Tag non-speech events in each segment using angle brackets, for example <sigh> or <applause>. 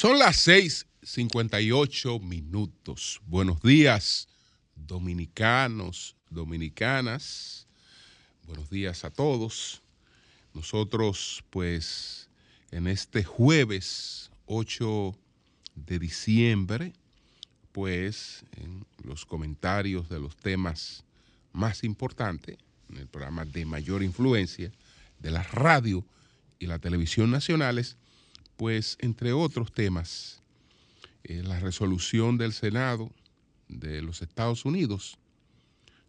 Son las 6:58 minutos. Buenos días, dominicanos, dominicanas. Buenos días a todos. Nosotros, pues, en este jueves 8 de diciembre, pues, en los comentarios de los temas más importantes, en el programa de mayor influencia de la radio y la televisión nacionales, pues entre otros temas, eh, la resolución del Senado de los Estados Unidos,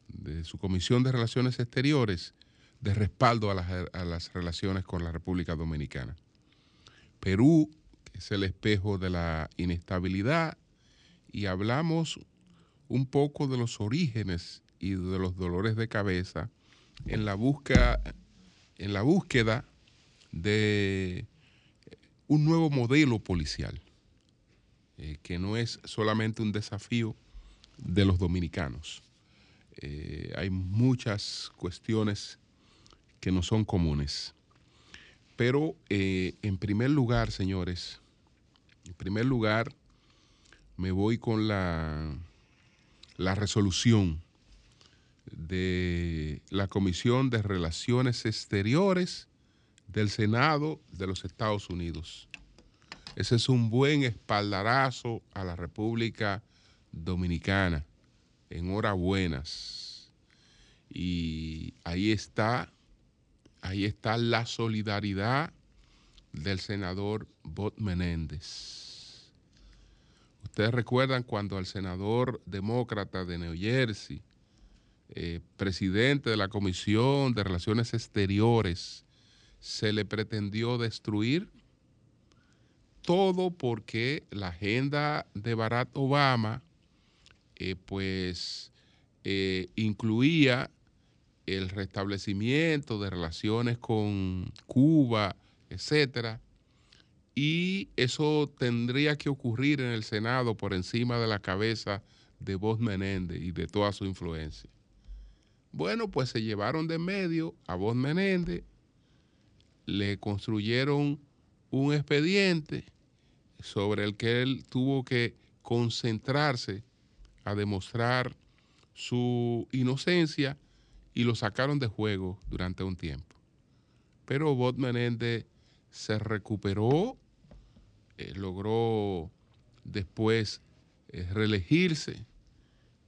de su Comisión de Relaciones Exteriores, de respaldo a las, a las relaciones con la República Dominicana. Perú, que es el espejo de la inestabilidad, y hablamos un poco de los orígenes y de los dolores de cabeza en la búsqueda, en la búsqueda de un nuevo modelo policial, eh, que no es solamente un desafío de los dominicanos. Eh, hay muchas cuestiones que no son comunes. Pero eh, en primer lugar, señores, en primer lugar, me voy con la, la resolución de la Comisión de Relaciones Exteriores del Senado de los Estados Unidos. Ese es un buen espaldarazo a la República Dominicana. Enhorabuenas. Y ahí está, ahí está la solidaridad del senador Bot Menéndez. Ustedes recuerdan cuando al senador demócrata de New Jersey, eh, presidente de la Comisión de Relaciones Exteriores, se le pretendió destruir todo porque la agenda de Barack Obama eh, pues eh, incluía el restablecimiento de relaciones con Cuba, etcétera, y eso tendría que ocurrir en el Senado por encima de la cabeza de Vos Menéndez y de toda su influencia. Bueno, pues se llevaron de medio a Vos Menéndez, le construyeron un expediente sobre el que él tuvo que concentrarse a demostrar su inocencia y lo sacaron de juego durante un tiempo. Pero Bot Menéndez se recuperó, eh, logró después eh, reelegirse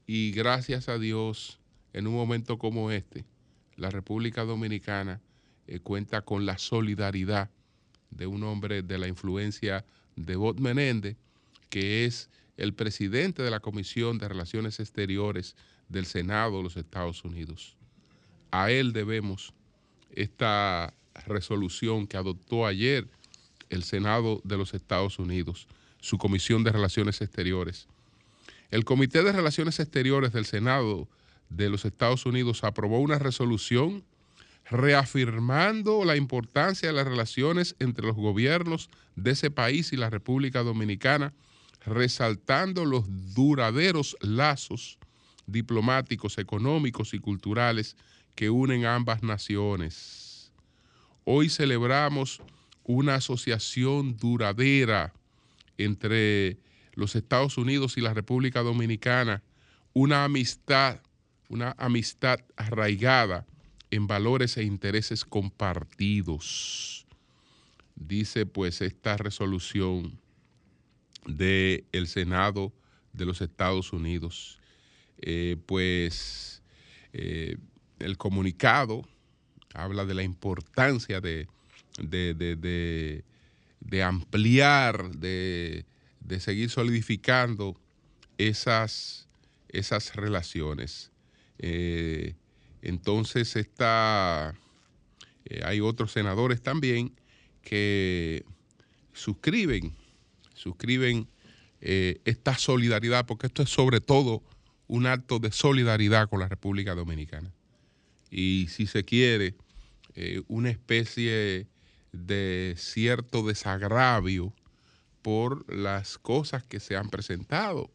y gracias a Dios, en un momento como este, la República Dominicana eh, cuenta con la solidaridad de un hombre de la influencia de Bot Menéndez, que es el presidente de la Comisión de Relaciones Exteriores del Senado de los Estados Unidos. A él debemos esta resolución que adoptó ayer el Senado de los Estados Unidos, su Comisión de Relaciones Exteriores. El Comité de Relaciones Exteriores del Senado de los Estados Unidos aprobó una resolución reafirmando la importancia de las relaciones entre los gobiernos de ese país y la República Dominicana, resaltando los duraderos lazos diplomáticos, económicos y culturales que unen ambas naciones. Hoy celebramos una asociación duradera entre los Estados Unidos y la República Dominicana, una amistad, una amistad arraigada en valores e intereses compartidos. Dice pues esta resolución del Senado de los Estados Unidos. Eh, pues eh, el comunicado habla de la importancia de, de, ampliar, de, seguir solidificando esas, esas relaciones. Eh, entonces está, eh, hay otros senadores también que suscriben, suscriben eh, esta solidaridad, porque esto es sobre todo un acto de solidaridad con la República Dominicana. Y si se quiere, eh, una especie de cierto desagravio por las cosas que se han presentado,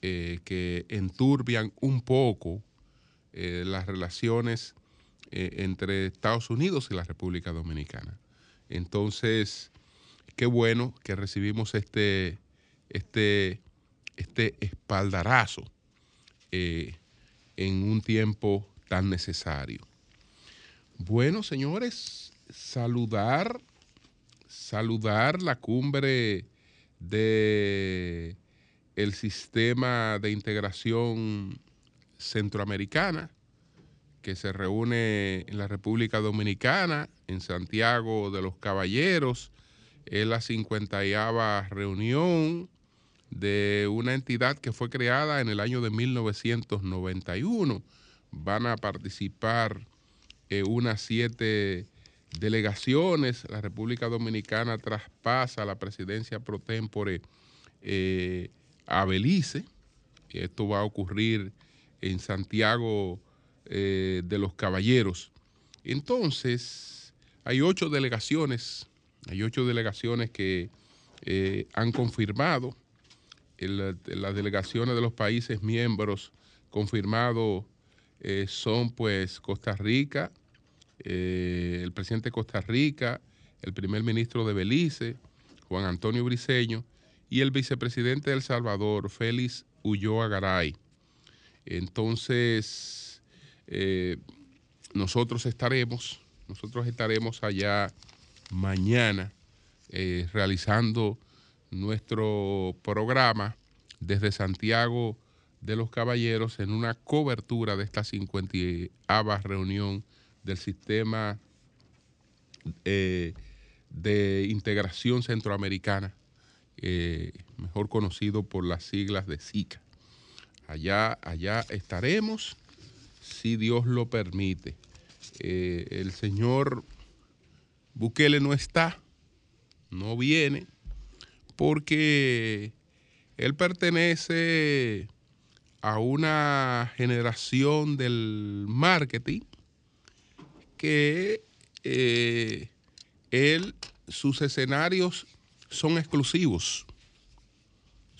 que enturbian un poco eh, las relaciones entre Estados Unidos y la República Dominicana. Entonces, qué bueno que recibimos este, este, este espaldarazo en un tiempo tan necesario. Bueno, señores, saludar, saludar la cumbre de el sistema de integración centroamericana que se reúne en la República Dominicana, en Santiago de los Caballeros, es la 50 reunión de una entidad que fue creada en el año de 1991. Van a participar eh, unas siete delegaciones. La República Dominicana traspasa la presidencia pro tempore eh, a Belice. Esto va a ocurrir en Santiago eh, de los Caballeros. Entonces, hay ocho delegaciones, hay ocho delegaciones que han confirmado, las delegaciones de los países miembros confirmados son pues Costa Rica, eh, el presidente de Costa Rica, el primer ministro de Belice, Juan Antonio Briceño, y el vicepresidente de El Salvador, Félix Ulloa Garay. Entonces, eh, nosotros estaremos, nosotros estaremos allá mañana eh, realizando nuestro programa desde Santiago de los Caballeros en una cobertura de esta 50 reunión del sistema eh, de integración centroamericana, mejor conocido por las siglas de SICA. Allá, allá estaremos, si Dios lo permite. Eh, el señor Bukele no está, no viene, porque él pertenece a una generación del marketing que eh, él, sus escenarios son exclusivos.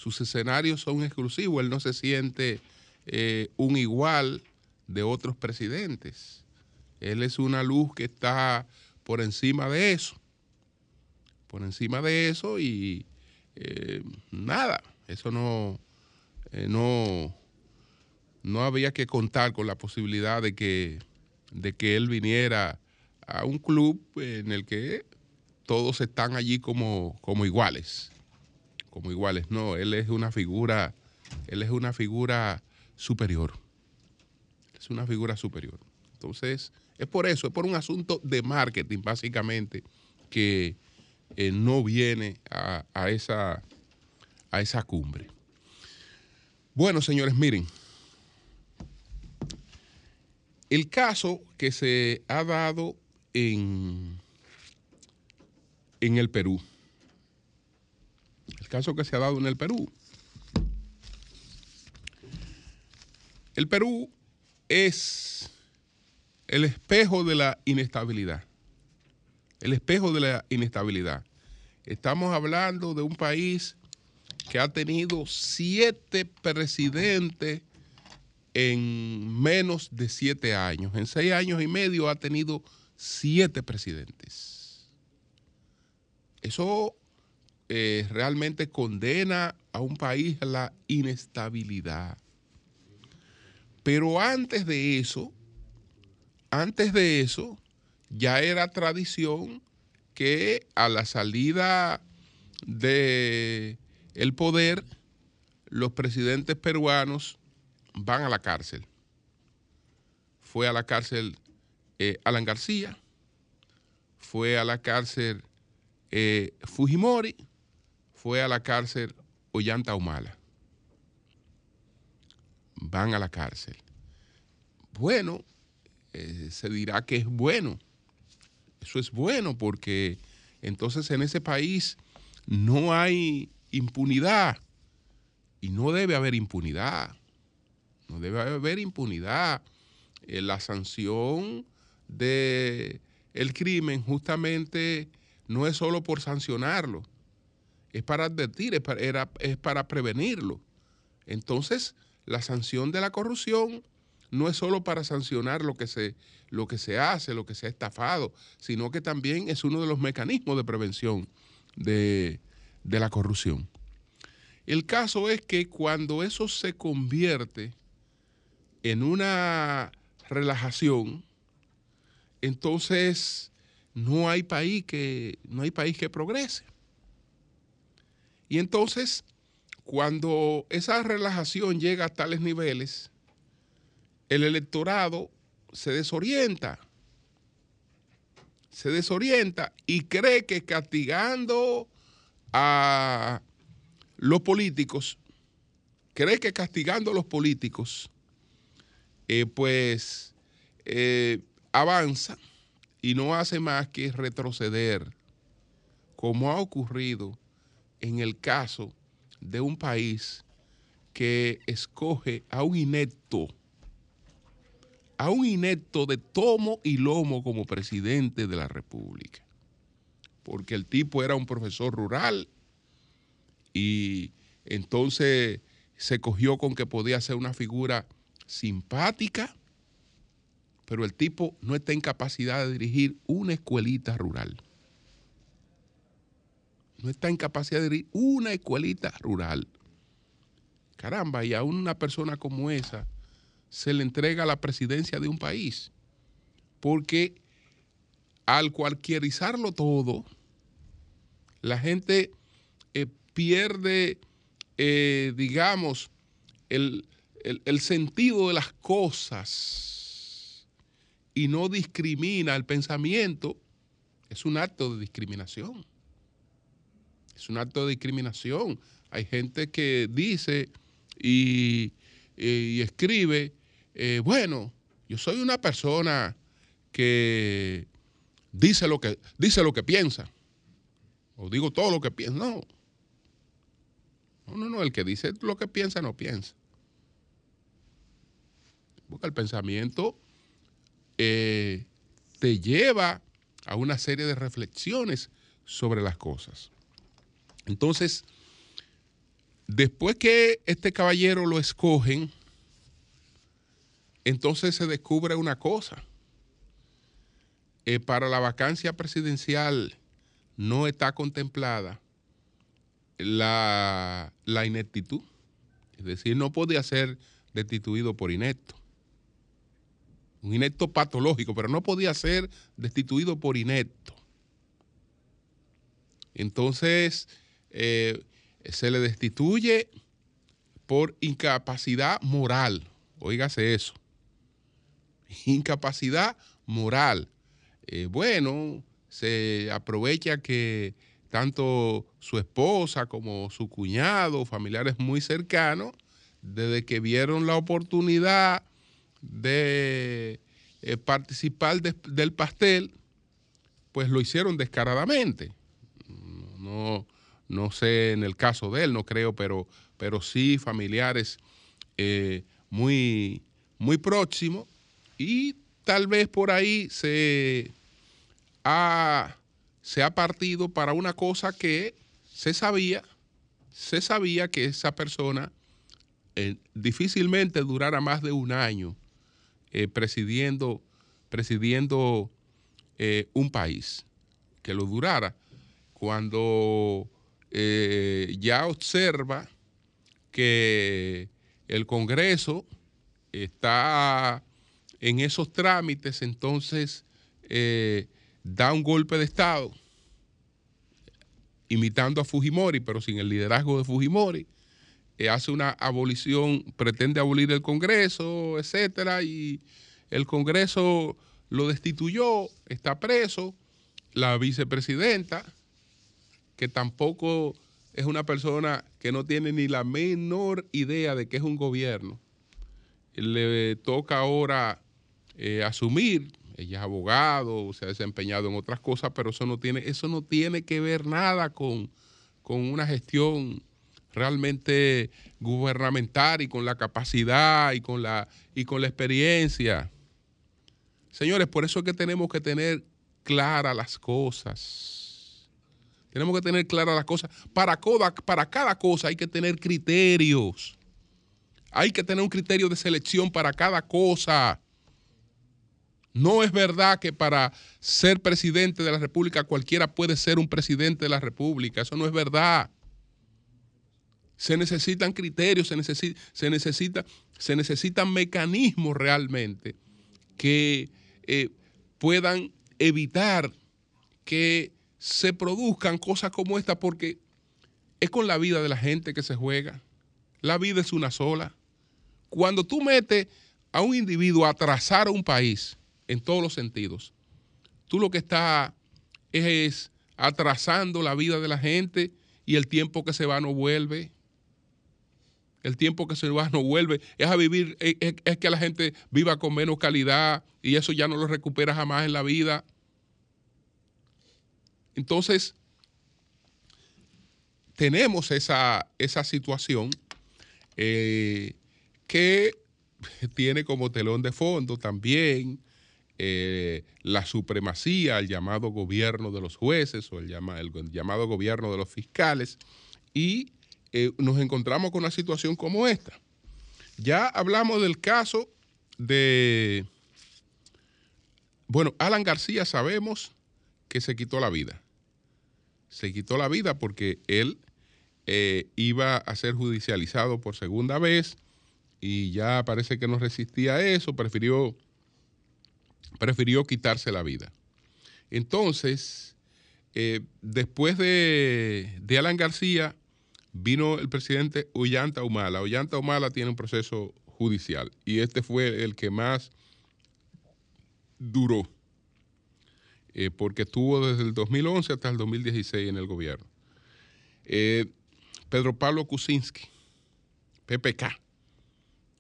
Sus escenarios son exclusivos. Él no se siente eh, un igual de otros presidentes. Él es una luz que está por encima de eso. Por encima de eso y eh, nada, eso no, no, no había que contar con la posibilidad de que de que él viniera a un club en el que todos están allí como, como iguales, como iguales. No, él es una figura, él es una figura superior. Es una figura superior. Entonces, es por eso, es por un asunto de marketing, básicamente, que eh, no viene a, esa, a esa cumbre. Bueno, señores, miren. El caso que se ha dado en, en el Perú, caso que se ha dado en el Perú. El Perú es el espejo de la inestabilidad. El espejo de la inestabilidad. Estamos hablando de un país que ha tenido siete presidentes en menos de siete años. En seis años y medio ha tenido siete presidentes. Eso eh, realmente condena a un país a la inestabilidad. Pero antes de eso, antes de eso, ya era tradición que a la salida del el poder, los presidentes peruanos van a la cárcel. Fue a la cárcel eh, Alan García, fue a la cárcel eh, Fujimori, fue a la cárcel Ollanta Humala. Van a la cárcel. Bueno, eh, se dirá que es bueno. Eso es bueno porque entonces en ese país no hay impunidad y no debe haber impunidad. No debe haber impunidad. Eh, la sanción del el crimen justamente no es solo por sancionarlo, es para advertir, es para, es para prevenirlo. Entonces, la sanción de la corrupción no es solo para sancionar lo que se, lo que se hace, lo que se ha estafado, sino que también es uno de los mecanismos de prevención de, de la corrupción. El caso es que cuando eso se convierte en una relajación, entonces no hay país que, no hay país que progrese. Y entonces, cuando esa relajación llega a tales niveles, el electorado se desorienta. Se desorienta y cree que castigando a los políticos, cree que castigando a los políticos, eh, pues eh, avanza y no hace más que retroceder, como ha ocurrido en el caso de un país que escoge a un inepto, a un inepto de tomo y lomo como presidente de la República. Porque el tipo era un profesor rural y entonces se cogió con que podía ser una figura simpática, pero el tipo no está en capacidad de dirigir una escuelita rural. No está en capacidad de dirigir una escuelita rural. Caramba, y a una persona como esa se le entrega la presidencia de un país. Porque al cualquierizarlo todo, la gente eh, pierde, eh, digamos, el, el, sentido de las cosas y no discrimina el pensamiento, es un acto de discriminación. Es un acto de discriminación. Hay gente que dice y, escribe, eh, bueno, yo soy una persona que dice lo que, dice lo que piensa. O digo todo lo que piensa. No. No, no, no. El que dice lo que piensa no piensa. Porque el pensamiento eh, te lleva a una serie de reflexiones sobre las cosas. Entonces, después que este caballero lo escogen, entonces se descubre una cosa. Eh, para la vacancia presidencial no está contemplada la, la ineptitud. Es decir, no podía ser destituido por inepto un inepto patológico, pero no podía ser destituido por inepto. Entonces, eh, se le destituye por incapacidad moral. Óigase eso. <laughs> Incapacidad moral. Eh, bueno, se aprovecha que tanto su esposa como su cuñado, familiares muy cercanos, desde que vieron la oportunidad de eh, participar del pastel, pues lo hicieron descaradamente. No, no sé en el caso de él, no creo, pero, pero sí familiares eh, muy, muy próximos y tal vez por ahí se ha, se ha partido para una cosa que se sabía, se sabía que esa persona eh, difícilmente durara más de un año eh, presidiendo, presidiendo un país, que lo durara, cuando eh, ya observa que el Congreso está en esos trámites, entonces da un golpe de Estado, imitando a Fujimori, pero sin el liderazgo de Fujimori, eh, hace una abolición, pretende abolir el Congreso, etcétera, y el Congreso lo destituyó, está preso, la vicepresidenta, que tampoco es una persona que no tiene ni la menor idea de qué es un gobierno, le toca ahora eh, asumir, ella es abogado, se ha desempeñado en otras cosas, pero eso no tiene, eso no tiene que ver nada con, con una gestión realmente gubernamental y con la capacidad y con la, y con la experiencia. Señores, por eso es que tenemos que tener claras las cosas. Tenemos que tener claras las cosas. Para, para cada cosa hay que tener criterios. Hay que tener un criterio de selección para cada cosa. No es verdad que para ser presidente de la República cualquiera puede ser un presidente de la República. Eso no es verdad. Se necesitan criterios, se, necesita, se, necesita, se necesitan mecanismos realmente que eh, puedan evitar que se produzcan cosas como esta, porque es con la vida de la gente que se juega. La vida es una sola. Cuando tú metes a un individuo a trazar un país en todos los sentidos, tú lo que estás es atrasando la vida de la gente y el tiempo que se va no vuelve. El tiempo que se va no vuelve. Es a vivir, es, es que la gente viva con menos calidad y eso ya no lo recupera jamás en la vida. Entonces, tenemos esa, esa situación eh, que <laughs> tiene como telón de fondo también eh, la supremacía, el llamado gobierno de los jueces o el, llamado gobierno de los fiscales, y eh, nos encontramos con una situación como esta. Ya hablamos del caso de, bueno, Alan García sabemos que se quitó la vida se quitó la vida porque él eh, iba a ser judicializado por segunda vez y ya parece que no resistía a eso, prefirió, prefirió quitarse la vida. Entonces, eh, después de, de, Alan García, vino el presidente Ollanta Humala. Ollanta Humala tiene un proceso judicial y este fue el que más duró. Eh, porque estuvo desde el 2011 hasta el 2016 en el gobierno. Eh, Pedro Pablo Kuczynski, PPK,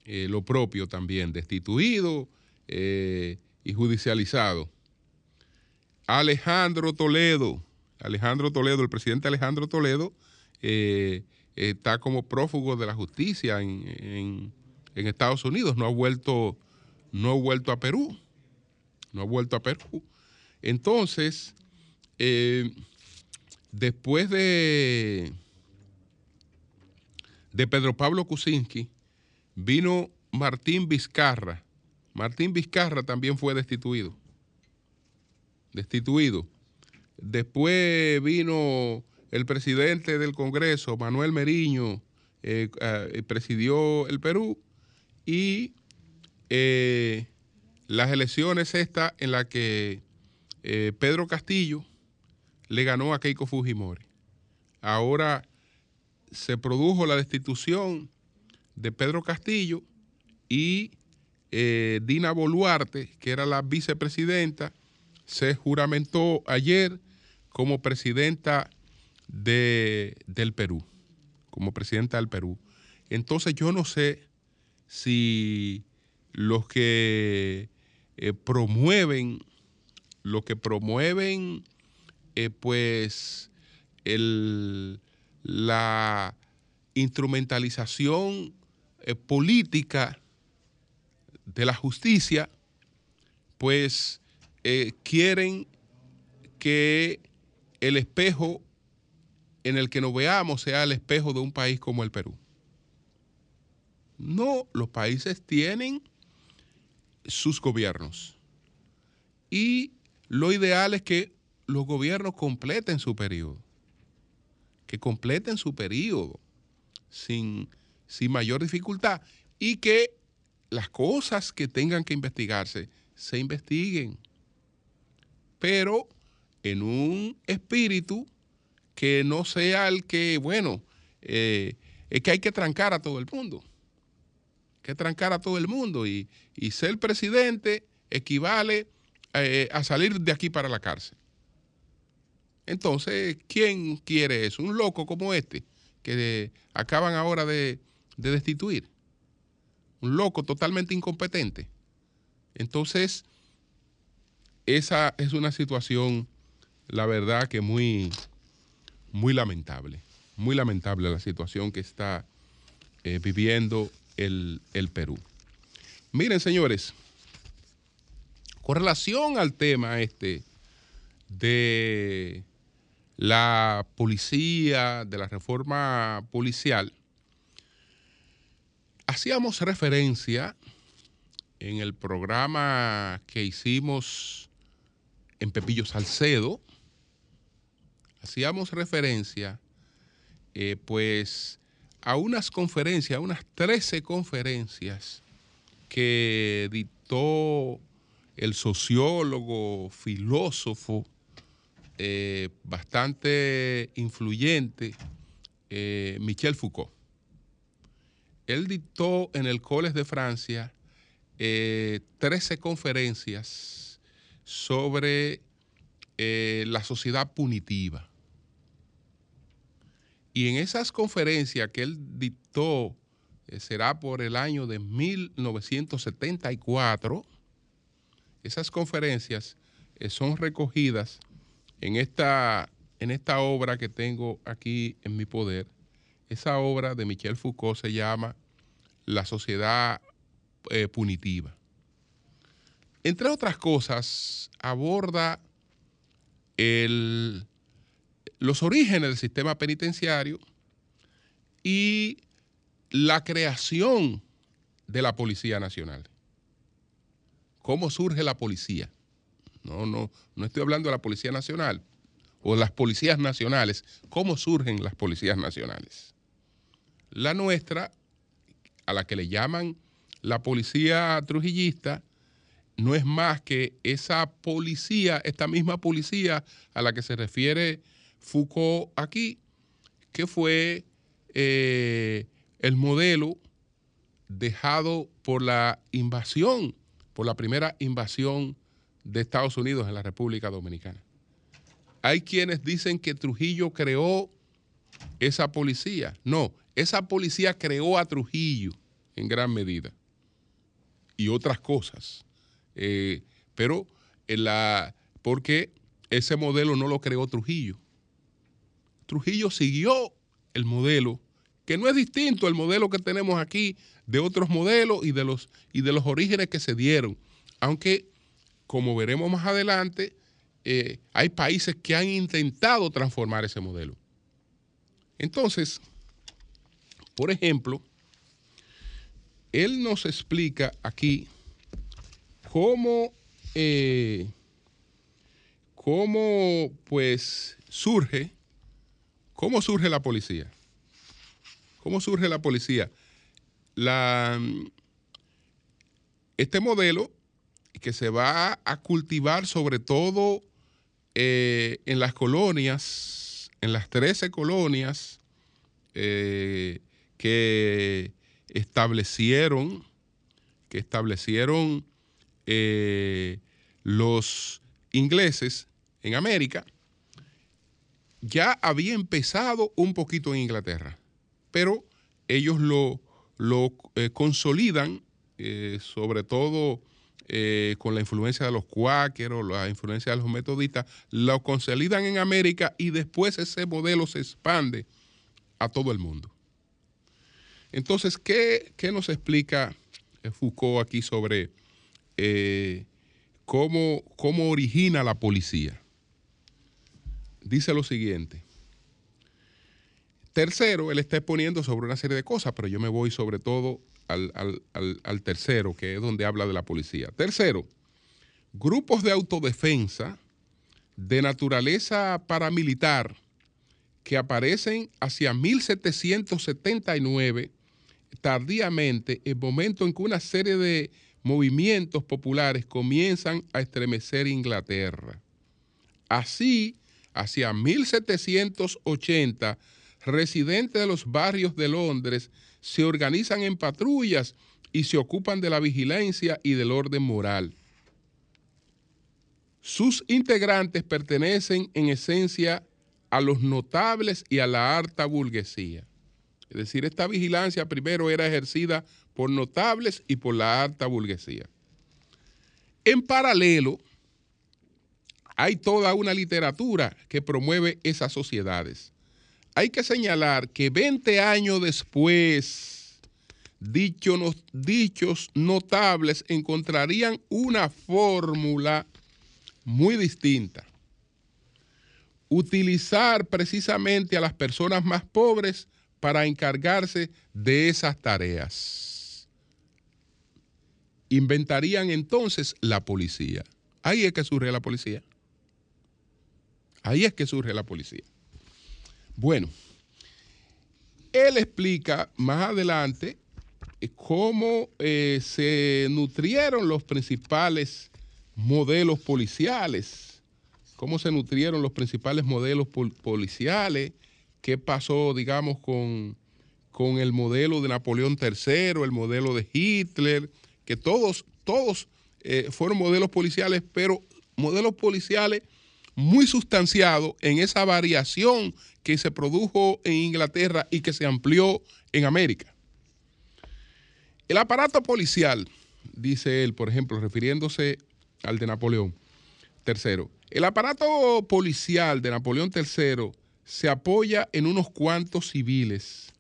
eh, lo propio también, destituido y judicializado. Alejandro Toledo, Alejandro Toledo, el presidente Alejandro Toledo, está como prófugo de la justicia en, en, Estados Unidos, no ha vuelto, no ha vuelto a Perú, no ha vuelto a Perú. Entonces, eh, después de, de Pedro Pablo Kuczynski, vino Martín Vizcarra. Martín Vizcarra también fue destituido. Destituido. Después vino el presidente del Congreso, Manuel Meriño, eh, eh, presidió el Perú y las elecciones estas en las que eh, Pedro Castillo le ganó a Keiko Fujimori. Ahora se produjo la destitución de Pedro Castillo y eh, Dina Boluarte, que era la vicepresidenta, se juramentó ayer como presidenta de, del Perú, como presidenta del Perú. Entonces yo no sé si los que eh, promueven lo que promueven eh, pues la instrumentalización eh, política de la justicia, pues eh, quieren que el espejo en el que nos veamos sea el espejo de un país como el Perú. No, los países tienen sus gobiernos y lo ideal es que los gobiernos completen su periodo, que completen su periodo sin, sin mayor dificultad y que las cosas que tengan que investigarse se investiguen, pero en un espíritu que no sea el que, bueno, eh, es que hay que trancar a todo el mundo, que trancar a todo el mundo y, y ser presidente equivale eh, a salir de aquí para la cárcel. Entonces, ¿quién quiere eso? Un loco como este, que acaban ahora de, destituir. Un loco totalmente incompetente. Entonces, esa es una situación, la verdad, que muy, muy lamentable. Muy lamentable la situación que está eh, viviendo el, el Perú. Miren, señores, con relación al tema este de la policía, de la reforma policial, hacíamos referencia en el programa que hicimos en Pepillo Salcedo, hacíamos referencia eh, pues a unas conferencias, a unas 13 conferencias que dictó el sociólogo, filósofo, eh, bastante influyente, eh, Michel Foucault. Él dictó en el Colegio de Francia 13 conferencias sobre la sociedad punitiva. Y en esas conferencias que él dictó, eh, será por el año de 1974, esas conferencias eh, son recogidas en esta, en esta obra que tengo aquí en mi poder. Esa obra de Michel Foucault se llama La sociedad eh, punitiva. Entre otras cosas, aborda los orígenes del sistema penitenciario y la creación de la Policía Nacional. ¿Cómo surge la policía? No, no, no estoy hablando de la Policía Nacional o las policías nacionales. ¿Cómo surgen las policías nacionales? La nuestra, a la que le llaman la policía trujillista, no es más que esa policía, esta misma policía a la que se refiere Foucault aquí, que fue eh, el modelo dejado por la invasión, por la primera invasión de Estados Unidos en la República Dominicana. Hay quienes dicen que Trujillo creó esa policía. No, esa policía creó a Trujillo en gran medida y otras cosas. Eh, pero la, porque ese modelo no lo creó Trujillo. Trujillo siguió el modelo, que no es distinto al modelo que tenemos aquí de otros modelos y de los, y de los orígenes que se dieron. Aunque, como veremos más adelante, eh, hay países que han intentado transformar ese modelo. Entonces, por ejemplo, él nos explica aquí cómo, eh, cómo pues surge ¿Cómo surge la policía? ¿Cómo surge la policía? este modelo que se va a cultivar sobre todo eh, en las colonias, en las 13 colonias eh, que establecieron, que establecieron eh, los ingleses en América, ya había empezado un poquito en Inglaterra, pero ellos lo, lo eh, consolidan, eh, sobre todo eh, con la influencia de los cuáqueros, la influencia de los metodistas, lo consolidan en América y después ese modelo se expande a todo el mundo. Entonces, ¿qué, nos explica Foucault aquí sobre cómo, cómo origina la policía? dice lo siguiente. Tercero, él está exponiendo sobre una serie de cosas, pero yo me voy sobre todo al, tercero, que es donde habla de la policía. Tercero, grupos de autodefensa de naturaleza paramilitar que aparecen hacia 1779, tardíamente, el momento en que una serie de movimientos populares comienzan a estremecer Inglaterra. Así, hacia 1780, residentes de los barrios de Londres se organizan en patrullas y se ocupan de la vigilancia y del orden moral. Sus integrantes pertenecen en esencia a los notables y a la alta burguesía. Es decir, esta vigilancia primero era ejercida por notables y por la alta burguesía. En paralelo, hay toda una literatura que promueve esas sociedades. Hay que señalar que 20 años después, dichos notables encontrarían una fórmula muy distinta. Utilizar precisamente a las personas más pobres para encargarse de esas tareas. inventarían entonces la policía. Ahí es que surge la policía. Ahí es que surge la policía. Bueno, él explica más adelante eh, cómo eh, se nutrieron los principales modelos policiales, cómo se nutrieron los principales modelos policiales, qué pasó, digamos, con, con el modelo de Napoleón III, el modelo de Hitler, que todos, todos eh, fueron modelos policiales, pero modelos policiales muy sustanciados en esa variación que se produjo en Inglaterra y que se amplió en América. El aparato policial, dice él, por ejemplo, refiriéndose al de Napoleón III, el aparato policial de Napoleón III se apoya en unos cuantos civiles.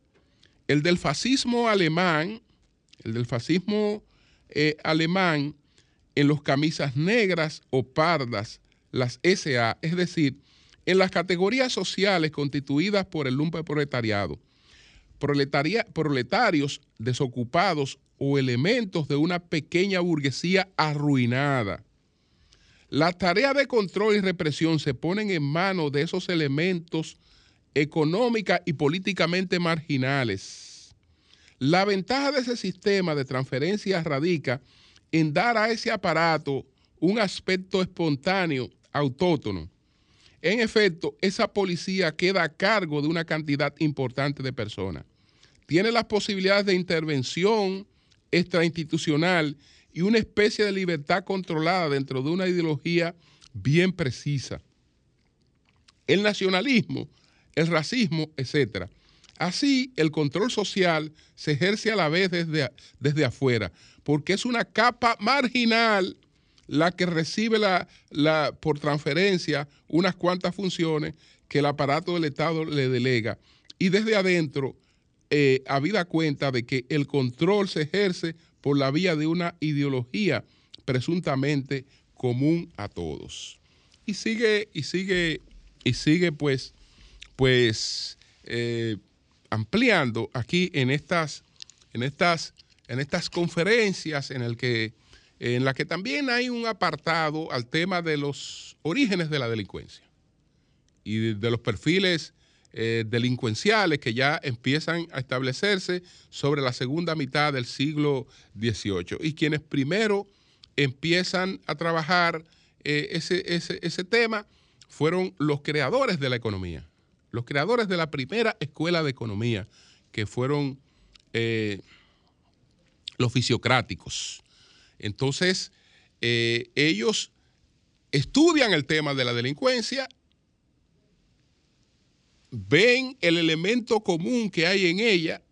El del fascismo alemán, el del fascismo eh, alemán en los camisas negras o pardas, las SA, es decir, en las categorías sociales constituidas por el lumpe proletariado, proletarios desocupados o elementos de una pequeña burguesía arruinada. La tarea de control y represión se ponen en manos de esos elementos económica y políticamente marginales. La ventaja de ese sistema de transferencia radica en dar a ese aparato un aspecto espontáneo, autótono. En efecto, esa policía queda a cargo de una cantidad importante de personas. Tiene las posibilidades de intervención extrainstitucional y una especie de libertad controlada dentro de una ideología bien precisa. El nacionalismo el racismo, etc. Así, el control social se ejerce a la vez desde, desde afuera, porque es una capa marginal la que recibe la, la, por transferencia unas cuantas funciones que el aparato del Estado le delega. Y desde adentro, eh, habida cuenta de que el control se ejerce por la vía de una ideología presuntamente común a todos. Y sigue, y sigue, y sigue pues pues eh, ampliando aquí en estas, en estas, en estas conferencias en, el que, en la que también hay un apartado al tema de los orígenes de la delincuencia y de, los perfiles eh, delincuenciales que ya empiezan a establecerse sobre la segunda mitad del siglo XVIII y quienes primero empiezan a trabajar eh, ese, ese tema fueron los creadores de la economía los creadores de la primera escuela de economía, que fueron eh, los fisiocráticos. Entonces, eh, ellos estudian el tema de la delincuencia, ven el elemento común que hay en ella,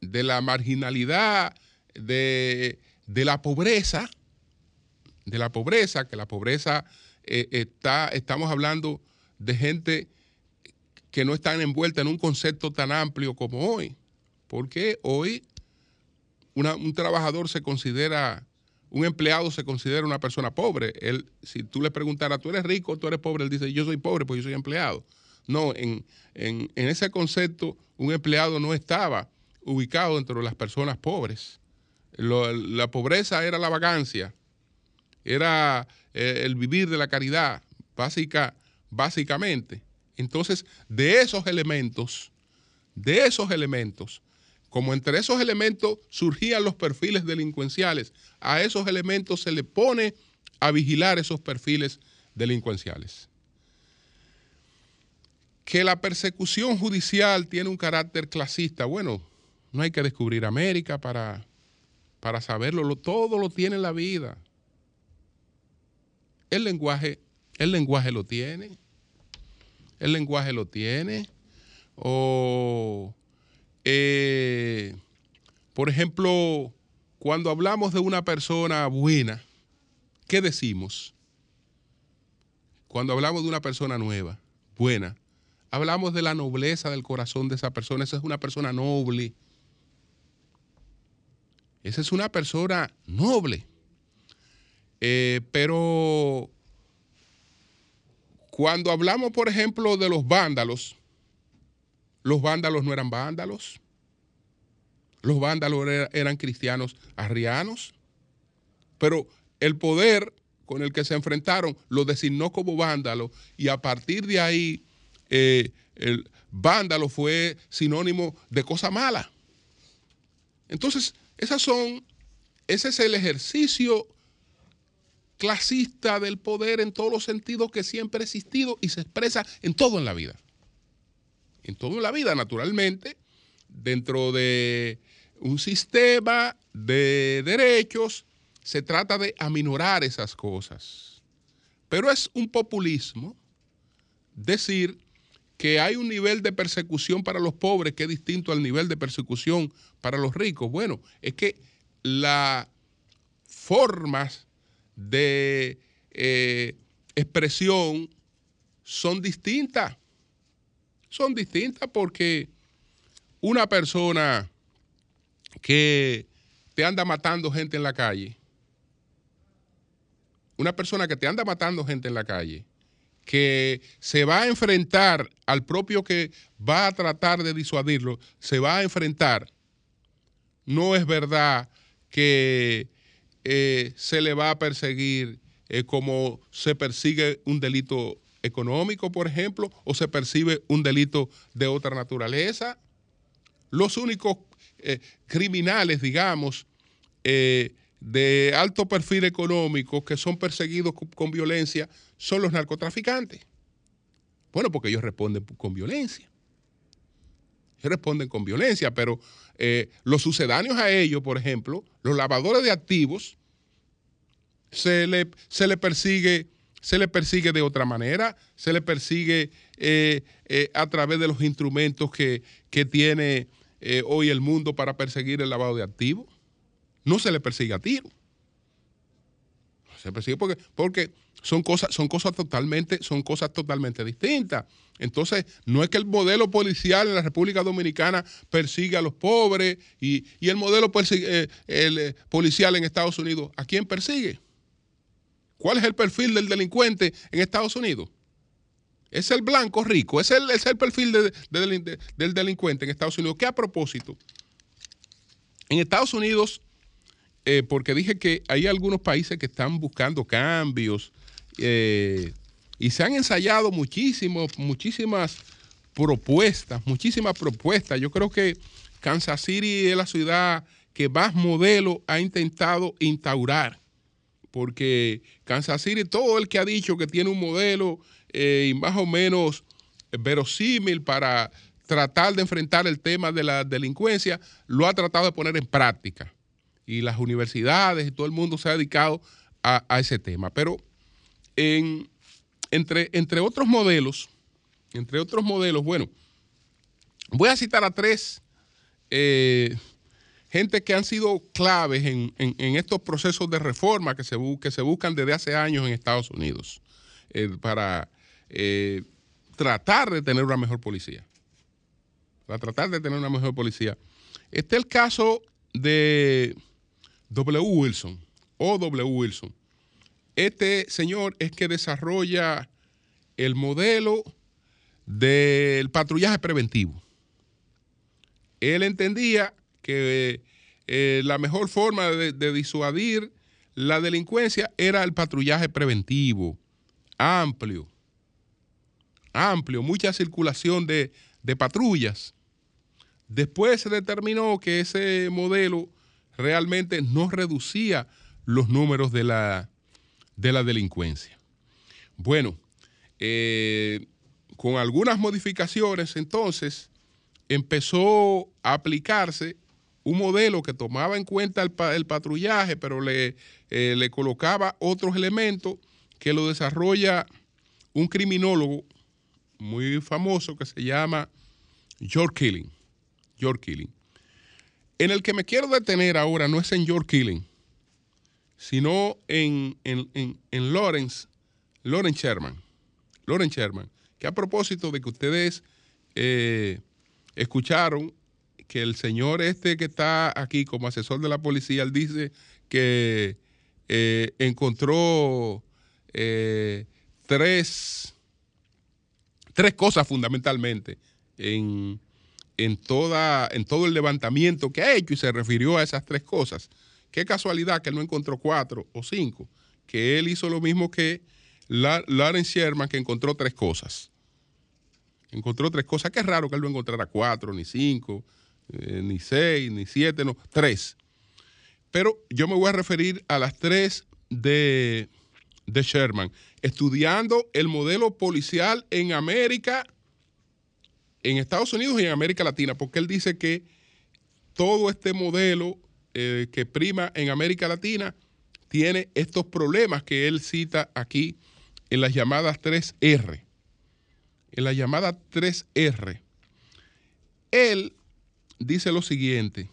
de la marginalidad, de, la pobreza, de la pobreza, que la pobreza eh, está, estamos hablando de gente que no están envueltas en un concepto tan amplio como hoy. Porque hoy un trabajador se considera, un empleado se considera una persona pobre. Él, si tú le preguntaras, ¿tú eres rico o tú eres pobre? Él dice, yo soy pobre porque yo soy empleado. No, en, ese concepto un empleado no estaba ubicado dentro de las personas pobres. la pobreza era la vagancia, era eh, el vivir de la caridad, básica, básicamente. Entonces, de esos elementos, de esos elementos, como entre esos elementos surgían los perfiles delincuenciales, a esos elementos se le pone a vigilar esos perfiles delincuenciales. Que la persecución judicial tiene un carácter clasista, bueno, no hay que descubrir América para, para saberlo, todo lo tiene la vida. El lenguaje, el lenguaje lo tiene el lenguaje lo tiene. O, eh, por ejemplo, cuando hablamos de una persona buena, ¿qué decimos? Cuando hablamos de una persona nueva, buena, hablamos de la nobleza del corazón de esa persona. Esa es una persona noble. Esa es una persona noble. Eh, pero cuando hablamos, por ejemplo, de los vándalos, los vándalos no eran vándalos. Los vándalos eran cristianos arrianos. pero el poder con el que se enfrentaron lo designó como vándalo y a partir de ahí eh, el vándalo fue sinónimo de cosa mala. Entonces, esas son, ese es el ejercicio clasista del poder en todos los sentidos que siempre ha existido y se expresa en todo en la vida. En todo en la vida, naturalmente, dentro de un sistema de derechos, se trata de aminorar esas cosas. Pero es un populismo decir que hay un nivel de persecución para los pobres que es distinto al nivel de persecución para los ricos. Bueno, es que las formas de eh, expresión son distintas. Son distintas porque una persona que te anda matando gente en la calle, una persona que te anda matando gente en la calle, que se va a enfrentar al propio que va a tratar de disuadirlo, se va a enfrentar, no es verdad que eh, se le va a perseguir eh, como se persigue un delito económico, por ejemplo, o se percibe un delito de otra naturaleza. Los únicos eh, criminales, digamos, de alto perfil económico que son perseguidos con, violencia son los narcotraficantes. Bueno, porque ellos responden con violencia. Ellos responden con violencia, pero eh, los sucedáneos a ellos, por ejemplo, los lavadores de activos, se le, se le persigue se le persigue de otra manera, se le persigue eh, eh, a través de los instrumentos que, que tiene hoy el mundo para perseguir el lavado de activos no se le persigue a tiro. Se persigue porque, porque son cosas, son cosas totalmente, son cosas totalmente distintas. Entonces, no es que el modelo policial en la República Dominicana persigue a los pobres y, el modelo eh, el, eh, policial en Estados Unidos, ¿a quién persigue? ¿Cuál es el perfil del delincuente en Estados Unidos? Es el blanco rico, es el, es el perfil del delincuente en Estados Unidos. ¿Qué a propósito? En Estados Unidos eh, porque dije que hay algunos países que están buscando cambios eh, y se han ensayado muchísimos, muchísimas propuestas, muchísimas propuestas. Yo creo que Kansas City es la ciudad que más modelo ha intentado instaurar, porque Kansas City, todo el que ha dicho que tiene un modelo eh, más o menos verosímil para tratar de enfrentar el tema de la delincuencia, lo ha tratado de poner en práctica y las universidades y todo el mundo se ha dedicado a, ese tema. Pero entre, entre otros modelos, entre otros modelos, bueno, voy a citar a tres eh, gente que han sido claves en, estos procesos de reforma que se, que se buscan desde hace años en Estados Unidos eh, para eh, tratar de tener una mejor policía. Para tratar de tener una mejor policía. Este es el caso de W. Wilson o W. Wilson. Este señor es que desarrolla el modelo del patrullaje preventivo. Él entendía que eh, la mejor forma de, disuadir la delincuencia era el patrullaje preventivo, amplio, amplio, mucha circulación de, de patrullas. Después se determinó que ese modelo realmente no reducía los números de la, de la delincuencia. Bueno, eh, con algunas modificaciones entonces empezó a aplicarse un modelo que tomaba en cuenta el, patrullaje, pero le, eh, le, colocaba otros elementos que lo desarrolla un criminólogo muy famoso que se llama George Killing. George Killing. En el que me quiero detener ahora no es en George Killing, sino en, en, Lawrence, Lawrence Sherman. Lawrence Sherman, que a propósito de que ustedes eh, escucharon que el señor este que está aquí como asesor de la policía, él dice que eh, encontró eh, tres, tres cosas fundamentalmente en, en, toda, en todo el levantamiento que ha hecho y se refirió a esas tres cosas, qué casualidad que él no encontró cuatro o cinco, que él hizo lo mismo que Lawrence Sherman, que encontró tres cosas. Encontró tres cosas. Qué raro que él no encontrara cuatro, ni cinco, eh, ni seis, ni siete, no, tres. Pero yo me voy a referir a las tres de, de Sherman, estudiando el modelo policial en América, en Estados Unidos y en América Latina, porque él dice que todo este modelo eh, que prima en América Latina tiene estos problemas que él cita aquí en las llamadas 3R. En la llamada 3R, él dice lo siguiente,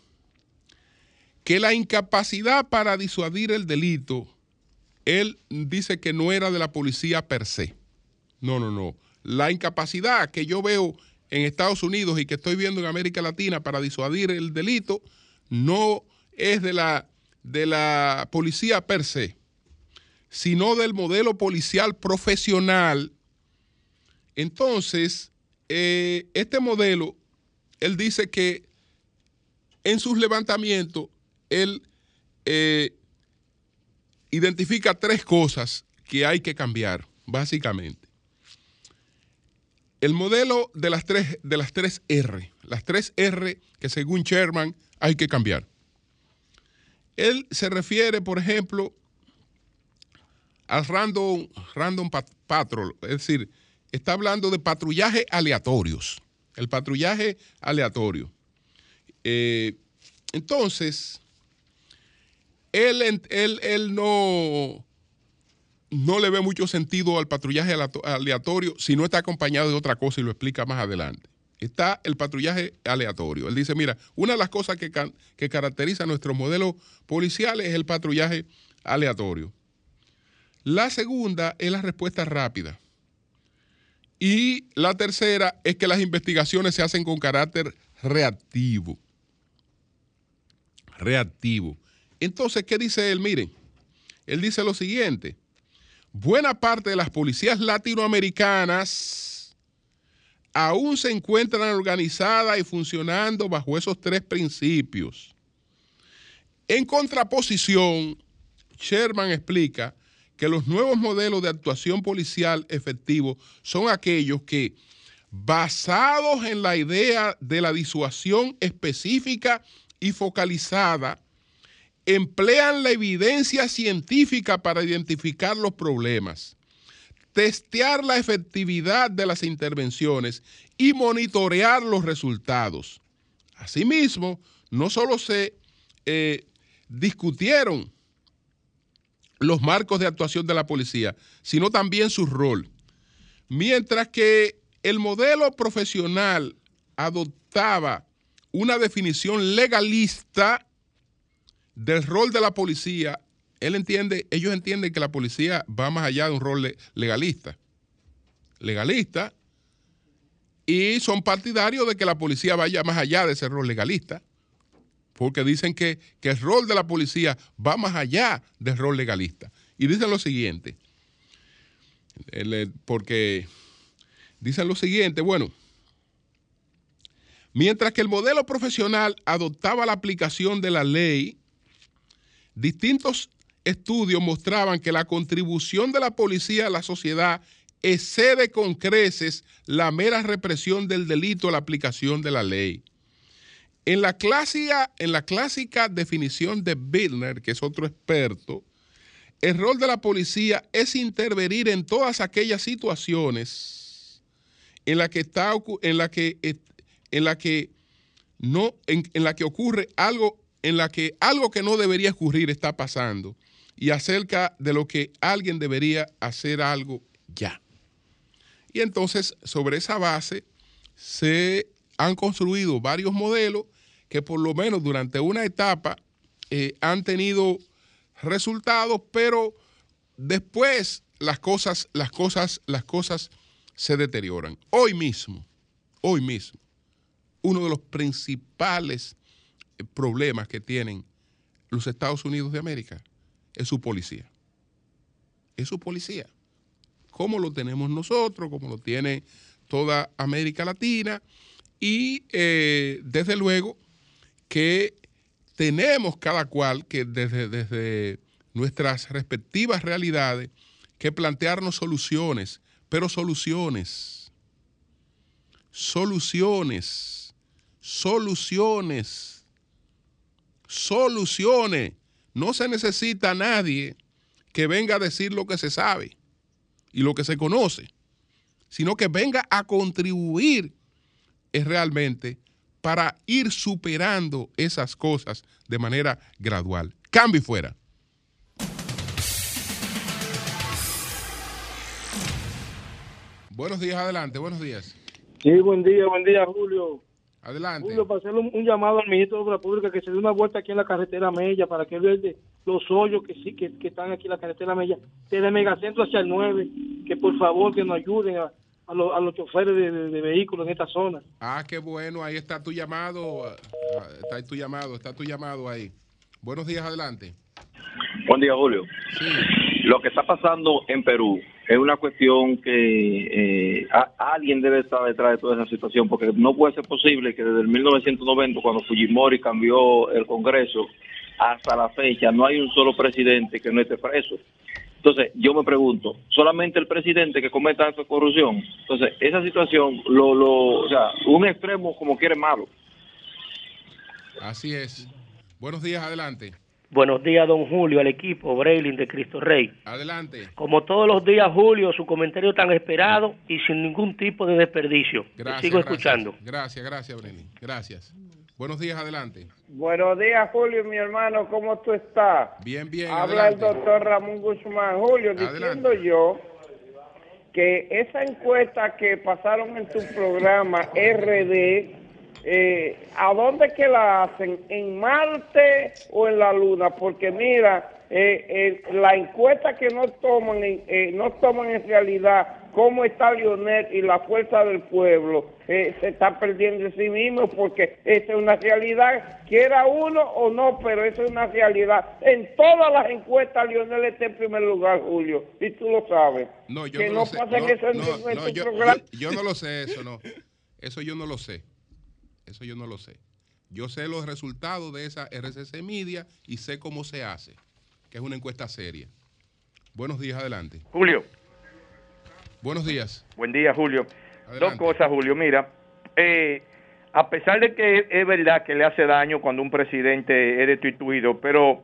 que la incapacidad para disuadir el delito, él dice que no era de la policía per se. No, no, no. La incapacidad que yo veo en Estados Unidos y que estoy viendo en América Latina para disuadir el delito no es de la, de la policía per se, sino del modelo policial profesional. Entonces, eh, este modelo, él dice que en sus levantamientos, él eh, identifica tres cosas que hay que cambiar, básicamente. El modelo de las tres, de las tres R, las tres R que según Sherman hay que cambiar. Él se refiere, por ejemplo, al random, random patrol, es decir, está hablando de patrullaje aleatorios, el patrullaje aleatorio. Eh, entonces, él, él, él no, no le ve mucho sentido al patrullaje aleatorio si no está acompañado de otra cosa y lo explica más adelante. Está el patrullaje aleatorio. Él dice, mira, una de las cosas que, que caracteriza nuestro modelo policial es el patrullaje aleatorio. La segunda es la respuesta rápida. Y la tercera es que las investigaciones se hacen con carácter reactivo. Reactivo. Entonces, ¿qué dice él? Miren, él dice lo siguiente buena parte de las policías latinoamericanas aún se encuentran organizadas y funcionando bajo esos tres principios. En contraposición, Sherman explica que los nuevos modelos de actuación policial efectivo son aquellos que, basados en la idea de la disuasión específica y focalizada, emplean la evidencia científica para identificar los problemas, testear la efectividad de las intervenciones y monitorear los resultados. Asimismo, no solo se eh, discutieron los marcos de actuación de la policía, sino también su rol. Mientras que el modelo profesional adoptaba una definición legalista del rol de la policía, él entiende, ellos entienden que la policía va más allá de un rol legalista. Legalista. Y son partidarios de que la policía vaya más allá de ese rol legalista. Porque dicen que, que el rol de la policía va más allá del rol legalista. Y dicen lo siguiente. Porque dicen lo siguiente, bueno, mientras que el modelo profesional adoptaba la aplicación de la ley Distintos estudios mostraban que la contribución de la policía a la sociedad excede con creces la mera represión del delito a la aplicación de la ley. En la, clásica, definición de Bittner, que es otro experto, el rol de la policía es intervenir en todas aquellas situaciones en las que está en la que en la que no en, en la que ocurre algo en la que algo que no debería ocurrir está pasando y acerca de lo que alguien debería hacer algo ya. Y entonces, sobre esa base, se han construido varios modelos que por lo menos durante una etapa eh, han tenido resultados, pero después las cosas, las cosas, las cosas se deterioran. Hoy mismo, hoy mismo, uno de los principales problemas que tienen los Estados Unidos de América es su policía. Es su policía. Como lo tenemos nosotros, como lo tiene toda América Latina. Y eh, desde luego que tenemos cada cual que desde, desde nuestras respectivas realidades que plantearnos soluciones, pero soluciones, soluciones, soluciones, soluciones. No se necesita nadie que venga a decir lo que se sabe y lo que se conoce, sino que venga a contribuir es realmente para ir superando esas cosas de manera gradual. Cambio y fuera. Buenos días, adelante, buenos días. Sí, buen día, buen día, Julio. Adelante. Julio, para hacerle un, un llamado al ministro de Obras Públicas que se dé una vuelta aquí en la carretera Mella para que vea los hoyos que sí que, que están aquí en la carretera Mella, desde Megacentro hacia el 9, que por favor que nos ayuden a, a, los- a los choferes de, de- de vehículos en esta zona. Ah, qué bueno, ahí está tu llamado, ah, está tu llamado, está tu llamado ahí. Buenos días, adelante. Buen día, Julio. Sí, Lo que está pasando en Perú es una cuestión que eh, a- alguien debe estar detrás de toda esa situación, porque no puede ser posible que desde el 1990, cuando Fujimori cambió el Congreso, hasta la fecha no hay un solo presidente que no esté preso. Entonces, yo me pregunto, ¿solamente el presidente que cometa actos de corrupción? Entonces, esa situación, lo, lo, o sea, un extremo como quiere malo. así es. Buenos días, adelante. Buenos días, don Julio, al equipo Braylin de Cristo Rey. Adelante. Como todos los días, Julio, su comentario tan esperado y sin ningún tipo de desperdicio. Te Gracias. Sigo gracias. escuchando. Gracias, gracias, Brenny. Gracias. Buenos días, adelante. Buenos días, Julio, mi hermano, ¿cómo tú estás? Bien, bien. Habla el doctor Ramón Guzmán. Julio, Adelante. diciendo yo que esa encuesta que pasaron en tu programa RD, eh, ¿a dónde que la hacen? ¿En Marte o en la Luna? Porque mira, eh, eh, la encuesta que no toman, en, eh, no toman en realidad cómo está Lionel y la fuerza del pueblo, eh, se está perdiendo en sí mismo porque esa es una realidad, quiera uno o no, pero eso es una realidad. En todas las encuestas Lionel está en primer lugar, Julio, y tú lo sabes. No, yo que no, no, lo sé. No, no, yo, yo- yo no lo sé, eso no. Eso yo no lo sé. Eso yo no lo sé. Yo sé los resultados de esa RCC Media y sé cómo se hace, que es una encuesta seria. Buenos días, adelante. Julio, Buenos días. buen día, Julio. Adelante. Dos cosas, Julio. Mira, eh, a pesar de que es verdad que le hace daño cuando un presidente es destituido, pero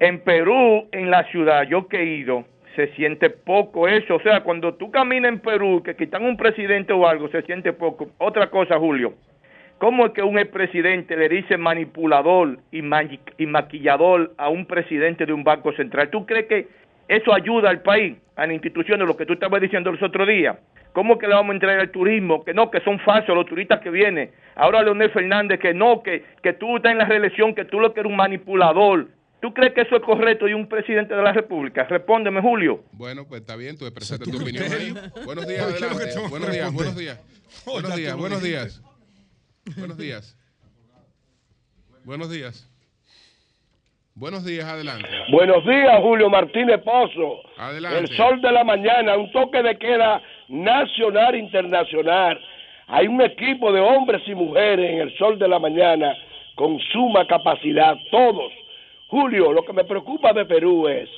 en Perú, en la ciudad, yo que he ido, se siente poco eso. O sea, cuando tú caminas en Perú, que quitan un presidente o algo, se siente poco. Otra cosa, Julio. ¿Cómo es que un expresidente le dice manipulador y, ma- y maquillador a un presidente de un banco central? ¿Tú crees que eso ayuda al país, a las instituciones, lo que tú estabas diciendo los otros días? ¿Cómo que le vamos a entrar al turismo? Que no, que son falsos los turistas que vienen. Ahora Leonel Fernández, que no, que, que tú estás en la reelección, que tú lo que eres un manipulador. ¿Tú crees que eso es correcto de un presidente de la República? Respóndeme, Julio. Bueno, pues está bien, tú expresaste tu opinión. Buenos <laughs> días, Oye, ¿qué es adelante. Buenos días, buenos días. Buenos días, buenos días. Buenos días. Buenos días. Buenos días, adelante. Buenos días, Julio Martínez Pozo. Adelante. El sol de la mañana, un toque de queda nacional internacional. Hay un equipo de hombres y mujeres en el sol de la mañana con suma capacidad, todos. Julio, lo que me preocupa de Perú es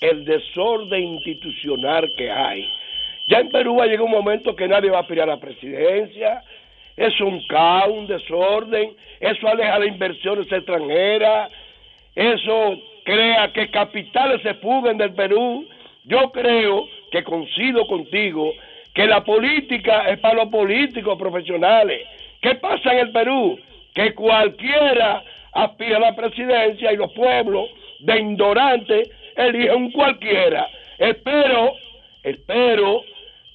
el desorden institucional que hay. Ya en Perú va a llegar un momento que nadie va a aspirar a la presidencia. Es un caos, un desorden. Eso aleja las inversiones extranjeras eso crea que capitales se fuguen del Perú. Yo creo que coincido contigo que la política es para los políticos profesionales. ¿Qué pasa en el Perú? Que cualquiera aspira a la presidencia y los pueblos de ignorantes eligen cualquiera. Espero, espero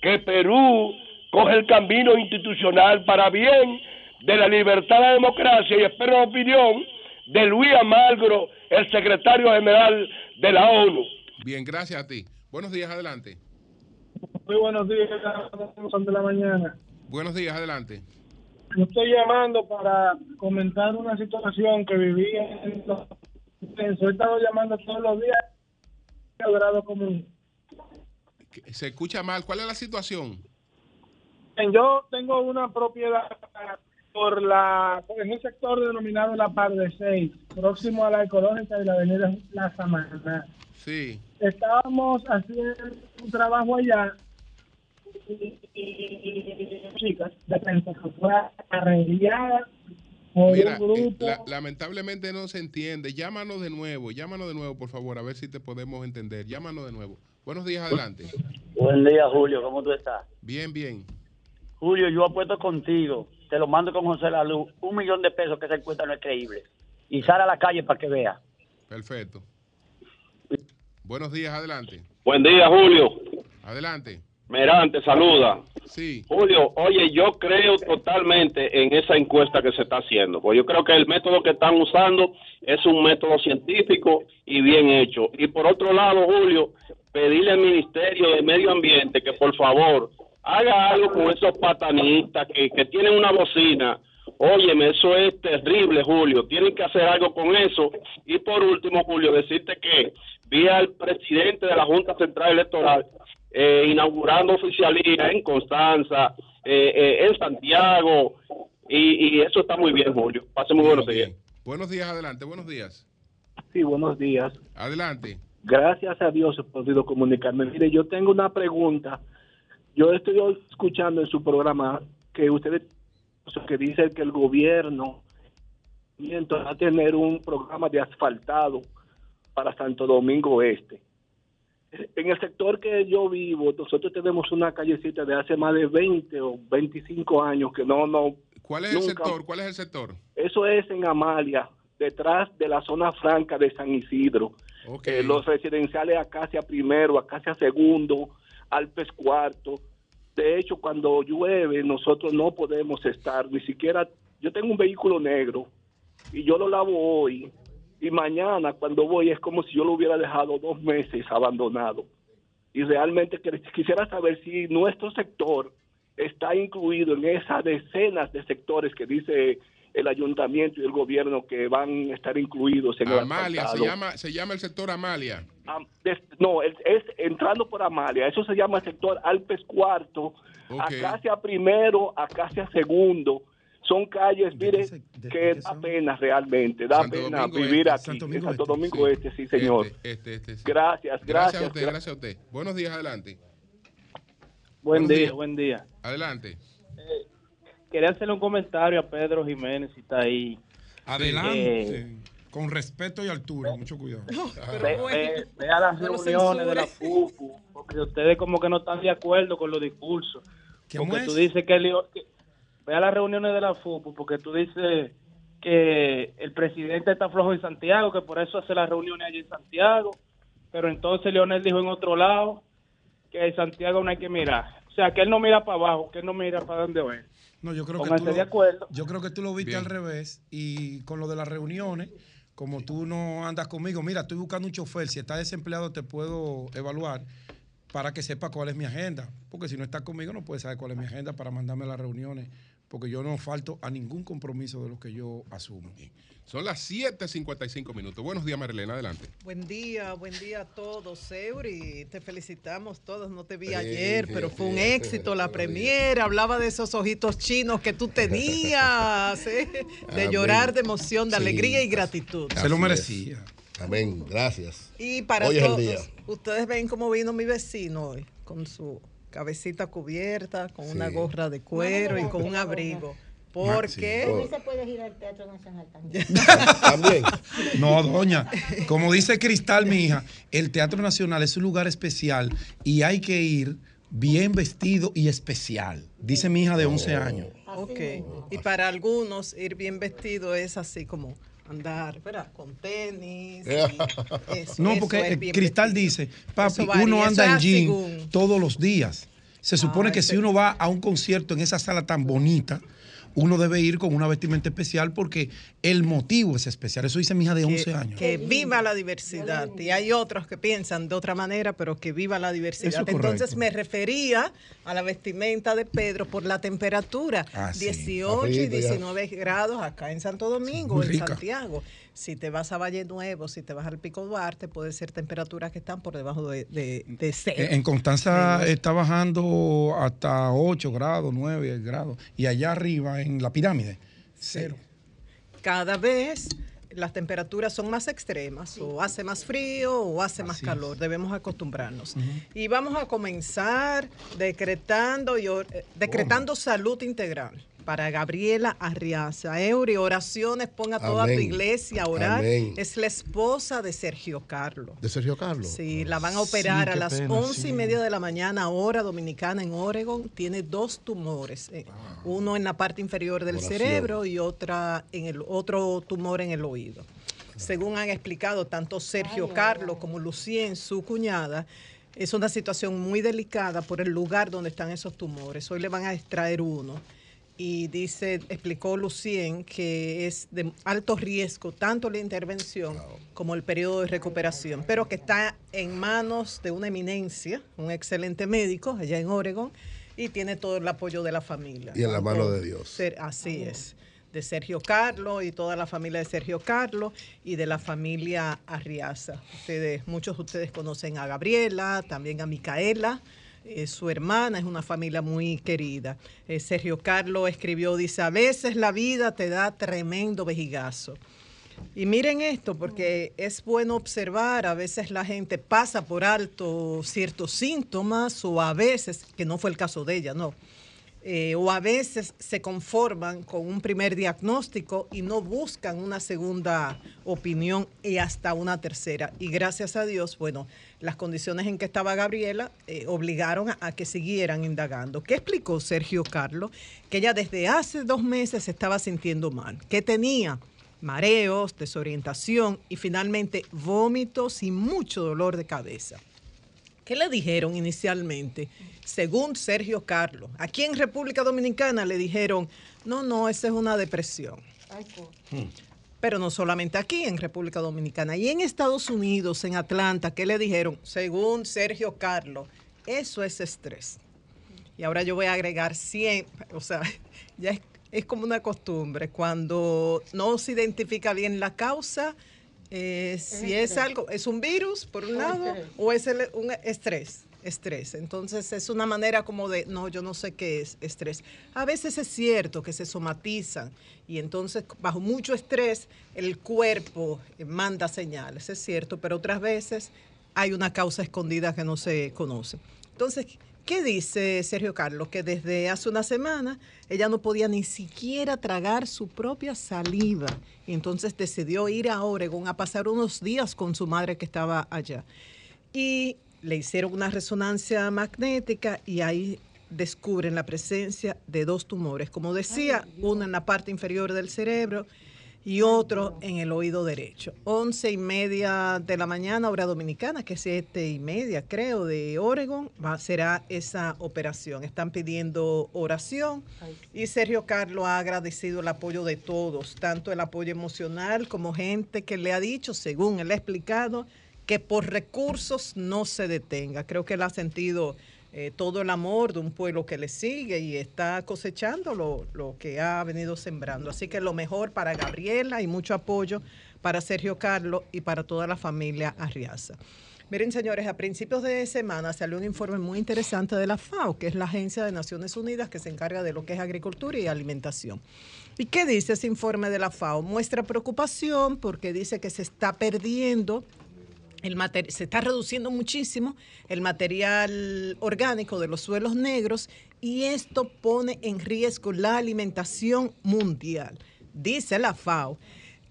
que Perú coge el camino institucional para bien de la libertad la democracia y espero la opinión de Luis Amalgro, el secretario general de la ONU. Bien, gracias a ti. Buenos días, adelante. Muy buenos días, de la mañana. Buenos días, adelante. Yo estoy llamando para comentar una situación que viví en los... He estado llamando todos los días grado común. Se escucha mal. ¿Cuál es la situación? Yo tengo una propiedad por la en un sector denominado La Par de Seis, próximo a la ecológica de la avenida La Samaná. Sí. Estábamos haciendo un trabajo allá y, y- y- chicas de fue arreglada por Mira, un eh, la- lamentablemente no se entiende. Llámanos de nuevo, llámanos de nuevo, por favor, a ver si te podemos entender. Llámanos de nuevo. Buenos días, adelante. Buen día, Julio. ¿Cómo tú estás? Bien, bien. Julio, yo apuesto contigo. Te lo mando con José La Luz. Un millón de pesos que esa encuesta no es creíble. Y sal a la calle para que vea. Perfecto. Buenos días, adelante. Buen día, Julio. Adelante. Merante, saluda. Sí. Julio, oye, yo creo totalmente en esa encuesta que se está haciendo. Pues yo creo que el método que están usando es un método científico y bien hecho. Y por otro lado, Julio, pedirle al Ministerio de Medio Ambiente que por favor haga algo con esos patanistas que, que tienen una bocina. Óyeme, eso es terrible, Julio. Tienen que hacer algo con eso. Y por último, Julio, decirte que vi al presidente de la Junta Central Electoral eh, inaugurando oficialía en Constanza, eh, eh, en Santiago, y, y eso está muy bien, Julio. Pase muy buenos días. Buenos días, adelante. Buenos días. Sí, buenos días. Adelante. Gracias a Dios he podido comunicarme. Mire, yo tengo una pregunta. Yo estoy escuchando en su programa que ustedes que dicen que el gobierno va a tener un programa de asfaltado para Santo Domingo Este. En el sector que yo vivo, nosotros tenemos una callecita de hace más de 20 o 25 años que no, no. ¿Cuál es el sector? ¿Cuál es el sector? Eso es en Amalia, detrás de la zona franca de San Isidro. Ok. Eh, los residenciales Acacia Primero, Acacia Segundo, Alpes Cuarto. De hecho, cuando llueve, nosotros no podemos estar, ni siquiera. Yo tengo un vehículo negro y yo lo lavo hoy. Y mañana, cuando voy, es como si yo lo hubiera dejado dos meses abandonado. Y realmente quisiera saber si nuestro sector está incluido en esas decenas de sectores que dice el ayuntamiento y el gobierno que van a estar incluidos en el Amalia, se asfaltado. llama, se llama el sector Amalia. No, es, es entrando por Amalia. Eso se llama sector Alpes Cuarto, Ok. Acacia Primero, Acacia Segundo. Son calles, mire, que da pena realmente, da Santo pena Domingo vivir Este. aquí. Santo en Domingo Santo Este, Domingo sí. Este, sí, señor. Este, este, este, sí. Gracias, Gracias gracias. a usted, gra- gracias a usted. Buenos días, adelante. Buen Buenos día, días. buen día. Adelante. Quería hacerle un comentario a Pedro Jiménez, si está ahí. Adelante. Eh, Con respeto y altura, mucho cuidado. ve, ve- ve a las No reuniones de la. FUFU, porque ustedes como que no están de acuerdo con los discursos. ¿Cómo Porque es? tú dices que, Leo- que- ve a las reuniones de la FUFU, porque tú dices que el presidente está flojo en Santiago, que por eso hace las reuniones allí en Santiago, pero entonces Leonel dijo en otro lado que en Santiago no hay que mirar. O sea, que él no mira para abajo, que él no mira para donde ve. No, yo creo que tú de lo, yo creo que tú lo viste al revés y con lo de las reuniones, como tú no andas conmigo, mira, estoy buscando un chofer, si estás desempleado te puedo evaluar para que sepa cuál es mi agenda, porque si no estás conmigo no puedes saber cuál es mi agenda para mandarme a las reuniones, porque yo no falto a ningún compromiso de los que yo asumo. Son las 7.55 minutos. Buenos días, Marilena, adelante. Buen día, buen día a todos, Eury. Te felicitamos todos. No te vi ayer, sí, pero fue un sí, éxito la premier. Hablaba de esos ojitos chinos que tú tenías, ¿eh? de Amén. llorar de emoción, de Sí. alegría y gratitud. Se lo merecía. Amén, gracias. Y para Hoy es el todos, día. ustedes ven cómo vino mi vecino hoy, con su cabecita cubierta, con una gorra de cuero y con un abrigo. Porque Hoy se puede ir al Teatro Nacional también. <laughs> <laughs> También. No, doña. Como dice Cristal, mi hija, el Teatro Nacional es un lugar especial y hay que ir bien vestido y especial. Dice mi hija de 11 años. Ok. Y para algunos ir bien vestido es así como andar, ¿verdad? Con tenis. <laughs> eso, No, eso porque Cristal dice, papi, varía, uno anda en jean según- todos los días. Se supone Ah, que ese- si uno va a un concierto en esa sala tan bonita, uno debe ir con una vestimenta especial porque el motivo es especial. Eso dice mi hija de 11 años. Que viva la diversidad. Y hay otros que piensan de otra manera, pero que viva la diversidad. Es. Entonces me refería a la vestimenta de Pedro por la temperatura. Ah, sí. 18 y Está frito ya. 19 grados acá en Santo Domingo, en rica. Santiago. Si te vas a Valle Nuevo, si te vas al Pico Duarte, puede ser temperaturas que están por debajo de, de, de cero. En Constanza está bajando hasta 8 grados, 9 grados. Y allá arriba, en la pirámide, cero. Cada vez las temperaturas son más extremas, o hace más frío o hace más calor. Debemos acostumbrarnos. Y vamos a comenzar decretando, y or- eh, decretando salud integral. Para Gabriela Arriaza, Euri, oraciones, ponga toda tu iglesia a orar. Amén. Es la esposa de Sergio Carlos. ¿De Sergio Carlos? Sí, la van a operar Sí, a las pena, once sí. y media de la mañana, hora dominicana en Oregon. Tiene dos tumores, eh, uno en la parte inferior del Oración. cerebro y otra en el otro tumor en el oído. Según han explicado tanto Sergio Carlos como Lucien, su cuñada, es una situación muy delicada por el lugar donde están esos tumores. Hoy le van a extraer uno y dice, explicó Lucien que es de alto riesgo tanto la intervención como el periodo de recuperación, pero que está en manos de una eminencia, un excelente médico allá en Oregon y tiene todo el apoyo de la familia. Y en la mano de Dios. Así es. De Sergio Carlos y toda la familia de Sergio Carlos y de la familia Arriaza. Ustedes, muchos de ustedes conocen a Gabriela, también a Micaela, eh, su hermana, es una familia muy querida. Eh, Sergio Carlos escribió, dice, a veces la vida te da tremendo vejigazo. Y miren esto, porque es bueno observar, a veces la gente pasa por alto ciertos síntomas o a veces, que no fue el caso de ella, no, eh, o a veces se conforman con un primer diagnóstico y no buscan una segunda opinión y hasta una tercera. Y gracias a Dios, bueno, las condiciones en que estaba Gabriela eh, obligaron a, que siguieran indagando. ¿Qué explicó Sergio Carlos? Que ella desde hace dos meses se estaba sintiendo mal, que tenía mareos, desorientación y finalmente vómitos y mucho dolor de cabeza. ¿Qué le dijeron inicialmente? Según Sergio Carlos, aquí en República Dominicana le dijeron, no, no, esa es una depresión. Pero no solamente aquí en República Dominicana, y en Estados Unidos, en Atlanta, ¿qué le dijeron? Según Sergio Carlos, eso es estrés. Y ahora yo voy a agregar 100, o sea, <laughs> ya es, es como una costumbre, cuando no se identifica bien la causa, eh, si es algo, es un virus por un lado estrés. o es el- un estrés, estrés. Entonces es una manera como de, no, yo no sé qué es estrés. A veces es cierto que se somatizan y entonces bajo mucho estrés el cuerpo eh, manda señales, es cierto, pero otras veces hay una causa escondida que no se conoce. Entonces, ¿qué dice Sergio Carlos? Que desde hace una semana ella no podía ni siquiera tragar su propia saliva. Y entonces decidió ir a Oregon a pasar unos días con su madre que estaba allá. Y le hicieron una resonancia magnética y ahí descubren la presencia de dos tumores. Como decía, uno en la parte inferior del cerebro y otro en el oído derecho. Once y media de la mañana, hora dominicana, que es siete y media, creo, de Oregon, va, será esa operación. Están pidiendo oración y Sergio Carlos ha agradecido el apoyo de todos, tanto el apoyo emocional como gente que le ha dicho, según él ha explicado, que por recursos no se detenga. Creo que él ha sentido eh, todo el amor de un pueblo que le sigue y está cosechando lo, lo que ha venido sembrando. Así que lo mejor para Gabriela y mucho apoyo para Sergio Carlos y para toda la familia Arriaza. Miren, señores, a principios de semana salió un informe muy interesante de la FAO, que es la Agencia de Naciones Unidas que se encarga de lo que es agricultura y alimentación. ¿Y qué dice ese informe de la FAO? Muestra preocupación porque dice que se está perdiendo se está reduciendo muchísimo el material orgánico de los suelos negros y esto pone en riesgo la alimentación mundial. Dice la FAO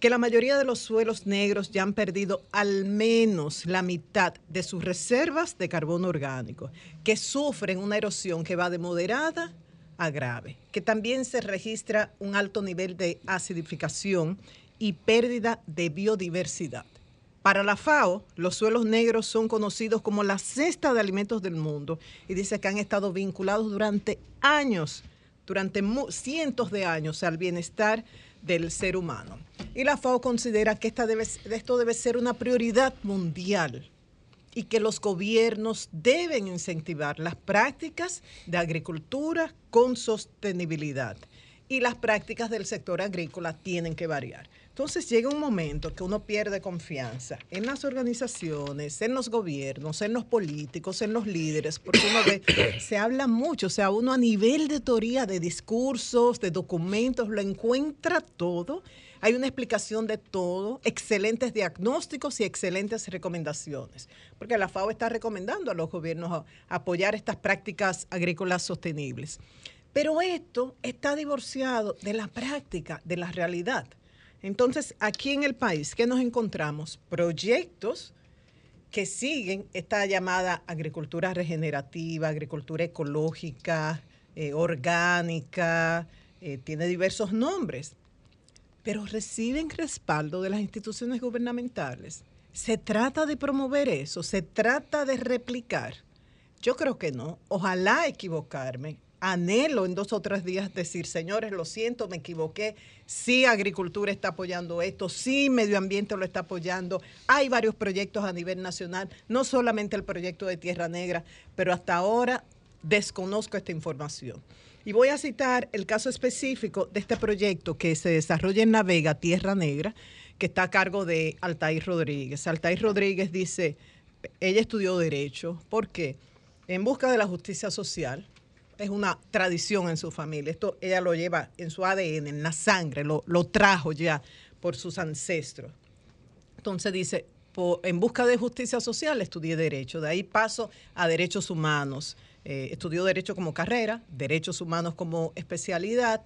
que la mayoría de los suelos negros ya han perdido al menos la mitad de sus reservas de carbono orgánico, que sufren una erosión que va de moderada a grave, que también se registra un alto nivel de acidificación y pérdida de biodiversidad. Para la FAO, los suelos negros son conocidos como la cesta de alimentos del mundo y dice que han estado vinculados durante años, durante cientos de años al bienestar del ser humano. Y la FAO considera que esta esto debe ser una prioridad mundial y que los gobiernos deben incentivar las prácticas de agricultura con sostenibilidad. Y las prácticas del sector agrícola tienen que variar. Entonces llega un momento que uno pierde confianza en las organizaciones, en los gobiernos, en los políticos, en los líderes, porque uno ve, <coughs> se habla mucho, o sea, uno a nivel de teoría, de discursos, de documentos, lo encuentra todo. Hay una explicación de todo, excelentes diagnósticos y excelentes recomendaciones, porque la FAO está recomendando a los gobiernos a- apoyar estas prácticas agrícolas sostenibles. Pero esto está divorciado de la práctica, de la realidad. Entonces, aquí en el país, ¿qué nos encontramos? Proyectos que siguen esta llamada agricultura regenerativa, agricultura ecológica, eh, orgánica, eh, tiene diversos nombres, pero reciben respaldo de las instituciones gubernamentales. ¿Se trata de promover eso? ¿Se trata de replicar? Yo creo que no. Ojalá equivocarme. Anhelo en dos o tres días decir, señores, lo siento, me equivoqué. Sí, agricultura está apoyando esto, sí, medio ambiente lo está apoyando. Hay varios proyectos a nivel nacional, no solamente el proyecto de Tierra Negra, pero hasta ahora desconozco esta información. Y voy a citar el caso específico de este proyecto que se desarrolla en La Vega, Tierra Negra, que está a cargo de Altair Rodríguez. Altair Rodríguez dice, ella estudió Derecho, ¿por qué? En busca de la justicia social, es una tradición en su familia. Esto ella lo lleva en su ADN, en la sangre, lo, trajo ya por sus ancestros. Entonces dice, en busca de justicia social estudié derecho, de ahí paso a derechos humanos. Eh, estudió derecho como carrera, derechos humanos como especialidad.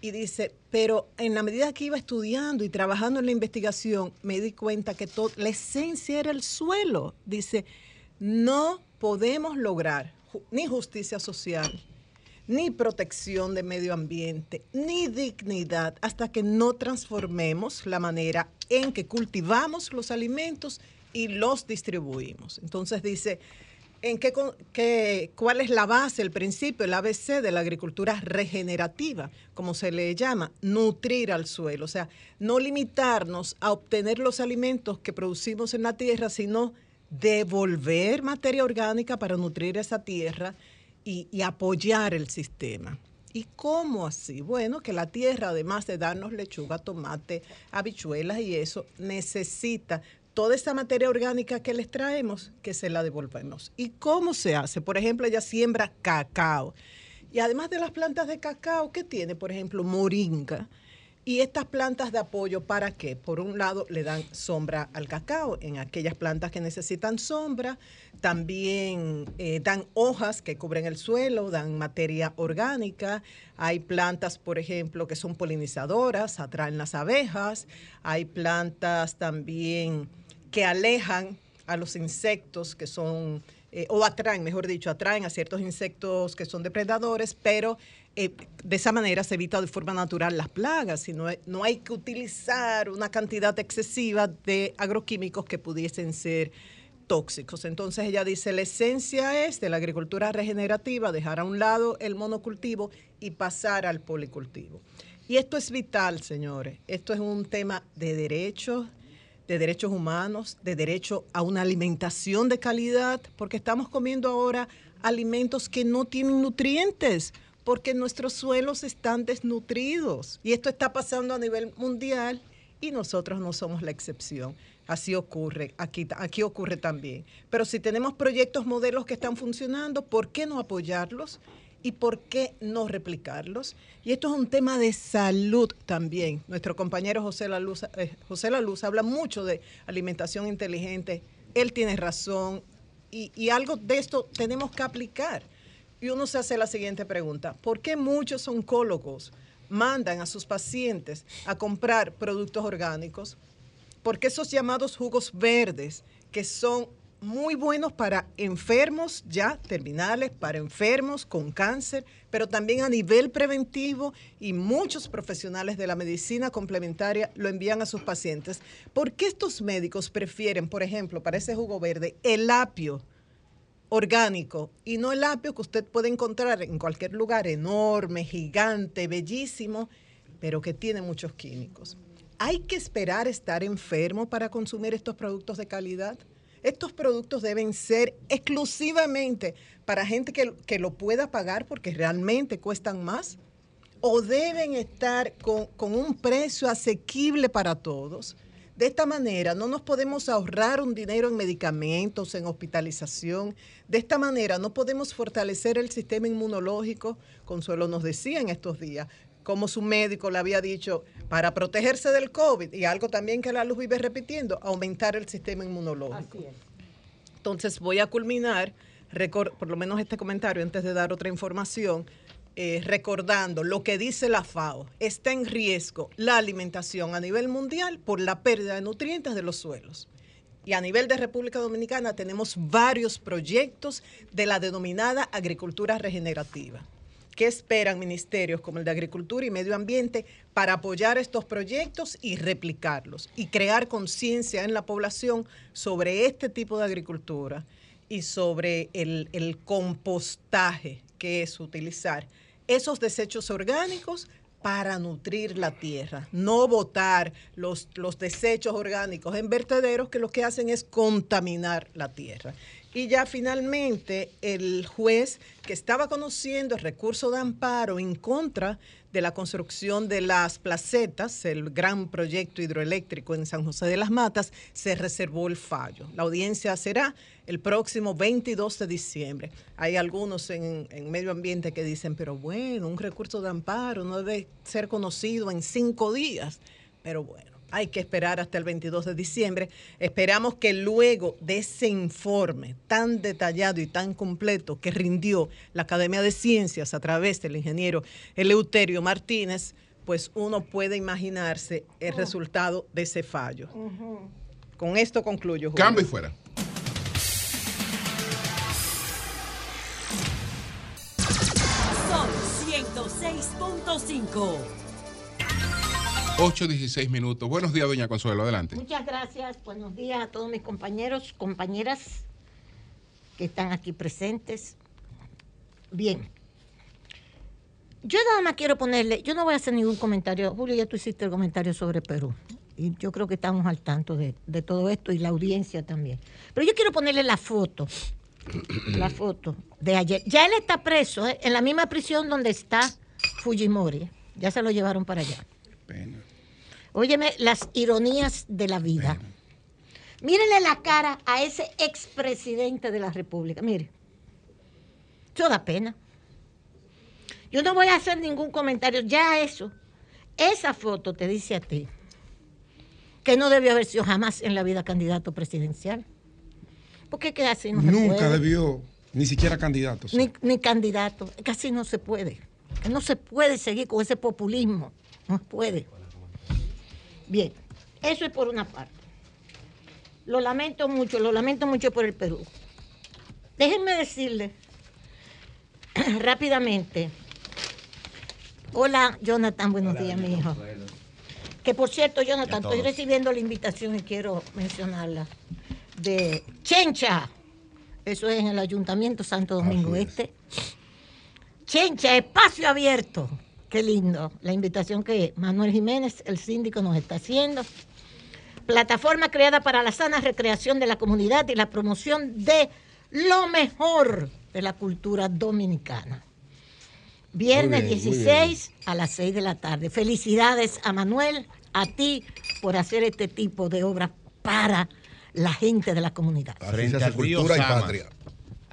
Y dice, pero en la medida que iba estudiando y trabajando en la investigación, me di cuenta que la esencia era el suelo. Dice, no podemos lograr ni justicia social, ni protección de medio ambiente, ni dignidad hasta que no transformemos la manera en que cultivamos los alimentos y los distribuimos. Entonces dice, ¿en qué, qué- ¿cuál es la base, el principio, el ABC de la agricultura regenerativa, como se le llama? Nutrir al suelo, o sea, no limitarnos a obtener los alimentos que producimos en la tierra, sino devolver materia orgánica para nutrir esa tierra y, apoyar el sistema. ¿Y cómo así? Bueno, que la tierra, además de darnos lechuga, tomate, habichuelas y eso, necesita toda esa materia orgánica que les traemos, que se la devolvemos. ¿Y cómo se hace? Por ejemplo, ella siembra cacao. Y además de las plantas de cacao, ¿qué tiene? Por ejemplo, moringa. Y estas plantas de apoyo, ¿para qué? Por un lado, le dan sombra al cacao en aquellas plantas que necesitan sombra. También eh, dan hojas que cubren el suelo, dan materia orgánica. Hay plantas, por ejemplo, que son polinizadoras, atraen las abejas. Hay plantas también que alejan a los insectos que son, eh, o atraen, mejor dicho, atraen a ciertos insectos que son depredadores, pero eh, de esa manera se evita de forma natural las plagas y no, no hay que utilizar una cantidad excesiva de agroquímicos que pudiesen ser tóxicos. Entonces ella dice, la esencia es de la agricultura regenerativa, dejar a un lado el monocultivo y pasar al policultivo. Y esto es vital, señores. Esto es un tema de derechos, de derechos humanos, de derecho a una alimentación de calidad, porque estamos comiendo ahora alimentos que no tienen nutrientes, porque nuestros suelos están desnutridos. Y esto está pasando a nivel mundial y nosotros no somos la excepción. Así ocurre, aquí, aquí ocurre también. Pero si tenemos proyectos, modelos que están funcionando, ¿por qué no apoyarlos? ¿Y por qué no replicarlos? Y esto es un tema de salud también. Nuestro compañero José La Luz, eh, José La Luz habla mucho de alimentación inteligente. Él tiene razón. Y, y algo de esto tenemos que aplicar. Y uno se hace la siguiente pregunta. ¿Por qué muchos oncólogos mandan a sus pacientes a comprar productos orgánicos? Porque esos llamados jugos verdes, que son muy buenos para enfermos ya terminales, para enfermos con cáncer, pero también a nivel preventivo y muchos profesionales de la medicina complementaria lo envían a sus pacientes. ¿Por qué estos médicos prefieren, por ejemplo, para ese jugo verde, el apio? Orgánico y no el apio que usted puede encontrar en cualquier lugar enorme, gigante, bellísimo, pero que tiene muchos químicos. ¿Hay que esperar estar enfermo para consumir estos productos de calidad? Estos productos deben ser exclusivamente para gente que, que lo pueda pagar porque realmente cuestan más. o deben estar con, con un precio asequible para todos. De esta manera no nos podemos ahorrar un dinero en medicamentos, en hospitalización. De esta manera no podemos fortalecer el sistema inmunológico. Consuelo nos decía en estos días, como su médico le había dicho, para protegerse del COVID, y algo también que la luz vive repitiendo, aumentar el sistema inmunológico. Entonces voy a culminar, por lo menos este comentario antes de dar otra información, eh, recordando lo que dice la FAO. Está en riesgo la alimentación a nivel mundial por la pérdida de nutrientes de los suelos. Y a nivel de República Dominicana tenemos varios proyectos de la denominada agricultura regenerativa. ¿Qué esperan ministerios como el de Agricultura y Medio Ambiente para apoyar estos proyectos y replicarlos y crear conciencia en la población sobre este tipo de agricultura y sobre el, el compostaje que es utilizar esos desechos orgánicos para nutrir la tierra, no botar los, los desechos orgánicos en vertederos que lo que hacen es contaminar la tierra. Y ya finalmente el juez que estaba conociendo el recurso de amparo en contra de la construcción de las placetas, el gran proyecto hidroeléctrico en San José de las Matas, se reservó el fallo. La audiencia será el próximo 22 de diciembre. Hay algunos en, medio ambiente que dicen, pero bueno, un recurso de amparo no debe ser conocido en cinco días. Pero bueno, hay que esperar hasta el 22 de diciembre. Esperamos que luego de ese informe tan detallado y tan completo que rindió la Academia de Ciencias a través del ingeniero Eleuterio Martínez, pues uno puede imaginarse el resultado de ese fallo. Con esto concluyo. Julio. Cambio y fuera. Son 106.5. 8.16 minutos. Buenos días, doña Consuelo. Adelante. Muchas gracias. Buenos días a todos mis compañeros, compañeras que están aquí presentes. Bien. Yo nada más quiero ponerle, yo no voy a hacer ningún comentario. Julio, ya tú hiciste el comentario sobre Perú. Y yo creo que estamos al tanto de, de todo esto y la audiencia también. Pero yo quiero ponerle la foto, <clears throat> la foto de ayer. Ya él está preso, ¿eh? en la misma prisión donde está Fujimori. Ya se lo llevaron para allá. Óyeme las ironías de la vida. Mírenle la cara a ese expresidente de la República. Mire, eso da pena. Yo no voy a hacer ningún comentario. Ya eso, esa foto te dice a ti que no debió haber sido jamás en la vida candidato presidencial. Porque que así no se Nunca puede. debió, ni siquiera candidato. Ni, ni candidato. Así no se puede. No se puede seguir con ese populismo. No puede. Bien, eso es por una parte. Lo lamento mucho, lo lamento mucho por el Perú. Déjenme decirles <clears throat> rápidamente. Hola, Jonathan, buenos días, mi hijo. Que por cierto, Jonathan, estoy recibiendo la invitación y quiero mencionarla. De Chencha. Eso es en el Ayuntamiento Santo Domingo Este. Chencha, espacio abierto. Qué lindo. La invitación que Manuel Jiménez, el síndico, nos está haciendo. Plataforma creada para la sana recreación de la comunidad y la promoción de lo mejor de la cultura dominicana. Viernes bien, muy 16 a las 6 de la tarde. Felicidades a Manuel, a ti, por hacer este tipo de obras para la gente de la comunidad. Frente río cultura y Sama, patria.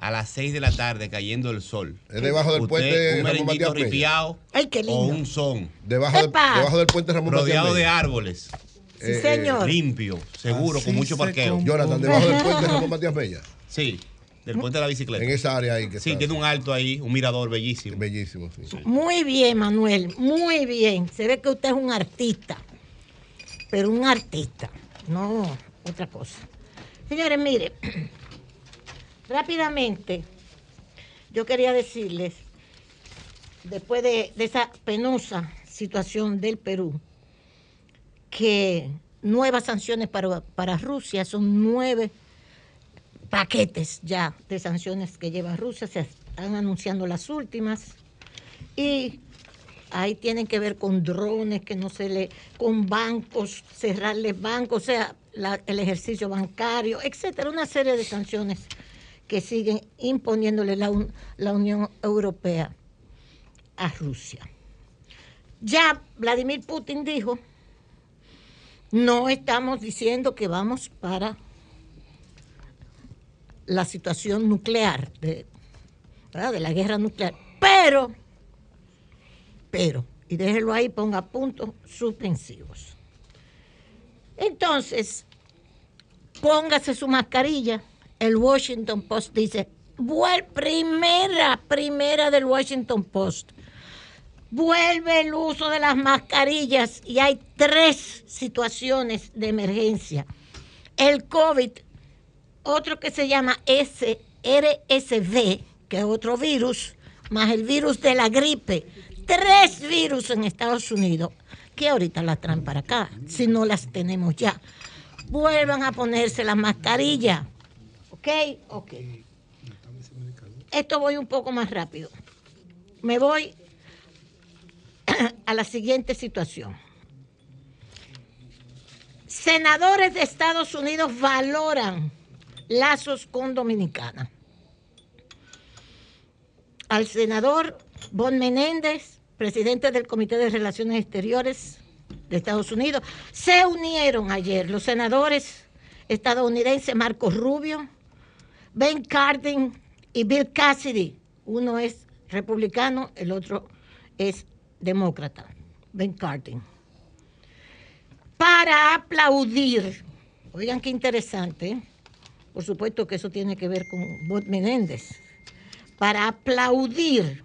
A las 6 de la tarde, cayendo el sol. Es debajo del Usted, puente Un Ramón Matías Peña. ripiao Ay, qué lindo. o un son. Debajo, del- debajo del puente Ramón Matías Rodeado de árboles. Sí, Eh, señor. Limpio, seguro, Así con mucho se parqueo. compone. Jonathan, debajo del puente Ramón <laughs> Matías Bella. Sí, del puente de la bicicleta. En esa área ahí que Sí, está. tiene un alto ahí, un mirador bellísimo. Bellísimo, sí. Muy bien, Manuel, muy bien. Se ve que usted es un artista, pero un artista, no otra cosa. Señores, mire, rápidamente, yo quería decirles, después de, esa penosa situación del Perú, que nuevas sanciones para, para Rusia son nueve paquetes ya de sanciones que lleva Rusia, se están anunciando las últimas y ahí tienen que ver con drones que no se le, con bancos, cerrarles bancos, o sea, el ejercicio bancario, etcétera, una serie de sanciones que siguen imponiéndole la, la Unión Europea a Rusia. Ya Vladimir Putin dijo, no estamos diciendo que vamos para la situación nuclear, de, de la guerra nuclear, pero, pero, y déjelo ahí, ponga puntos suspensivos. Entonces, póngase su mascarilla. El Washington Post dice, vuel- primera, primera del Washington Post. Vuelve el uso de las mascarillas y hay tres situaciones de emergencia. El COVID, otro que se llama SRSV, que es otro virus, más el virus de la gripe. Tres virus en Estados Unidos que ahorita las traen para acá, si no las tenemos ya. Vuelvan a ponerse la mascarilla. ¿Ok? Ok. Esto voy un poco más rápido. Me voy <clears throat> a la siguiente situación. Senadores de Estados Unidos valoran lazos con Dominicana. Al senador Bon Menéndez, presidente del Comité de Relaciones Exteriores de Estados Unidos, se unieron ayer los senadores estadounidenses Marcos Rubio, Ben Cardin y Bill Cassidy. Uno es republicano, el otro es demócrata, Ben Cardin. Para aplaudir, oigan qué interesante, por supuesto que eso tiene que ver con Bob Menéndez, para aplaudir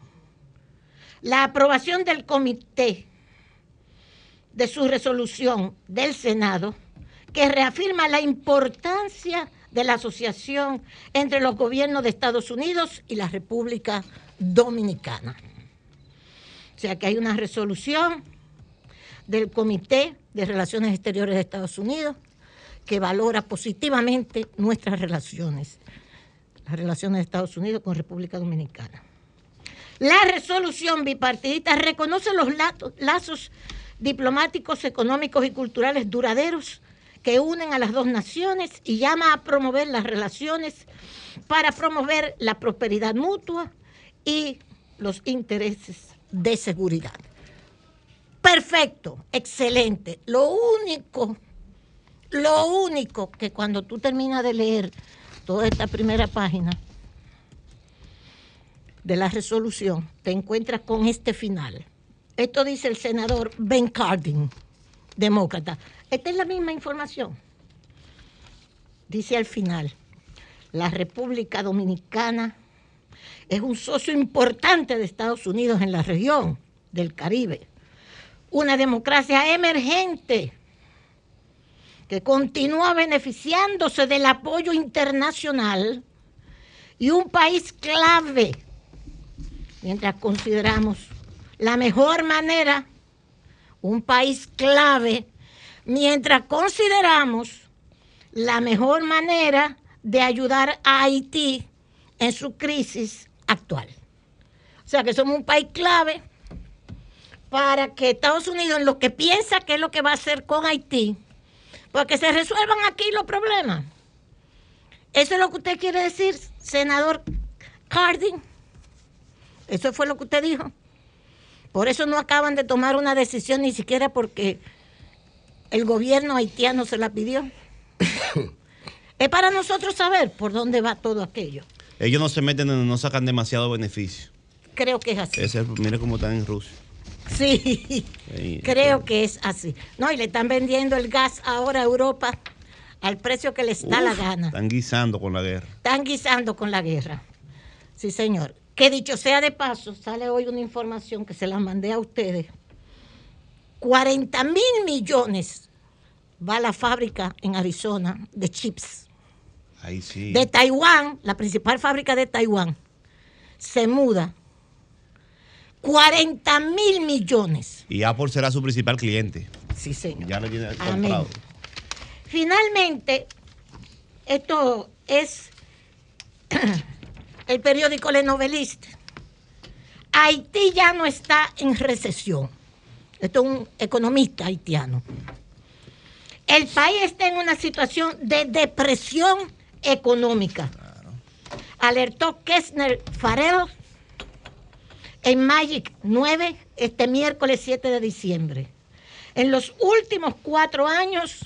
la aprobación del comité de su resolución del Senado que reafirma la importancia de la asociación entre los gobiernos de Estados Unidos y la República Dominicana. O sea que hay una resolución del Comité de Relaciones Exteriores de Estados Unidos que valora positivamente nuestras relaciones, las relaciones de Estados Unidos con República Dominicana. La resolución bipartidista reconoce los lazos diplomáticos, económicos y culturales duraderos que unen a las dos naciones y llama a promover las relaciones para promover la prosperidad mutua y los intereses de seguridad. Perfecto, excelente. Lo único, lo único que cuando tú terminas de leer toda esta primera página de la resolución, te encuentras con este final. Esto dice el senador Ben Cardin, demócrata. Esta es la misma información. Dice al final, la República Dominicana es un socio importante de Estados Unidos en la región del Caribe. Una democracia emergente que continúa beneficiándose del apoyo internacional y un país clave mientras consideramos la mejor manera, un país clave, mientras consideramos la mejor manera de ayudar a Haití en su crisis actual. O sea que somos un país clave para que Estados Unidos, en lo que piensa que es lo que va a hacer con Haití, porque se resuelvan aquí los problemas. ¿Eso es lo que usted quiere decir, senador Cardin? Eso fue lo que usted dijo. Por eso no acaban de tomar una decisión ni siquiera porque el gobierno haitiano se la pidió. <coughs> es para nosotros saber por dónde va todo aquello. Ellos no se meten, no sacan demasiado beneficio. Creo que es así. Ese, mire cómo están en Rusia. Sí, <laughs> creo que es así. No, y le están vendiendo el gas ahora a Europa al precio que les da la gana. Están guisando con la guerra. Están guisando con la guerra. Sí, señor. Que dicho sea de paso, sale hoy una información que se la mandé a ustedes. 40 mil millones va a la fábrica en Arizona de chips. Ahí sí. De Taiwán, la principal fábrica de Taiwán, se muda 40 mil millones. Y Apple será su principal cliente. Sí, señor. Ya le tiene comprado. Finalmente, esto es el periódico Le Noveliste. Haití ya no está en recesión. Esto es un economista haitiano. El país está en una situación de depresión económica. Alertó Kessner Farrell en Magic 9 este miércoles 7 de diciembre. En los últimos cuatro años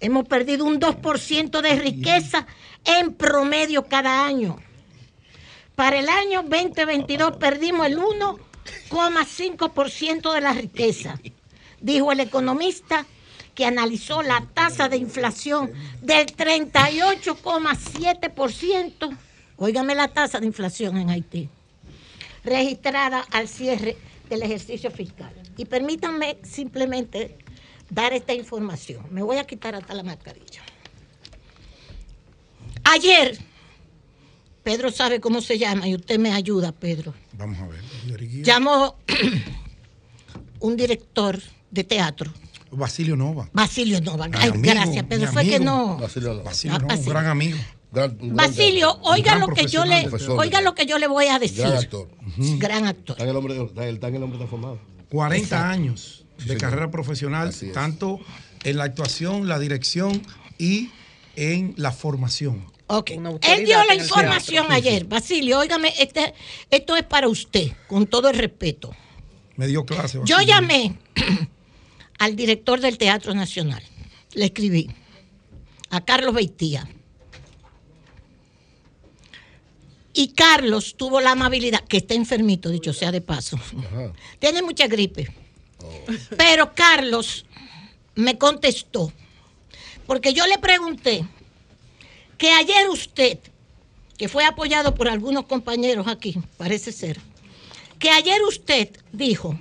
hemos perdido un 2% de riqueza en promedio cada año. Para el año 2022 perdimos el 1,5% de la riqueza, dijo el economista que analizó la tasa de inflación del 38,7%. Óigame la tasa de inflación en Haití, registrada al cierre del ejercicio fiscal. Y permítanme simplemente dar esta información. Me voy a quitar hasta la mascarilla. Ayer, Pedro sabe cómo se llama y usted me ayuda, Pedro. Vamos a ver. Llamó <clears throat> un director de teatro, Basilio Nova. Basilio Nova. Ay, amigo, gracias, Pedro. Fue que no. Basilio Nova. Basilio Ah, Nova, un gran amigo. Basilio, oiga lo que yo le, oiga lo que yo le voy a decir. Gran actor. Gran actor. Está en el hombre, está, está en el hombre transformado. 40 Exacto. años de carrera profesional, tanto en la actuación, la dirección y en la formación. Ok. Él dio la información ayer. Basilio, óigame, este, esto es para usted, con todo el respeto. Me dio clase. Yo llamé <clears throat> al director del Teatro Nacional. Le escribí a Carlos Beitía. Y Carlos tuvo la amabilidad, que está enfermito, dicho sea de paso. Tiene mucha gripe. Pero Carlos me contestó, porque yo le pregunté que ayer usted, que fue apoyado por algunos compañeros aquí, parece ser, que ayer usted dijo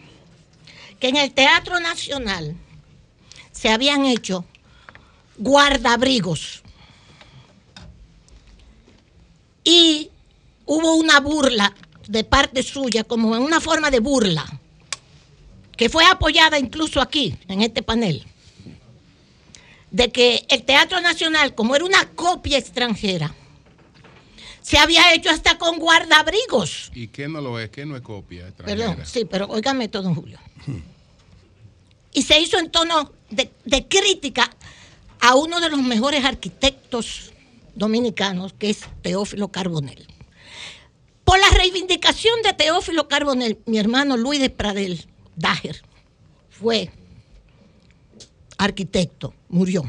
que en el Teatro Nacional se habían hecho guardabrigos y hubo una burla de parte suya, como en una forma de burla, que fue apoyada incluso aquí, en este panel, de que el Teatro Nacional, como era una copia extranjera, se había hecho hasta con guardabrigos. ¿Y qué no lo es? ¿Qué no es copia extranjera? Perdón, sí, pero óigame todo, Julio. Y se hizo en tono de, de crítica a uno de los mejores arquitectos dominicanos, que es Teófilo Carbonell. Por la reivindicación de Teófilo Carbonell, mi hermano Luis de Pradel Dager fue arquitecto, murió.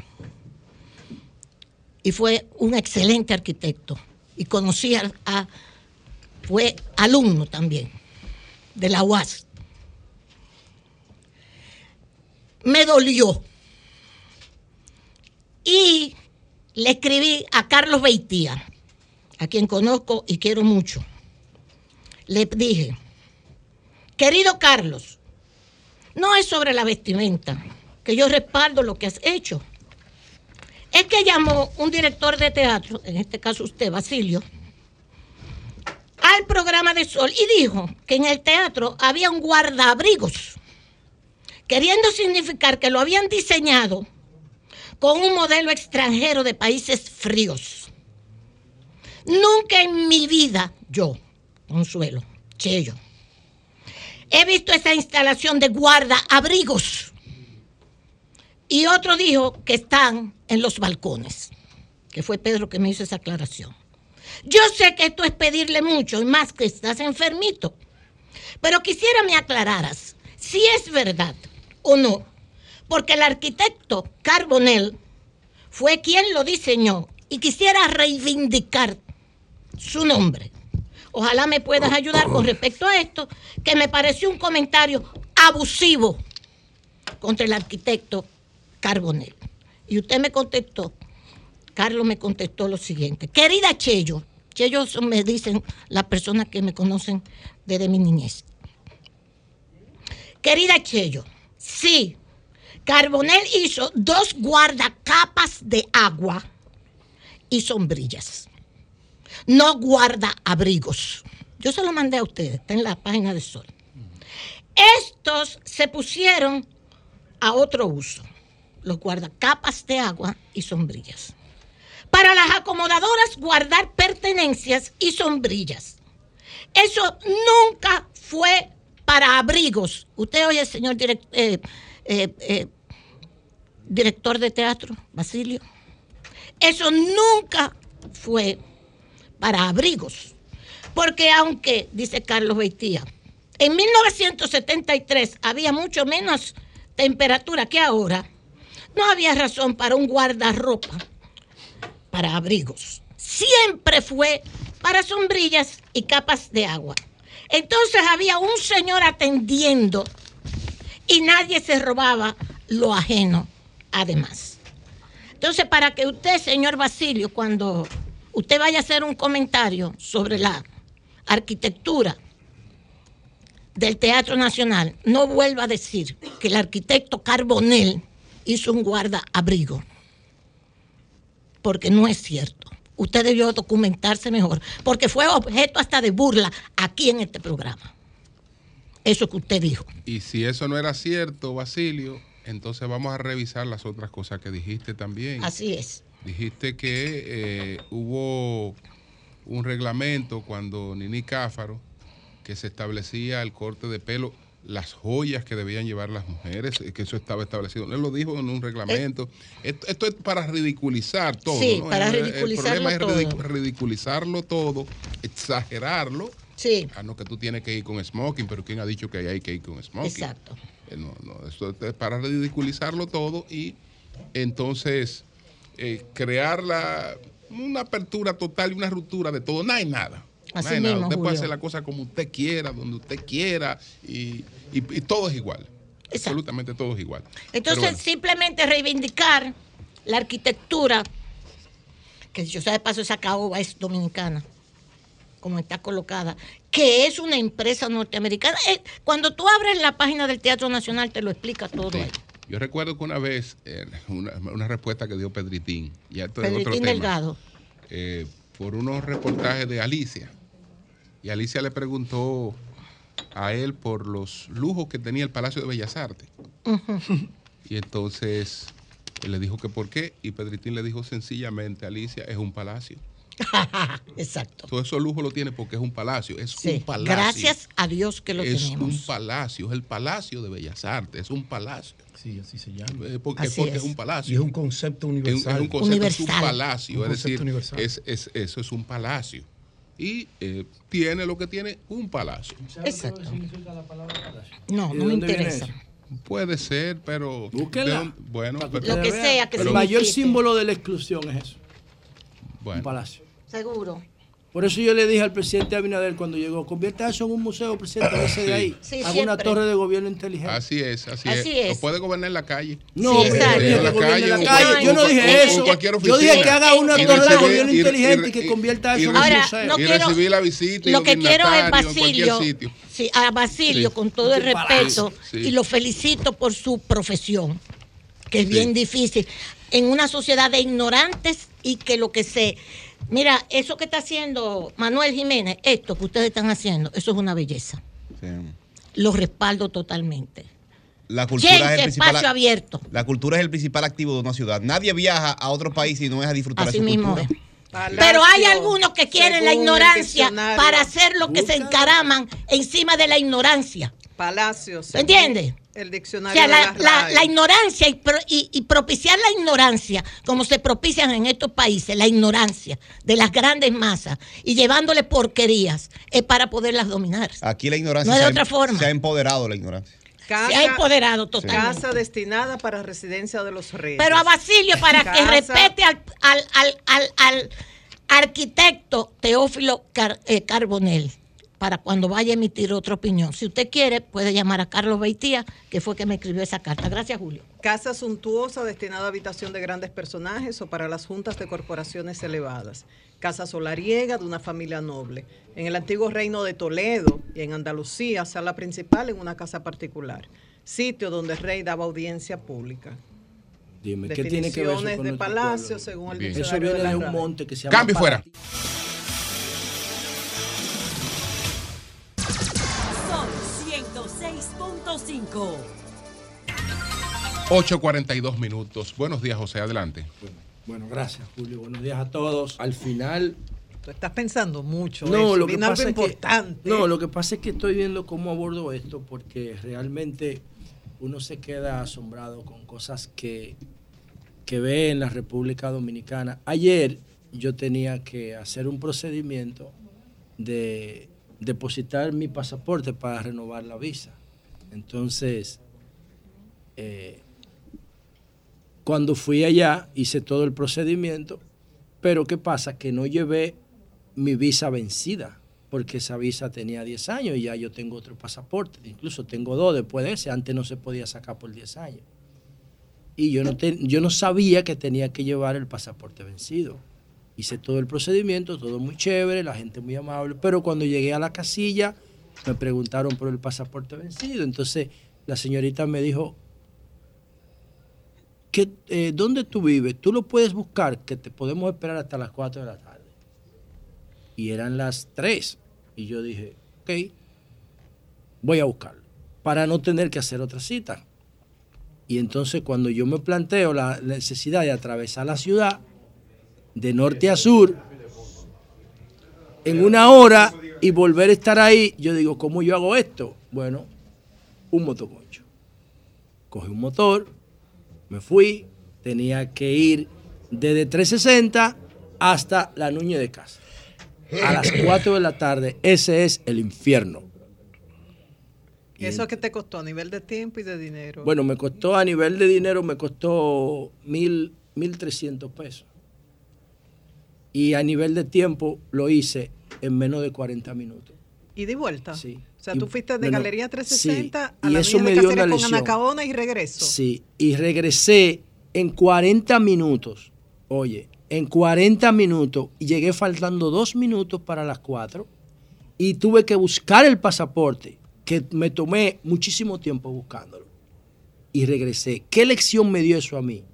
Y fue un excelente arquitecto. Y conocí a, fue alumno también de la UAS. Me dolió. Y le escribí a Carlos Beitía, a quien conozco y quiero mucho. Le dije, querido Carlos, no es sobre la vestimenta, que yo respaldo lo que has hecho. Es que llamó un director de teatro, en este caso usted, Basilio, al programa de Sol y dijo que en el teatro había un guardabrigos, queriendo significar que lo habían diseñado con un modelo extranjero de países fríos. Nunca en mi vida, yo, Consuelo, Chello, he visto esa instalación de guardaabrigos. Y otro dijo que están en los balcones, que fue Pedro que me hizo esa aclaración. Yo sé que esto es pedirle mucho y más que estás enfermito, pero quisiera me aclararas si es verdad o no, porque el arquitecto Carbonell fue quien lo diseñó y quisiera reivindicar su nombre. Ojalá me puedas ayudar con respecto a esto, que me pareció un comentario abusivo contra el arquitecto Carbonell. Y usted me contestó, Carlos me contestó lo siguiente. Querida Chello, Chello me dicen las personas que me conocen desde mi niñez. Querida Chello, sí, Carbonell hizo dos guardacapas de agua y sombrillas. No guarda abrigos. Yo se lo mandé a ustedes, está en la página de Sol. Estos se pusieron a otro uso, los guardacapas de agua y sombrillas. Para las acomodadoras guardar pertenencias y sombrillas. Eso nunca fue para abrigos. Usted oye, señor eh, eh, eh, director de teatro, Basilio. Eso nunca fue para abrigos. Porque aunque, dice Carlos Beitía, en 1973 había mucho menos temperatura que ahora, no había razón para un guardarropa para abrigos. Siempre fue para sombrillas y capas de agua. Entonces había un señor atendiendo y nadie se robaba lo ajeno, además. Entonces, para que usted, señor Basilio, cuando usted vaya a hacer un comentario sobre la arquitectura del Teatro Nacional, no vuelva a decir que el arquitecto Carbonell hizo un guarda-abrigo, porque no es cierto. Usted debió documentarse mejor, porque fue objeto hasta de burla aquí en este programa. Eso que usted dijo. Y si eso no era cierto, Basilio, entonces vamos a revisar las otras cosas que dijiste también. Así es. Dijiste que eh, hubo un reglamento cuando Nini Cáfaro, que se establecía el corte de pelo, las joyas que debían llevar las mujeres, eh, que eso estaba establecido. Él lo dijo en un reglamento. esto, esto es para ridiculizar todo. Sí, ¿no? para El- ridiculizarlo El problema es ridiculizarlo todo, exagerarlo. Sí. Ah, no, que tú tienes que ir con smoking, pero ¿quién ha dicho que hay que ir con smoking? Exacto. Eh, No, no, esto es para ridiculizarlo todo y entonces eh, crear la, una apertura total y una ruptura de todo. No hay nada. Así mismo, Usted puede hacer la cosa como usted quiera, donde usted quiera y, y- y todo es igual. Absolutamente todo es igual. Entonces, bueno, simplemente reivindicar la arquitectura, que yo sé de paso, esa caoba es dominicana, como está colocada, que es una empresa norteamericana. Eh, cuando tú abres la página del Teatro Nacional, te lo explica todo ahí. yo recuerdo que una vez, eh, una, una respuesta que dio Pedritín, ya esto es otro Pedritín tema. Delgado. eh, por unos reportajes de Alicia. Y Alicia le preguntó a él por los lujos que tenía el Palacio de Bellas Artes. Y entonces él le dijo que por qué. Y Pedritín le dijo sencillamente, Alicia, es un palacio. <laughs> Exacto. Todo eso lujo lo tiene porque es un palacio. Es Sí, un palacio. Gracias a Dios que lo es tenemos. un palacio, es el Palacio de Bellas Artes, es un palacio. Sí, así se llama. Eh, Porque, Así porque es. es un palacio. Y es un concepto Es un- universal. Es un concepto, es un Universal. palacio. Un es decir, concepto universal. es, es- eso es un palacio. Y eh, tiene lo que tiene un palacio. Exacto. No, ¿Y de no me interesa. Puede ser, pero. Búsquenla. de bueno, pero- Lo que sea que El mayor símbolo de la exclusión es eso. Bueno. Un palacio. Seguro. Por eso yo le dije al presidente Abinader cuando llegó, convierta eso en un museo, presidente, <laughs> ese de ahí. Sí, Haga una torre de gobierno inteligente. Así es, así, Así es. es. O puede gobernar en la calle. No, Sí, en la calle. la calle. Yo no dije eso. Yo dije que haga una torre de gobierno inteligente y y- que convierta eso en un museo. no y quiero- recibir la visita y Lo que quiero es Basilio, sí, a Basilio, Sí. con todo el Sí, respeto, sí. y lo felicito por su profesión, que es Sí. bien difícil, en una sociedad de ignorantes y que lo que se... Mira, eso que está haciendo Manuel Jiménez, esto que ustedes están haciendo, eso es una belleza. Lo respaldo totalmente. La cultura Gente, es el principal. espacio abierto. La cultura es el principal activo de una ciudad. Nadie viaja a otro país y no es a disfrutar de Así su mismo cultura. es. Pero hay algunos que quieren la ignorancia para hacer lo que se encaraman encima de la ignorancia. Palacios. ¿Me entiendes? El O diccionario sea, de la, ignorancia y, pro- y- y propiciar la ignorancia, como se propician en estos países, la ignorancia de las grandes masas y llevándole porquerías, es para poderlas dominar. Aquí la ignorancia No hay se, de ha- otra forma. se ha empoderado la ignorancia. Casa- Se ha empoderado totalmente. Casa destinada para residencia de los reyes. Pero a Basilio, para que respete al, al, al, al- al arquitecto Teófilo Car- eh, Carbonell, para cuando vaya a emitir otra opinión. Si usted quiere, puede llamar a Carlos Beitía, que fue que me escribió esa carta. Gracias, Julio. Casa suntuosa destinada a habitación de grandes personajes o para las juntas de corporaciones elevadas. Casa solariega de una familia noble. En el antiguo reino de Toledo y en Andalucía, sala principal en una casa particular. Sitio donde el rey daba audiencia pública. Dime, ¿qué tiene que ver eso con de palacio pueblo? según el. Eso diccionario viene de, la de un RAE. monte que se llama Cambio fuera. 106.5. 8.42 minutos. Buenos días, José. Adelante. Bueno, gracias, Julio. Buenos días a todos. Al final. Tú estás pensando mucho. No, eso. lo que algo pasa es que, no, lo que pasa es que estoy viendo cómo abordo esto porque realmente uno se queda asombrado con cosas que, que ve en la República Dominicana. Ayer yo tenía que hacer un procedimiento de depositar mi pasaporte para renovar la visa. Entonces, eh, cuando fui allá, hice todo el procedimiento, pero ¿qué pasa? Que no llevé mi visa vencida, porque esa visa tenía 10 años y ya yo tengo otro pasaporte, incluso tengo dos después de ese, antes no se podía sacar por 10 años. Y yo no, te- yo no sabía que tenía que llevar el pasaporte vencido. Hice todo el procedimiento, todo muy chévere, la gente muy amable, pero cuando llegué a la casilla me preguntaron por el pasaporte vencido. Entonces la señorita me dijo, ¿qué, eh, ¿dónde tú vives? Tú lo puedes buscar, que te podemos esperar hasta las 4 de la tarde. Y eran las 3. Y yo dije, ok, voy a buscarlo, para no tener que hacer otra cita. Y entonces cuando yo me planteo la necesidad de atravesar la ciudad de norte a sur en una hora y volver a estar ahí, yo digo, ¿cómo yo hago esto? Bueno, un motoconcho. Cogí un motor, me fui, tenía que ir desde 360 hasta la Nuñez de Casa. A las 4 de la tarde, ese es el infierno. ¿Y eso qué te costó a nivel de tiempo y de dinero? Bueno, me costó a nivel de dinero, me costó mil, mil trescientos pesos. Y a nivel de tiempo lo hice en menos de 40 minutos. ¿Y de vuelta? Sí. O sea, Y- tú fuiste de bueno, Galería 360 sí, a y la eso Avenida me dio una con lesión. Anacaona y regreso. Sí, y regresé en 40 minutos. Oye, en 40 minutos y llegué faltando dos minutos para las 4 y tuve que buscar el pasaporte, que me tomé muchísimo tiempo buscándolo. Y regresé. ¿Qué lección me dio eso a mí?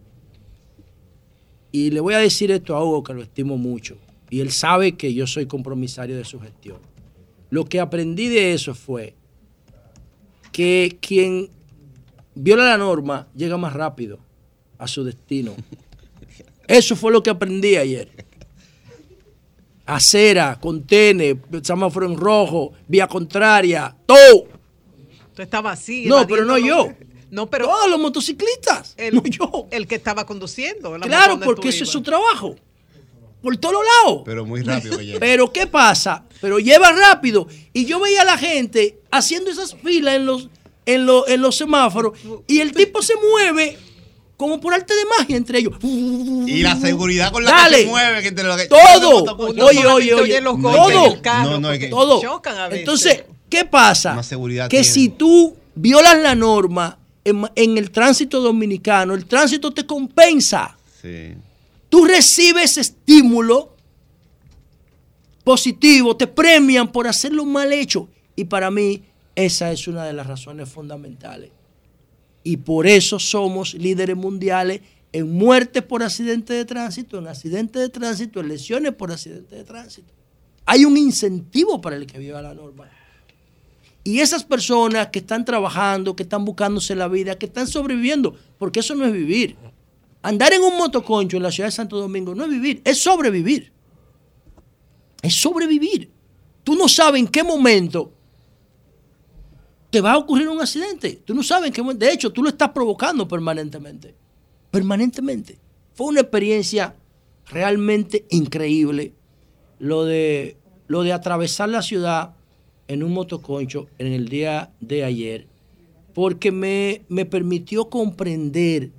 Y le voy a decir esto a Hugo, que lo estimo mucho. Y él sabe que yo soy compromisario de su gestión. Lo que aprendí de eso fue que quien viola la norma llega más rápido a su destino. <laughs> Eso fue lo que aprendí ayer. Acera, contene, semáforo en rojo, vía contraria, todo. Tú estabas así. No, pero no yo. <laughs> No, pero. Todos los motociclistas. El, no yo. El que estaba conduciendo. Claro, porque ese es ibas. su trabajo. Por todos lados. Pero muy rápido que llega. Pero ¿qué pasa? Pero lleva rápido. Y yo veía a la gente haciendo esas filas en los, en los, en los semáforos y el tipo se mueve como por arte de magia entre ellos. Y la seguridad con la Dale. que se mueve. Que entre lo que- Todo. Oye, oye, oye. los Todo. golpes en el carro, No, no, es que- Todo. chocan a veces. Entonces, ¿qué pasa? Más seguridad que tiene. si tú violas la norma en, el tránsito dominicano, el tránsito te compensa. Sí. Tú recibes estímulo positivo, te premian por hacerlo mal hecho. Y para mí esa es una de las razones fundamentales. Y por eso somos líderes mundiales en muertes por accidente de tránsito, en accidentes de tránsito, en lesiones por accidente de tránsito. Hay un incentivo para el que viola la norma. Y esas personas que están trabajando, que están buscándose la vida, que están sobreviviendo, porque eso no es vivir. Andar en un motoconcho en la ciudad de Santo Domingo no es vivir, es sobrevivir. Es sobrevivir. Tú no sabes en qué momento te va a ocurrir un accidente. Tú no sabes en qué momento. De hecho, tú lo estás provocando permanentemente. Permanentemente. Fue una experiencia realmente increíble lo de, lo de atravesar la ciudad en un motoconcho en el día de ayer, porque me, me permitió comprender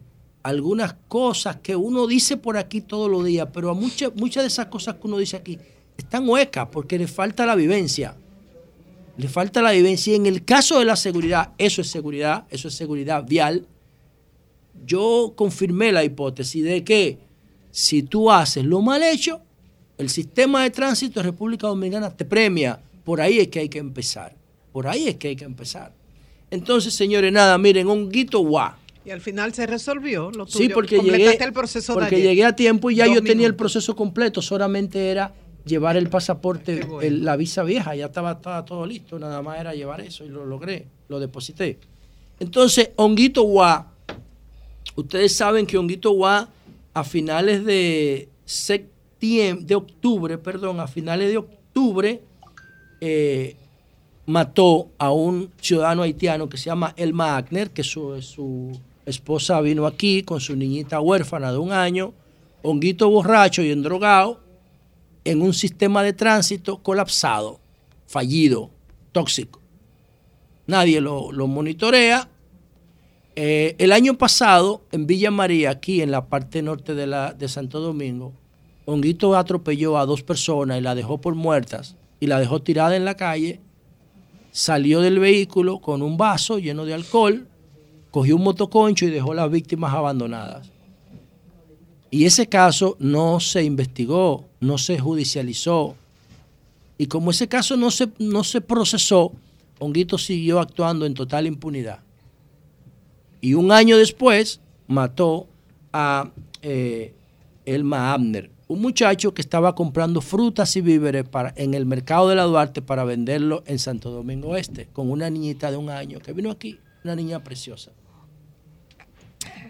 algunas cosas que uno dice por aquí todos los días, pero a muchas, muchas de esas cosas que uno dice aquí están huecas porque le falta la vivencia. Le falta la vivencia. Y en el caso de la seguridad, eso es seguridad, eso es seguridad vial. Yo confirmé la hipótesis de que si tú haces lo mal hecho, el sistema de tránsito de República Dominicana te premia. Por ahí es que hay que empezar. Por ahí es que hay que empezar. Entonces, señores, nada, miren, un guito guá. Y al final se resolvió lo tuyo. Sí, porque llegué, el proceso de porque ayer. llegué a tiempo y ya Dos yo tenía el proceso completo, solamente era llevar el pasaporte, el- la visa vieja, ya estaba, estaba todo listo, nada más era llevar eso y lo logré, lo deposité. Entonces, Honguito Guá, ustedes saben que Honguito Guá a finales de septiembre, de octubre, perdón, a finales de octubre, eh, mató a un ciudadano haitiano que se llama Elma Agner, que su, esposa vino aquí con su niñita huérfana de un año, honguito borracho y endrogado, en un sistema de tránsito colapsado, fallido, tóxico. Nadie lo, monitorea. Eh, el año pasado, en Villa María, aquí en la parte norte de, de Santo Domingo, Honguito atropelló a dos personas y la dejó por muertas y la dejó tirada en la calle. Salió del vehículo con un vaso lleno de alcohol, cogió un motoconcho y dejó a las víctimas abandonadas. Y ese caso no se investigó, no se judicializó. Y como ese caso no se, no se procesó, Honguito siguió actuando en total impunidad. Y un año después mató a eh, Elma Abner, un muchacho que estaba comprando frutas y víveres para, en el mercado de la Duarte para venderlo en Santo Domingo Este, con una niñita de un año que vino aquí, una niña preciosa.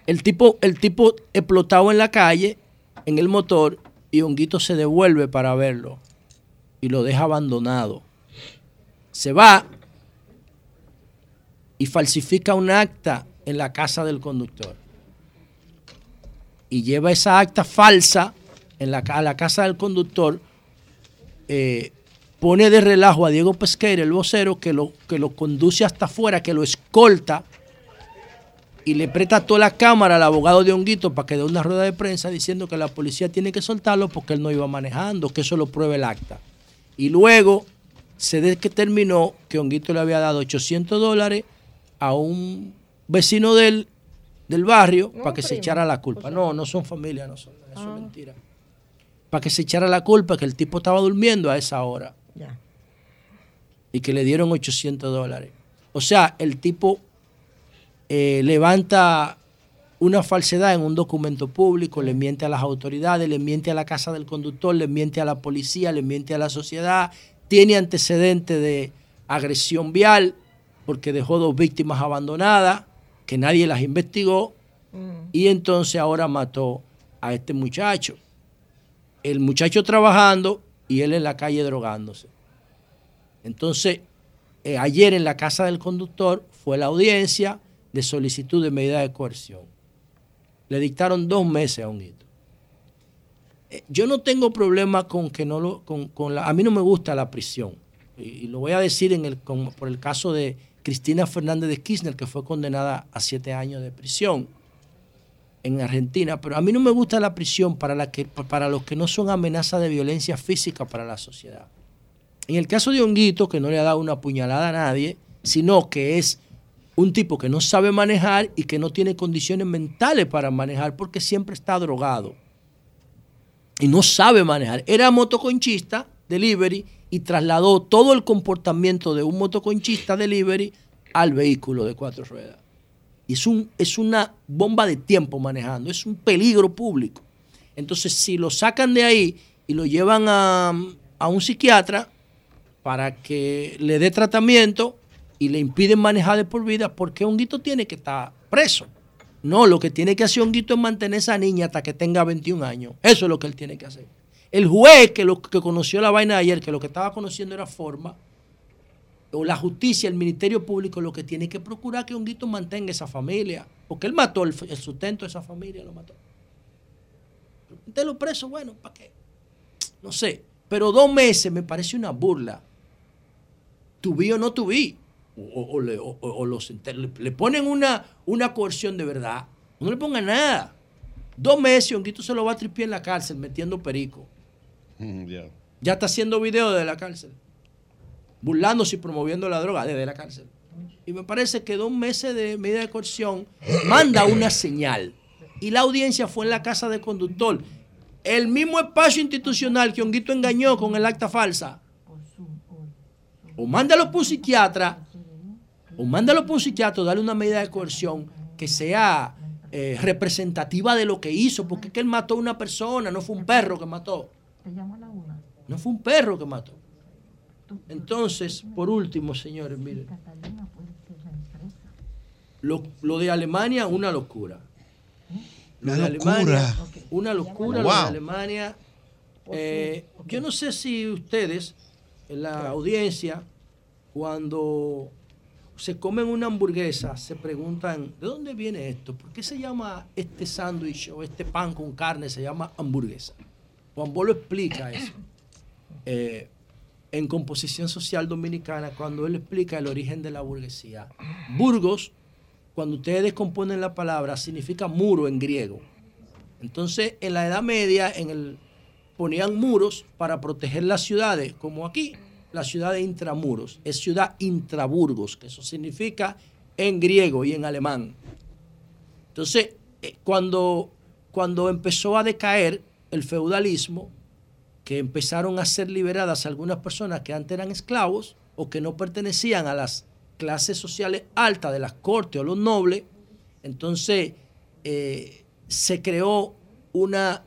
El tipo, el tipo explotado en la calle, en el motor, y Honguito se devuelve para verlo y lo deja abandonado. Se va y falsifica un acta en la casa del conductor. Y lleva esa acta falsa en la, a la casa del conductor. eh, pone de relajo a Diego Pesqueira, el vocero, que lo, que lo conduce hasta afuera, que lo escolta y le presta toda la cámara al abogado de Honguito para que dé una rueda de prensa diciendo que la policía tiene que soltarlo porque él no iba manejando, que eso lo pruebe el acta. Y luego se determinó que Honguito le había dado 800 dólares a un vecino del, del barrio para que se echara la culpa. No, no son familia, no son, eso es mentira. Para que se echara la culpa que el tipo estaba durmiendo a esa hora y que le dieron 800 dólares. O sea, el tipo eh, levanta una falsedad en un documento público, le miente a las autoridades, le miente a la casa del conductor, le miente a la policía, le miente a la sociedad, tiene antecedentes de agresión vial porque dejó dos víctimas abandonadas, que nadie las investigó, y entonces ahora mató a este muchacho. El muchacho trabajando y él en la calle drogándose. Entonces, eh, ayer en la casa del conductor fue la audiencia de solicitud de medida de coerción. Le dictaron dos meses a Honguito. Eh, Yo no tengo problema con que no lo, con, con la, a mí no me gusta la prisión. Y, y lo voy a decir en el, con- por el caso de Cristina Fernández de Kirchner, que fue condenada a siete años de prisión en Argentina, pero a mí no me gusta la prisión para, la que, para los que no son amenazas de violencia física para la sociedad. En el caso de Honguito, que no le ha dado una puñalada a nadie, sino que es un tipo que no sabe manejar y que no tiene condiciones mentales para manejar porque siempre está drogado y no sabe manejar. Era motoconchista, delivery, y trasladó todo el comportamiento de un motoconchista delivery al vehículo de cuatro ruedas. Es, un, es una bomba de tiempo manejando, es un peligro público. Entonces, si lo sacan de ahí y lo llevan a, a un psiquiatra para que le dé tratamiento y le impiden manejar de por vida, porque Honguito tiene que estar preso. No, lo que tiene que hacer Honguito es mantener a esa niña hasta que tenga 21 años. Eso es lo que él tiene que hacer. El juez que, lo, que conoció la vaina de ayer, que lo que estaba conociendo era forma, o la justicia, el Ministerio Público, lo que tiene que procurar que Honguito mantenga esa familia. Porque él mató el, el sustento de esa familia, lo mató. lo preso, bueno, ¿para qué? No sé. Pero dos meses me parece una burla. Tuví o no tuví. O, o- o le, o- o los le, le ponen una, una coerción de verdad. No le pongan nada. Dos meses, Honguito se lo va a tripiar en la cárcel metiendo perico. Ya está haciendo video desde la cárcel. Burlándose y promoviendo la droga desde la cárcel. Y me parece que dos meses de medida de coerción manda una señal. Y la audiencia fue en la casa del conductor. El mismo espacio institucional que Honguito engañó con el acta falsa. O mándalo por un psiquiatra, o mándalo por un psiquiatra, darle una medida de coerción que sea eh, representativa de lo que hizo, porque es que él mató a una persona, no fue un perro que mató. No fue un perro que mató. Entonces, por último, señores, miren. Lo, lo de Alemania, una locura. Lo Una de locura. Alemania, una locura. Lo de. Alemania. eh, Yo no sé si ustedes, en la audiencia, cuando se comen una hamburguesa, se preguntan, ¿de dónde viene esto? ¿Por qué se llama este sándwich o este pan con carne, se llama hamburguesa? Juan Bolo explica eso. <coughs> eh, en Composición Social Dominicana cuando él explica el origen de la burguesía. Burgos, cuando ustedes descomponen la palabra, significa muro en griego. Entonces, en la Edad Media, en el, ponían muros para proteger las ciudades, como aquí, la ciudad de intramuros. Es ciudad intraburgos, que eso significa en griego y en alemán. Entonces, eh, cuando, cuando empezó a decaer el feudalismo, que empezaron a ser liberadas algunas personas que antes eran esclavos o que no pertenecían a las clases sociales altas de las cortes o los nobles, entonces eh, se creó una,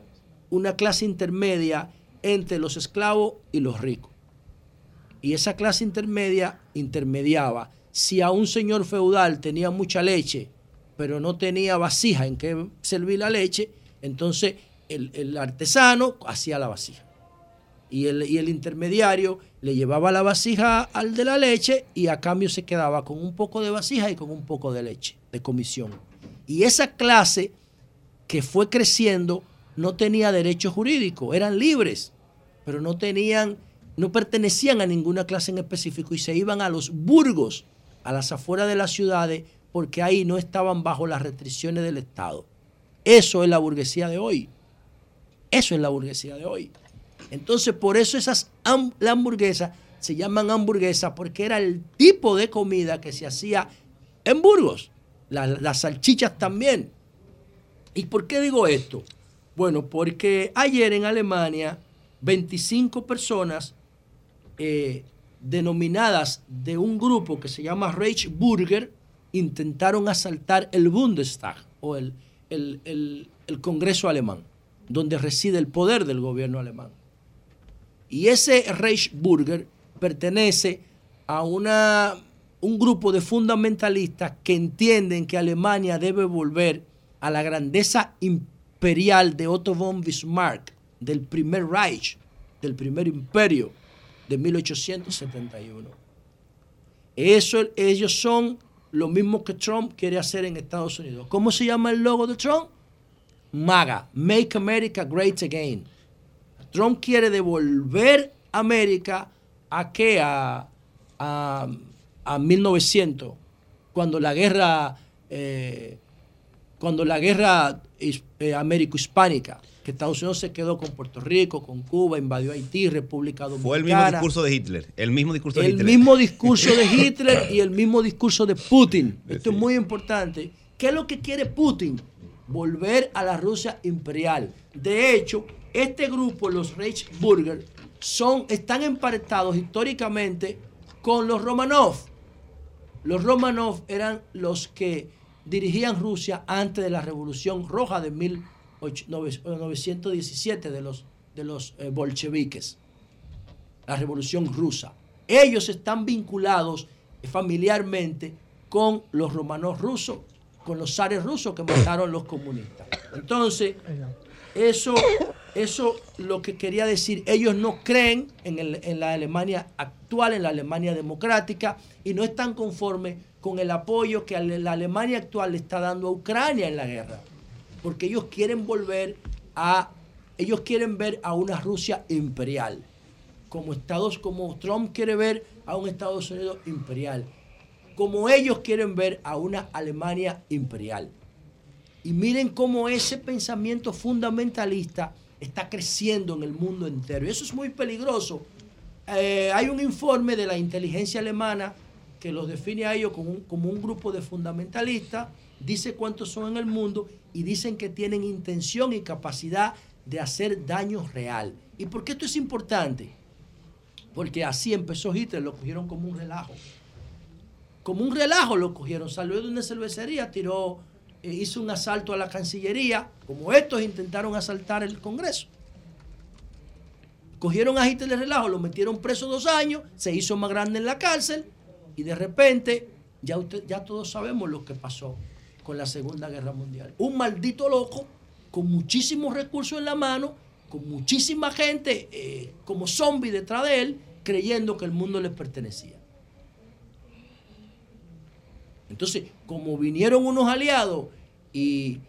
una clase intermedia entre los esclavos y los ricos. Y esa clase intermedia intermediaba. Si a un señor feudal tenía mucha leche, pero no tenía vasija en que servir la leche, entonces el, el artesano hacía la vasija. Y el, intermediario le llevaba la vasija al de la leche y a cambio se quedaba con un poco de vasija y con un poco de leche, de comisión. Y esa clase que fue creciendo no tenía derecho jurídico, eran libres, pero no tenían, no pertenecían a ninguna clase en específico y se iban a los burgos, a las afueras de las ciudades, porque ahí no estaban bajo las restricciones del Estado. Eso es la burguesía de hoy. Eso es la burguesía de hoy. Entonces, por eso esas ham- la hamburguesas se llaman hamburguesas, porque era el tipo de comida que se hacía en Burgos. La- las salchichas también. ¿Y por qué digo esto? Bueno, porque ayer en Alemania 25 personas eh, denominadas de un grupo que se llama Reichsbürger intentaron asaltar el Bundestag o el- el- el Congreso alemán, donde reside el poder del gobierno alemán. Y ese Reichsbürger pertenece a una, un grupo de fundamentalistas que entienden que Alemania debe volver a la grandeza imperial de Otto von Bismarck, del primer Reich, del primer imperio de 1871. Eso, ellos son lo mismo que Trump quiere hacer en Estados Unidos. ¿Cómo se llama el logo de Trump? MAGA, Make America Great Again. Trump quiere devolver América a qué? A, a, a 1900, cuando la guerra, eh, cuando la guerra eh, américo-hispánica, que Estados Unidos se quedó con Puerto Rico, con Cuba, invadió Haití, República Dominicana. Fue el mismo discurso de Hitler. El mismo discurso de El Hitler. mismo discurso de <laughs> Hitler y el mismo discurso de Putin. Esto es muy importante. ¿Qué es lo que quiere Putin? Volver a la Rusia imperial. De hecho, este grupo, los Reichsbürger, son, están emparentados históricamente con los Romanov. Los Romanov eran los que dirigían Rusia antes de la Revolución Roja de 1917 de los, de los eh, bolcheviques la revolución rusa. Ellos están vinculados familiarmente con los romanos rusos, con los zares rusos que mataron los comunistas. Entonces, eso, eso lo que quería decir, ellos no creen en, el- en la Alemania actual, en la Alemania democrática, y no están conformes con el apoyo que la Alemania actual le está dando a Ucrania en la guerra. Porque ellos quieren volver a, ellos quieren ver a una Rusia imperial como Estados, como Trump quiere ver a un Estados Unidos imperial, como ellos quieren ver a una Alemania imperial. Y miren cómo ese pensamiento fundamentalista está creciendo en el mundo entero. Y eso es muy peligroso. Eh, hay un informe de la inteligencia alemana que los define a ellos como un, como un grupo de fundamentalistas, dice cuántos son en el mundo y dicen que tienen intención y capacidad de hacer daño real. ¿Y por qué esto es importante? Porque así empezó Hitler, lo cogieron como un relajo. Como un relajo lo cogieron. Salió de una cervecería, tiró, hizo un asalto a la Cancillería, como estos intentaron asaltar el Congreso. Cogieron a Hitler de relajo, lo metieron preso dos años, se hizo más grande en la cárcel y de repente ya, usted, ya todos sabemos lo que pasó con la Segunda Guerra Mundial. Un maldito loco con muchísimos recursos en la mano, con muchísima gente eh, como zombie detrás de él, creyendo que el mundo les pertenecía. Entonces, como vinieron unos aliados y,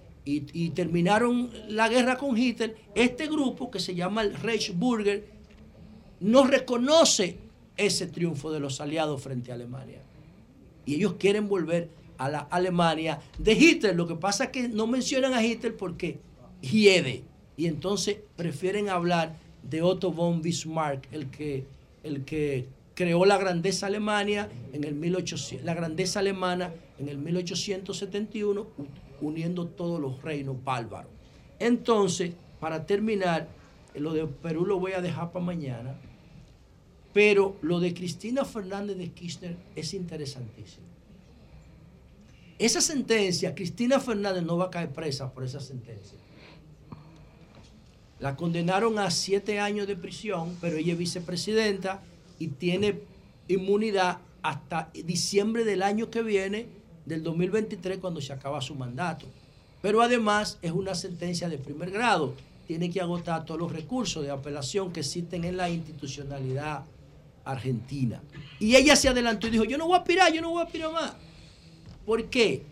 terminaron la guerra con Hitler, este grupo que se llama el Reichsbürger no reconoce ese triunfo de los aliados frente a Alemania. Y ellos quieren volver a la Alemania de Hitler. Lo que pasa es que no mencionan a Hitler porque hiede. Y entonces prefieren hablar de Otto von Bismarck, el que, el que creó la grandeza Alemania en el 1800, la grandeza alemana en el 1871, uniendo todos los reinos bárbaros. Entonces, para terminar, lo de Perú lo voy a dejar para mañana, pero lo de Cristina Fernández de Kirchner es interesantísimo. Esa sentencia, Cristina Fernández no va a caer presa por esa sentencia. La condenaron a siete años de prisión, pero ella es vicepresidenta y tiene inmunidad hasta diciembre del año que viene, del 2023, cuando se acaba su mandato. Pero además es una sentencia de primer grado. Tiene que agotar todos los recursos de apelación que existen en la institucionalidad argentina. Y ella se adelantó y dijo, yo no voy a aspirar, yo no voy a aspirar más. ¿Por qué?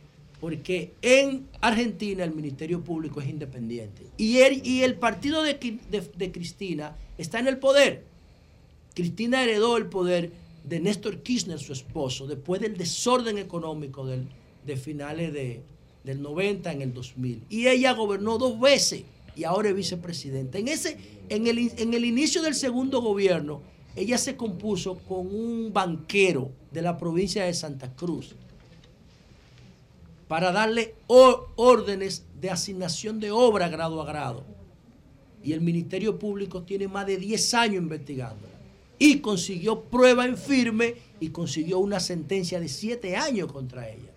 Porque en Argentina el Ministerio Público es independiente. Y el, y el partido de, de- de Cristina está en el poder. Cristina heredó el poder de Néstor Kirchner, su esposo, después del desorden económico de finales de- del 90 en el 2000. Y ella gobernó dos veces y ahora es vicepresidenta. En, ese, en, el, en el inicio del segundo gobierno, ella se compuso con un banquero de la provincia de Santa Cruz para darle órdenes de asignación de obra grado a grado. Y el Ministerio Público tiene más de 10 años investigándola. Y consiguió prueba en firme y consiguió una sentencia de 7 años contra ella.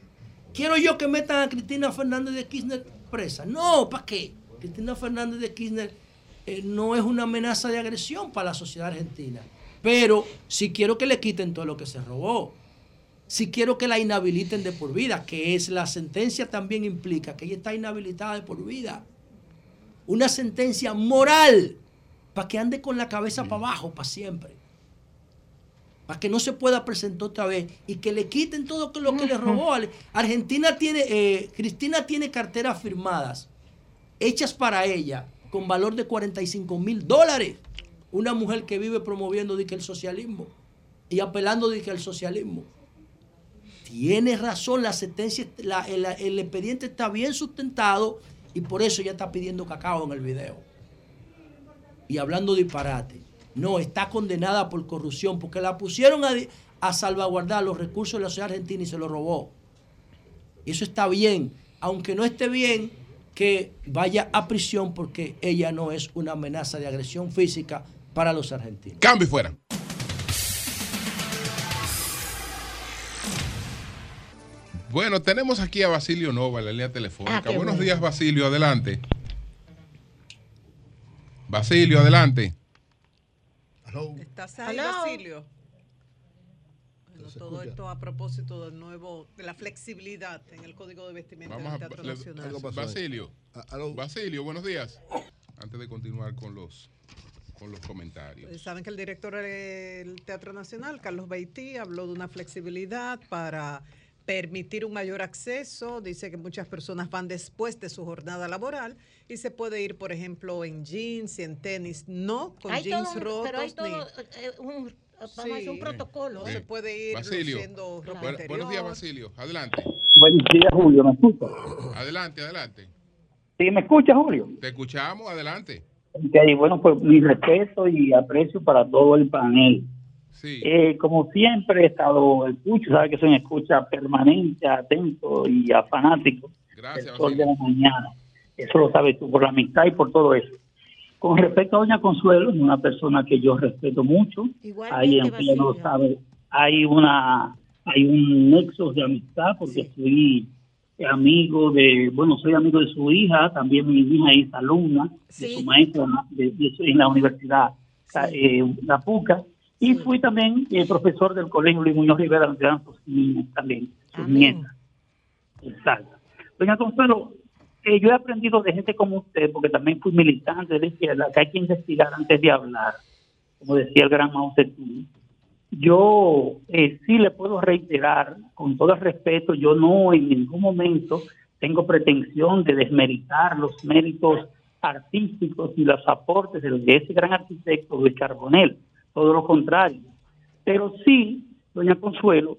¿Quiero yo que metan a Cristina Fernández de Kirchner presa? No, ¿para qué? Cristina Fernández de Kirchner eh, no es una amenaza de agresión para la sociedad argentina. Pero si quiero que le quiten todo lo que se robó, si quiero que la inhabiliten de por vida, que es la sentencia también implica que ella está inhabilitada de por vida. Una sentencia moral para que ande con la cabeza para abajo para siempre. Para que no se pueda presentar otra vez y que le quiten todo lo que le robó. Argentina tiene, eh, Cristina tiene carteras firmadas hechas para ella con valor de 45 mil dólares. Una mujer que vive promoviendo de que el socialismo y apelando de que el socialismo. Tiene razón, la sentencia, la- el, el expediente está bien sustentado y por eso ella está pidiendo cacao en el video. Y hablando disparate. No, está condenada por corrupción porque la pusieron a, salvaguardar los recursos de la sociedad argentina y se lo robó. Y eso está bien, aunque no esté bien que vaya a prisión porque ella no es una amenaza de agresión física para los argentinos. Cambio y fuera. Bueno, tenemos aquí a Basilio Nova en la línea telefónica. Ah, Buenos bueno. días, Basilio, adelante. Basilio, adelante. ¿Estás ahí, Hello. Basilio? Bueno, todo esto a propósito del nuevo, de la flexibilidad en el Código de Vestimenta Vamos a del Teatro le- Nacional. Basilio. Basilio, buenos días. Antes de continuar con los con los comentarios. Saben que el director del Teatro Nacional, Carlos Beití, habló de una flexibilidad para permitir un mayor acceso. Dice que muchas personas van después de su jornada laboral y se puede ir, por ejemplo, en jeans y en tenis, no con Hay jeans todo rotos. pero hay ni- todo eh, un, vamos a decir, un protocolo. No se puede ir Basilio. luciendo ropa Bu- interior. buenos días, Basilio. Adelante. Buenos días, Julio. ¿Me escucha? Adelante, adelante. Sí, ¿me escucha, Julio? Te escuchamos, adelante. Ok, bueno, pues mi respeto y aprecio para todo el panel. Sí. Eh, como siempre he estado escucho, sabe que soy un escucha permanente, atento y a fanático Gracias, del sol de la mañana. Eso lo sabes tú, por la amistad y por todo eso. Con respecto a Doña Consuelo, es una persona que yo respeto mucho. Ahí, aunque ella no lo Basilio. sabe, hay una hay un nexo de amistad porque fui amigo de, bueno, soy amigo de su hija, también mi hija es alumna de su maestra de- en la universidad, eh, La Puca, y fui también eh, profesor del colegio Luis Muñoz Rivera, donde eran sus niñas también, sus nietas. Exacto. Doña Consuelo, eh, yo he aprendido de gente como usted, porque también fui militante de izquierda, que hay que investigar antes de hablar, como decía el gran Mao Zedong. Yo eh, sí le puedo reiterar, con todo el respeto, yo no en ningún momento tengo pretensión de desmeritar los méritos artísticos y los aportes de, de ese gran arquitecto Luis Carbonell. Todo lo contrario. Pero sí, doña Consuelo,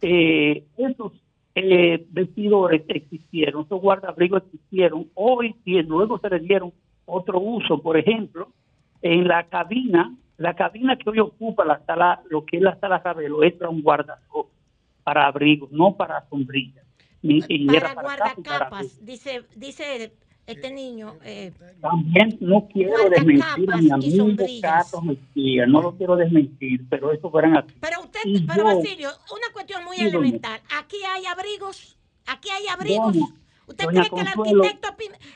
eh, esos eh, vestidores existieron, esos guardabrigos existieron, hoy y luego se les dieron otro uso, por ejemplo, en la cabina, la cabina que hoy ocupa la sala, lo que es la sala Ravelo, es para un guardabrigos para abrigos, no para sombrillas. Ni- y era para guardacapas, dice, dice este niño. eh, También no quiero desmentir a mi amigo. Carlos Mejía, no lo quiero desmentir, pero eso fueran así. pero usted, Y pero yo- Basilio, una cuestión muy elemental. Aquí hay abrigos, aquí hay abrigos. ¿Usted cree que el arquitecto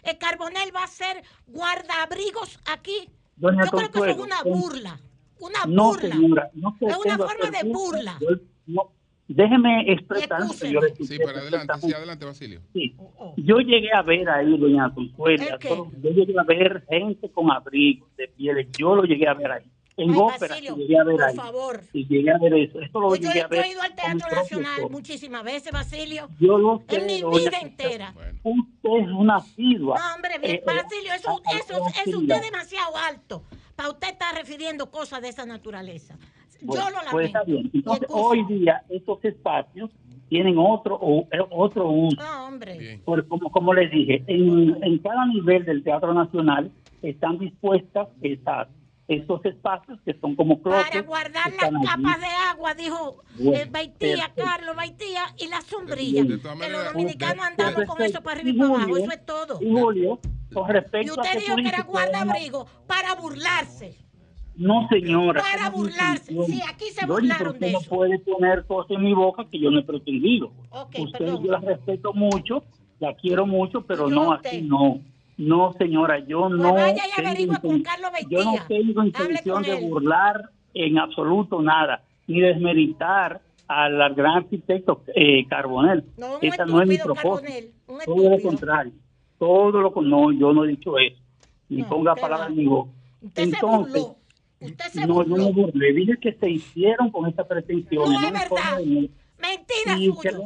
eh, Carbonel va a ser guardaabrigos aquí? Doña Yo creo que eso es una burla. Una No, burla. señora, no es una forma de burla. burla. Yo- no, déjeme expresar yo Sí, pero adelante, sí, adelante, Basilio. Sí. Yo llegué a ver ahí, doña Consuelo, ¿El qué? todo- yo llegué a ver gente con abrigos de pieles, yo lo llegué a ver ahí. En Ay, ópera Basilio, llegué a ver por ahí. favor. Y llegué a ver eso. Esto lo Pues yo, llegué a yo ver. he ido al Teatro Nacional muchísimas veces, Basilio. Yo lo sé, En mi vida entera. Usted es una asidua. No, hombre, bien, Eh, eh, Basilio, eso, a- a- eso, a- eso a- usted es demasiado alto para usted estar refiriendo cosas de esa naturaleza. Bueno, yo lo lamento. pues está bien. Entonces, hoy día estos espacios tienen otro o- eh, otro uso. No, hombre. Por, como, como les dije, en, en cada nivel del Teatro Nacional están dispuestas esas, esos espacios que son como closets. Para guardar las allí. capas de agua, dijo Bueno, eh, Baitía. Carlos Baitía, y las sombrillas. Que los dominicanos andamos con eso para arriba y para abajo, eso es todo. Y Julio, con respecto Y a usted que dijo que era guardabrigo para burlarse. No, señora. Para no burlarse. Sí, aquí se burlaron usted de no eso. puede poner cosas en mi boca que yo no he pretendido. Ok, usted perdón. yo la respeto mucho, la quiero mucho, pero yo no así, no. No, señora, yo Pues no. vaya y averigua con Carlos Yo no tengo intención de burlar en absoluto nada, ni desmeritar al gran arquitecto eh, Carbonel. No, Esa no es mi propósito. Todo lo contrario. Todo lo con no, yo no he dicho eso. Ni No, ponga palabras no. en mi boca. Entonces. Usted se no, yo burló. no burlé. Dije que se hicieron con esta pretensión. No es verdad. Mentira y suyo. creo,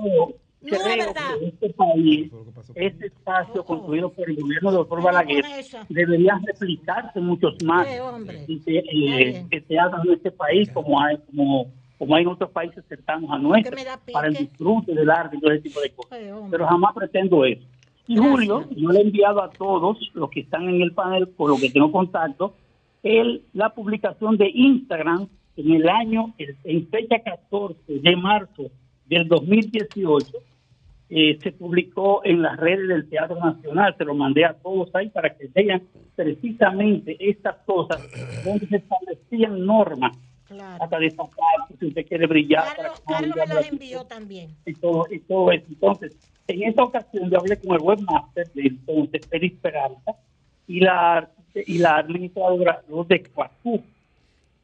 No es creo verdad. que este país, este espacio construido por el gobierno del doctor Balaguer, debería replicarse muchos más Sí, hombre. y que, eh, que se hagan en este país como hay, como, como hay en otros países cercanos a nuestro, me para el disfrute del arte y todo ese tipo de cosas. Pero jamás pretendo eso. Y Julio, yo le he enviado a todos los que están en el panel, con los que tengo contacto, el, la publicación de Instagram en el año, el- en fecha 14 de marzo del 2018, eh, se publicó en las redes del Teatro Nacional, se lo mandé a todos ahí para que vean precisamente estas cosas, <coughs> donde se establecían normas hasta destacar si usted quiere brillar. para que no Carlos me las la- envió también. y todo, y todo eso. Entonces, en esta ocasión yo hablé con el webmaster de entonces, Félix Peralta, y la, y la administradora Luz de Cuacú,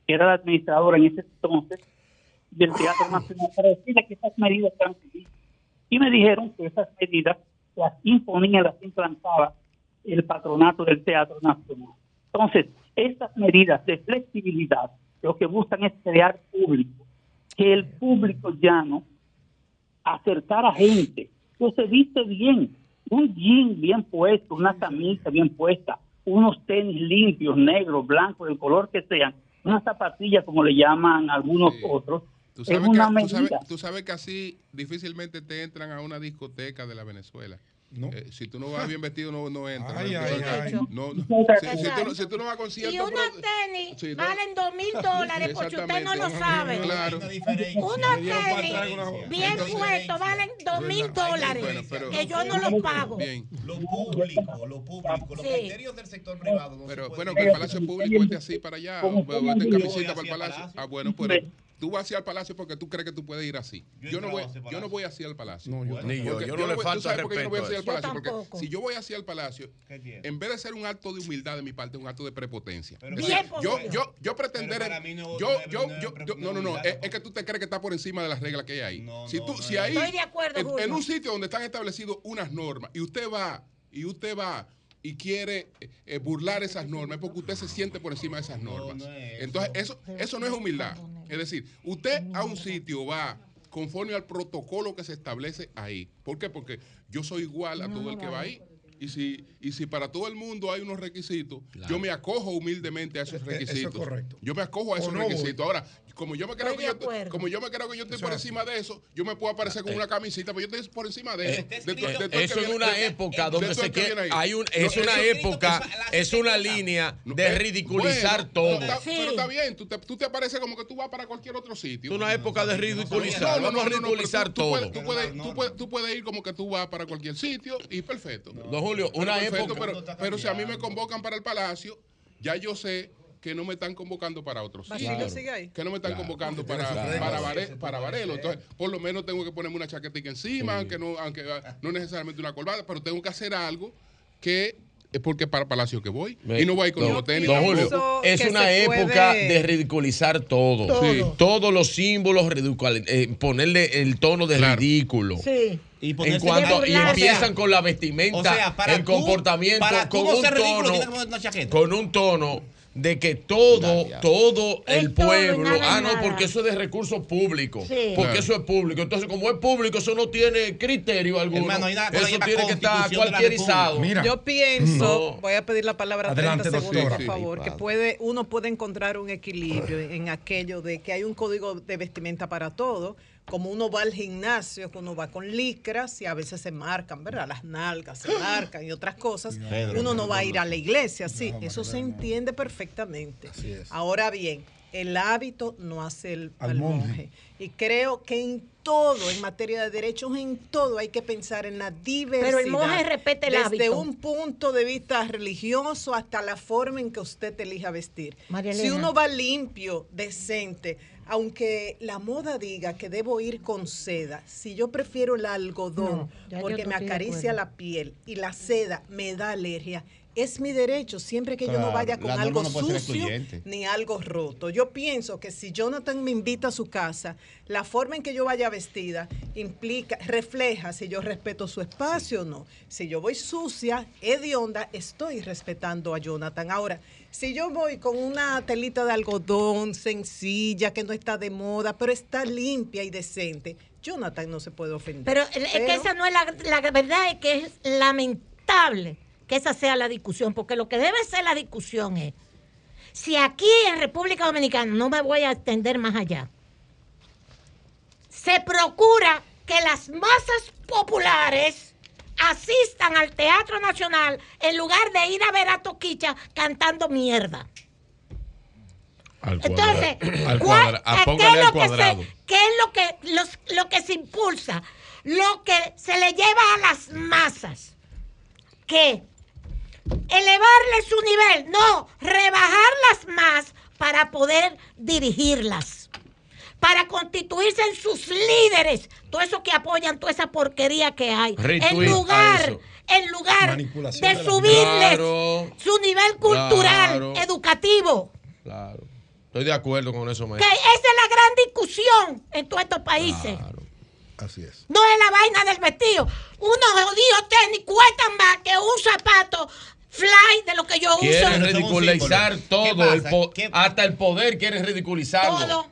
que era la administradora en ese entonces del Teatro Nacional, para decirle que esas medidas eran seguidas. Y me dijeron que esas medidas las imponía, las implantaba el patronato del Teatro Nacional. Entonces, estas medidas de flexibilidad lo que buscan es crear público, que el público llano acercar a gente que se viste bien, un jean bien puesto, una camisa bien puesta, unos tenis limpios, negros, blancos, del color que sean, una zapatilla como le llaman algunos otros, Tú es sabes, una que, tú, sabes, medida. tú sabes que así difícilmente te entran a una discoteca de la Venezuela. Eh, si tú no vas bien vestido, no, no entras. Ay, no, ay, no, ay. no, no. Si, si tú, no- si tú no vas a Y concierto, unos pero- tenis Sí, no. valen dos mil dólares porque usted no lo sabe. Claro. Unos tenis bien puestos valen dos mil dólares Bueno, pero- que yo no los pago. Bien. Lo público, lo público, los Sí. criterios del sector privado. no Pero bueno, que el Palacio Público esté así para allá, o, o esté en camiseta para el Palacio. Ah, bueno, pero tú vas hacia el Palacio porque tú crees que tú puedes ir así. Yo no voy, yo no voy hacia el Palacio. Ni yo, yo no le voy- falta ¿tú sabes por qué yo no voy respeto hacia el. Palacio? Porque si yo voy hacia el Palacio, en vez de ser un acto de humildad de mi parte, es un acto de prepotencia. Pero yo, yo, yo pretender, no- yo, no yo, no es yo, no, no, no, es, es que tú te crees que está por encima de las reglas que hay ahí. si tú, si ahí, Estoy de acuerdo, en, un sitio donde están establecidas unas normas y usted va y usted va y quiere eh, burlar esas normas, es porque usted se siente por encima de esas normas. Entonces, eso, eso no es humildad. Es decir, usted a un sitio va conforme al protocolo que se establece ahí. ¿Por qué? Porque yo soy igual a todo el que va ahí. y si, y si para todo el mundo hay unos requisitos, yo me acojo humildemente a esos Eso es requisitos. correcto. Yo me acojo a esos no voy. requisitos. Ahora, como yo me creo que yo, como yo me creo que yo estoy Eso por es encima de eso, yo me puedo aparecer con una camisita, pero yo estoy por encima de eso. Eh, Eso en viene- una época de donde se el que quiere, viene ahí. hay un, No, es una eso- época, es una línea de Eh, ridiculizar bueno, todo. Pero está, pero está bien, tú te, tú te apareces como que tú vas para cualquier otro sitio. Es una época de ridiculizar. Vamos a pero ridiculizar todo. Tú puedes, tú, puedes, tú puedes ir como que tú vas para cualquier sitio y perfecto. Don Julio, una época- Pero, pero si a mí me convocan para el palacio, ya yo sé que no me están convocando para otros sigue ahí. Que no me están convocando para, para, Vare- para Varelo. Entonces, por lo menos tengo que ponerme una chaquetica encima, aunque no, aunque ah, no necesariamente una corbata, pero tengo que hacer algo que es porque para Palacio que voy. Y no voy a ir con los tenis. Don. Julio, es una época puede- de ridiculizar todo. Todo. Sí. Todos los símbolos, eh, ponerle el tono de ridículo. Sí. Y En cuanto, y empiezan con la vestimenta, O sea, para el tú- comportamiento, para con un ridículo, tono, con un tono de que todo, todo el pueblo, ah, no, porque eso es de recursos públicos, Sí. porque Claro. eso es público. Entonces, como es público, eso no tiene criterio alguno. Hermano, hay nada que eso tiene que estar cualquierizado. Mira. Yo pienso, No. voy a pedir la palabra Adelante, 30 segundos, doctora. por favor, que puede, uno puede encontrar un equilibrio en aquello de que hay un código de vestimenta para todo, como uno va al gimnasio, que uno va con licras y a veces se marcan, ¿verdad? Las nalgas se marcan y otras cosas. Pedro, uno no va a ir a la iglesia, sí, No, eso se entiende perfectamente. Así es. Ahora bien, el hábito no hace el, Al al monje. monje. Y creo que en todo, en materia de derechos, en todo hay que pensar en la diversidad. Pero el monje respete el Desde hábito. un punto de vista religioso hasta la forma en que usted elija vestir. María Si uno va limpio, decente, aunque la moda diga que debo ir con seda, si yo prefiero el algodón No, porque me acaricia la piel y la seda me da alergia, es mi derecho siempre que yo no vaya con algo no sucio ni algo roto. Yo pienso que si Jonathan me invita a su casa, la forma en que yo vaya vestida implica, refleja si yo respeto su espacio o no. Si yo voy sucia, hedionda, estoy respetando a Jonathan. Ahora, si yo voy con una telita de algodón sencilla, que no está de moda, pero está limpia y decente, Jonathan no se puede ofender. Pero es que esa no es la, la verdad, es que es lamentable que esa sea la discusión, porque lo que debe ser la discusión es, si aquí en República Dominicana, no me voy a extender más allá, se procura que las masas populares asistan al Teatro Nacional en lugar de ir a ver a Toquicha cantando mierda. Al Entonces, cuadra- al ¿cuál- cuadra- ah, ¿qué, es lo que se, qué es lo que, los- lo que se impulsa? Lo que se le lleva a las masas. ¿Qué? Elevarle su nivel, no, rebajarlas más para poder dirigirlas. Para constituirse en sus líderes, todo eso que apoyan toda esa porquería que hay. Retweet en a lugar, en lugar de subirles Claro. su nivel cultural, Claro. educativo. Claro. Estoy de acuerdo con eso, Que maestro. esa es la gran discusión en todos estos países. Así es. No es la vaina del vestido. Unos jodidos tenis cuestan más que un zapato fly de lo que yo uso. Quieren ridiculizar todo, el hasta el poder quieren ridiculizarlo. Todo.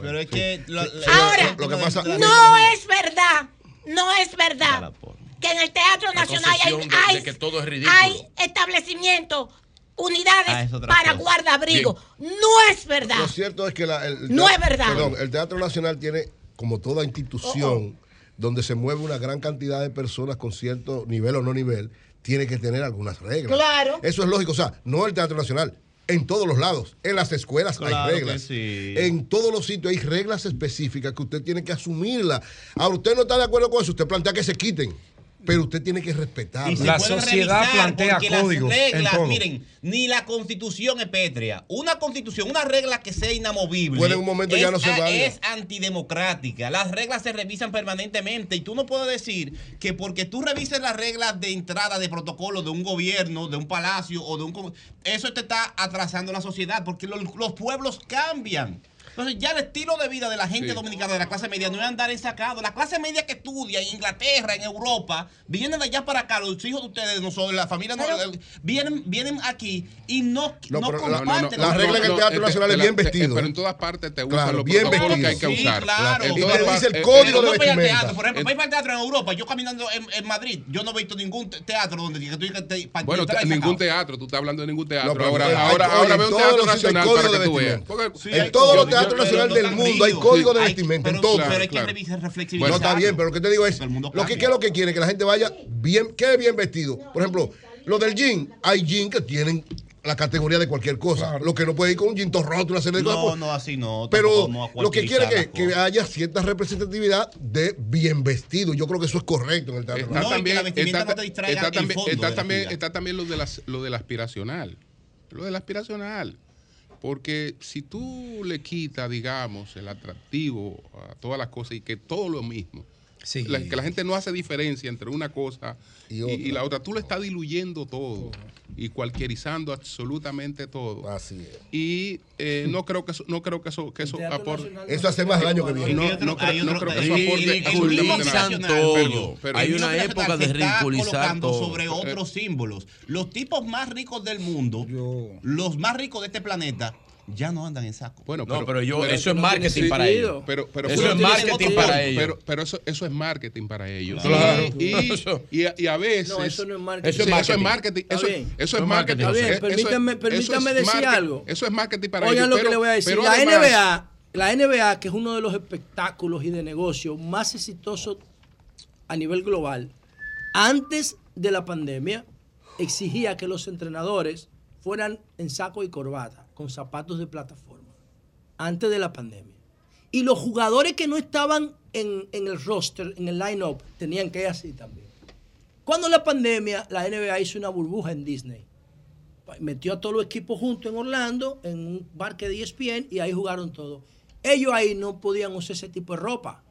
Pero es que. lo- Ahora, lo que pasa- no es verdad, no es verdad que en el Teatro Nacional hay, de- de que todo es ridículo. hay establecimientos, unidades Ah, para cosa. guardabrigo. No es verdad. Lo cierto es que la- el, No teatro- es verdad. Perdón, el Teatro Nacional tiene, como toda institución, donde se mueve una gran cantidad de personas con cierto nivel o no nivel, tiene que tener algunas reglas. Claro. Eso es lógico. O sea, no el Teatro Nacional. En todos los lados, en las escuelas Claro hay que reglas. sí. En todos los sitios hay reglas específicas que usted tiene que asumirlas. Ahora, usted no está de acuerdo con eso, usted plantea que se quiten, pero usted tiene que. Y se pueden revisar porque las reglas, miren, ni la constitución es pétrea. Una constitución, una regla que sea inamovible. Puede en un momento ya es no ser a- válida. Es antidemocrática. Las reglas se revisan permanentemente y tú no puedes decir que porque tú revises las reglas de entrada de protocolo de un gobierno, de un palacio o de un... Eso te está atrasando la sociedad porque los, los pueblos cambian. Entonces ya el estilo de vida de la gente Sí. dominicana, de la clase media, no es andar ensacado. La clase media que estudia en Inglaterra, en Europa, vienen de allá para acá, los hijos de ustedes, nosotros, la familia, no- eh, vienen, vienen aquí y no, No, no, pero la- comparten. la regla en el Teatro este, Nacional es la- bien vestido, Pero ¿eh? en todas partes te usan Claro, los bien protocolos que hay vestido. que Sí, usar. claro. Y te dice el eh, código eh, Pero de no voy vestimenta. teatro, por ejemplo, para ir para el teatro en Europa, yo caminando en, en Madrid, yo no he visto ningún te- teatro donde que tú digas te- para Bueno, ningún teatro, tú estás hablando de ningún teatro. No, pero ahora, ahora, oye, ahora en ve un teatro nacional código para de que tú veas. Sí, en todos los teatros pero nacionales no del mundo hay código de vestimenta, en todos. Pero hay que Claro. revisar, No está bien, pero lo que te digo es, lo que, cambia. ¿qué es lo que quiere? Que la gente vaya bien, ¿qué es bien vestido? Por ejemplo, lo del jean, hay jean que tienen la categoría de cualquier cosa. Lo que no puede ir con un jean todo roto, una serie de No, cosas. pues. no, así no. Pero a lo que quiere que, que haya cierta representatividad de bien vestido. Yo creo que eso es correcto en el teatro. Está No, que también, la vestimenta está, no te distraiga está el también, fondo está de la también, está también lo, de las, lo del aspiracional. Lo del aspiracional. Porque si tú le quitas, digamos, el atractivo a todas las cosas y que todo lo mismo, Sí. la- que la gente no hace diferencia entre una cosa Y y, otra. y la otra, tú le estás diluyendo todo y cualquierizando absolutamente todo. Así es. Y eh, no creo que eso, no creo que eso, que eso aporte. Eso hace más daño que bien. No, no creo, no que eso hay- aporte absolutamente todo. Pero- pero- Hay una época de ridiculizar colocando todo. sobre otros símbolos. Los tipos más ricos del mundo, los más ricos de este planeta, ya no andan en saco. Bueno, No, pero yo, pero eso es marketing para ellos. Pero, pero Eso pero- es marketing para ellos. Pero, pero eso, eso es marketing para ellos. Claro. <laughs> Y, y, a- y a veces. No, eso no es marketing. Eso es marketing. marketing. Eso, es Eso es marketing. marketing. Está bien, Eso es- permítame, eso es permítame decir marketing. algo. Eso es marketing para Oigan ellos. lo que pero- le voy a decir. pero La además- NBA, la NBA, que es uno de los espectáculos y de negocio más exitosos a nivel global, antes de la pandemia, exigía que los entrenadores fueran en saco y corbata, con zapatos de plataforma, antes de la pandemia. Y los jugadores que no estaban en, en el roster, en el line-up, tenían que ir así también. Cuando la pandemia, la NBA hizo una burbuja en Disney metió a todos los equipos juntos en Orlando, en un parque de ESPN, y ahí jugaron todos. Ellos ahí no podían usar ese tipo de ropa.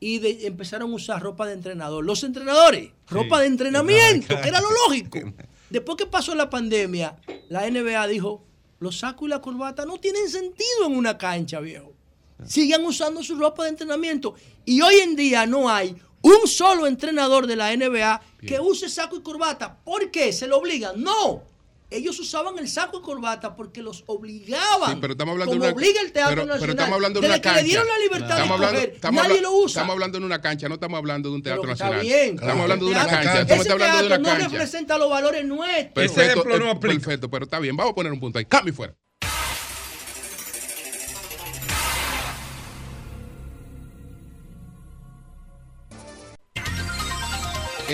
Y de- empezaron a usar ropa de entrenador. Los entrenadores, ropa de entrenamiento, <laughs> que era lo lógico. <laughs> Después que pasó la pandemia, la NBA dijo, los sacos y la corbata no tienen sentido en una cancha, viejo. Sigan usando su ropa de entrenamiento. Y hoy en día no hay un solo entrenador de la NBA que use saco y corbata. ¿Por qué? ¿Se lo obligan? No. Ellos usaban el saco y corbata porque los obligaban. Sí, pero estamos hablando como de una, obliga el Teatro pero, pero Nacional. estamos hablando de Desde una que cancha. le dieron la libertad estamos de hablando, estamos nadie lo usa. Estamos hablando de una cancha, no estamos hablando de un teatro que está nacional. bien. Estamos hablando de una cancha. Ese Estamos hablando de teatro una no cancha. representa los valores nuestros. Perfecto, eh, perfecto, pero está bien. Vamos a poner un punto ahí. Cambio y fuera.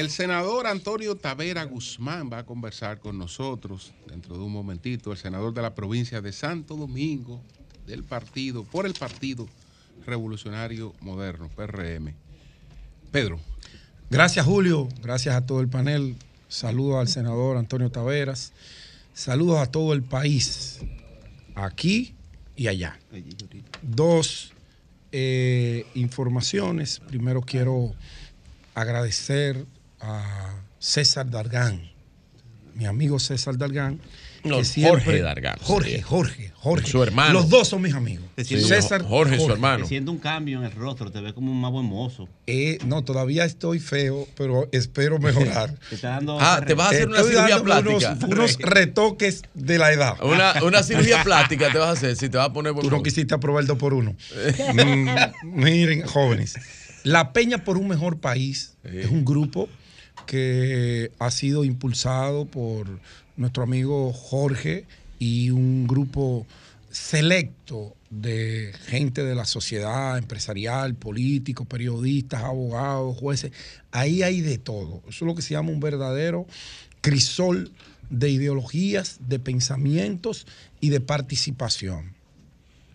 El senador Antonio Tavera Guzmán va a conversar con nosotros dentro de un momentito, el senador de la provincia de Santo Domingo, del partido, por el Partido Revolucionario Moderno, PRM. Pedro. Gracias, Julio. Gracias a todo el panel. Saludos al senador Antonio Taveras. Saludos a todo el país, aquí y allá. Dos eh, informaciones. Primero quiero agradecer a César Dargán, mi amigo César Dargán. No, que siempre- Jorge Dargán, Jorge. Jorge, Jorge. Su hermano. Los dos son mis amigos. César, Jorge, su hermano. Siento un cambio en el rostro, te ves como un más buen mozo. Eh, no, todavía estoy feo, pero espero mejorar. <laughs> Te está dando Ah, te vas a hacer una Estoy cirugía plástica. Unos, unos <laughs> retoques de la edad. Una, <laughs> una cirugía plástica te vas a hacer si te vas a poner Tú no quisiste aprobar el 2 por 1 miren, jóvenes. La Peña por un Mejor País es un grupo que ha sido impulsado por nuestro amigo Jorge y un grupo selecto de gente de la sociedad empresarial, políticos, periodistas, abogados, jueces. Ahí hay de todo. Eso es lo que se llama un verdadero crisol de ideologías, de pensamientos y de participación.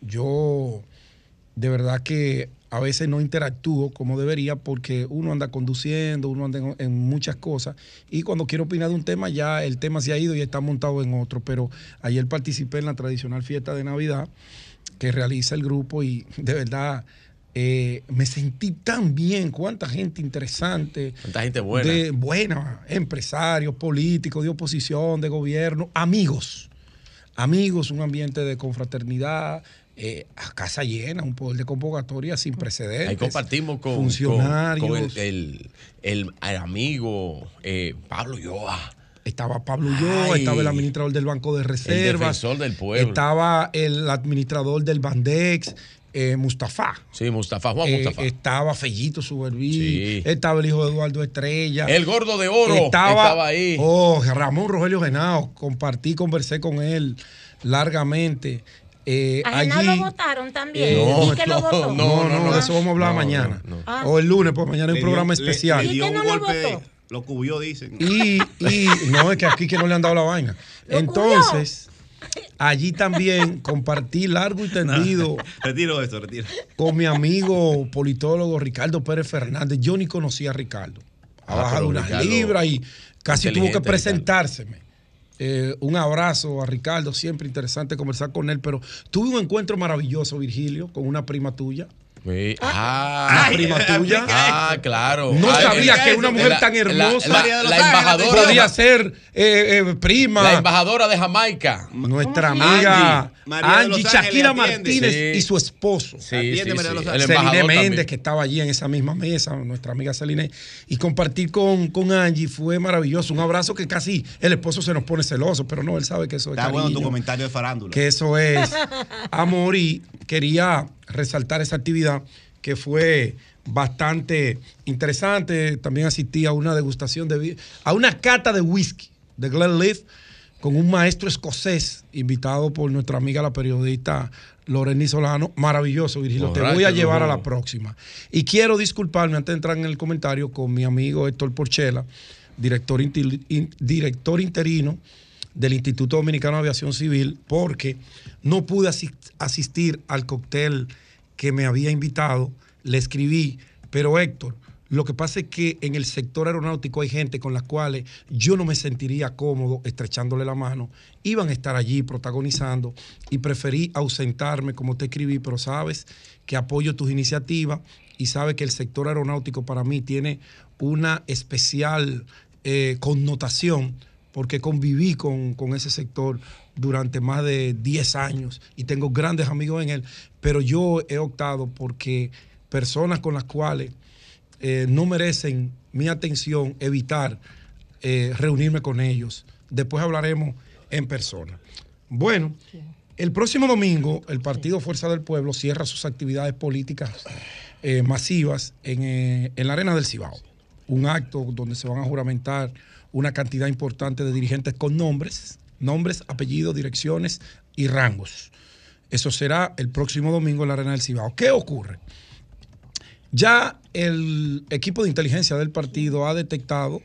Yo de verdad que a veces no interactúo como debería porque uno anda conduciendo, uno anda en, en muchas cosas y cuando quiero opinar de un tema ya el tema se ha ido y está montado en otro, pero ayer participé en la tradicional fiesta de Navidad que realiza el grupo y de verdad eh, me sentí tan bien, cuánta gente interesante. Cuánta gente buena. De, buena, empresarios, políticos, de oposición, de gobierno, amigos amigos, un ambiente de confraternidad, eh, a casa llena, un poder de convocatoria sin precedentes. Ahí compartimos con, funcionarios. con- con el, el- el- el amigo eh, Pablo Yoa. Estaba Pablo Ulloa, estaba el administrador del Banco de Reservas. defensor del pueblo. Estaba el administrador del Bandex, eh, Mustafa. Sí, Mustafa, Juan Eh, Mustafa. estaba Fellito Suberví. Sí. Estaba el hijo de Eduardo Estrella. El gordo de oro estaba ahí. Oh, Ramón Rogelio Genao. Compartí, conversé con él largamente. Eh, A allí, lo votaron también. Eh, ¿Y que lo votó? No, no, de eso vamos a hablar No, mañana. no, no. Ah. O el lunes, pues mañana hay Le un programa dio- especial. le ¿Y no lo votó? Lo cubrió, dicen. Y, y no, es que aquí que no le han dado la vaina. <laughs> Entonces, allí también compartí largo y tendido <laughs> Retiro eso, retiro. con mi amigo politólogo Ricardo Pérez Fernández. Yo ni conocía a Ricardo. Ha Ah, bajado unas libras y casi tuvo que presentárseme. Eh, un abrazo a Ricardo, siempre interesante conversar con él, pero tuve un encuentro maravilloso, Virgilio, con una prima tuya. Sí. Ah, Una prima tuya. Ah, claro. No Ah, sabía que una mujer la- tan hermosa La, la- la embajadora. podía ser eh, eh, prima. La embajadora de Jamaica. Nuestra amiga Angie. Shakira. Martínez Sí. y su esposo. Sí, Celine Méndez, que estaba allí en esa misma mesa, nuestra amiga Celine. Y compartir con, con Angie fue maravilloso. Un abrazo que casi el esposo se nos pone celoso, pero no, él sabe que eso es Está bueno tu comentario de farándula. que eso es <laughs> amor y quería resaltar esa actividad que fue bastante interesante. También asistí a una degustación de a una cata de whisky de Glenlivet con un maestro escocés invitado por nuestra amiga la periodista Loreni Solano. Maravilloso, Virgilio. Te voy a llevar a la próxima. Y quiero disculparme antes de entrar en el comentario con mi amigo Héctor Porchela, director, director interino del Instituto Dominicano de Aviación Civil, porque no pude asi- asistir al cóctel que me había invitado. Le escribí, pero Héctor, lo que pasa es que en el sector aeronáutico hay gente con la cual yo no me sentiría cómodo estrechándole la mano. Iban a estar allí protagonizando y preferí ausentarme como te escribí, pero sabes que apoyo tus iniciativas y sabes que el sector aeronáutico para mí tiene una especial eh, connotación porque conviví con, con ese sector durante más de 10 años y tengo grandes amigos en él, pero yo he optado porque personas con las cuales eh, no merecen mi atención, evitar eh, reunirme con ellos. Después hablaremos en persona. Bueno, el próximo domingo el Partido Fuerza del Pueblo cierra sus actividades políticas eh, masivas en, en la Arena del Cibao. Un acto donde se van a juramentar una cantidad importante de dirigentes con nombres, nombres, apellidos, direcciones y rangos. Eso será el próximo domingo en la Arena del Cibao. ¿Qué ocurre? Ya el equipo de inteligencia del partido ha detectado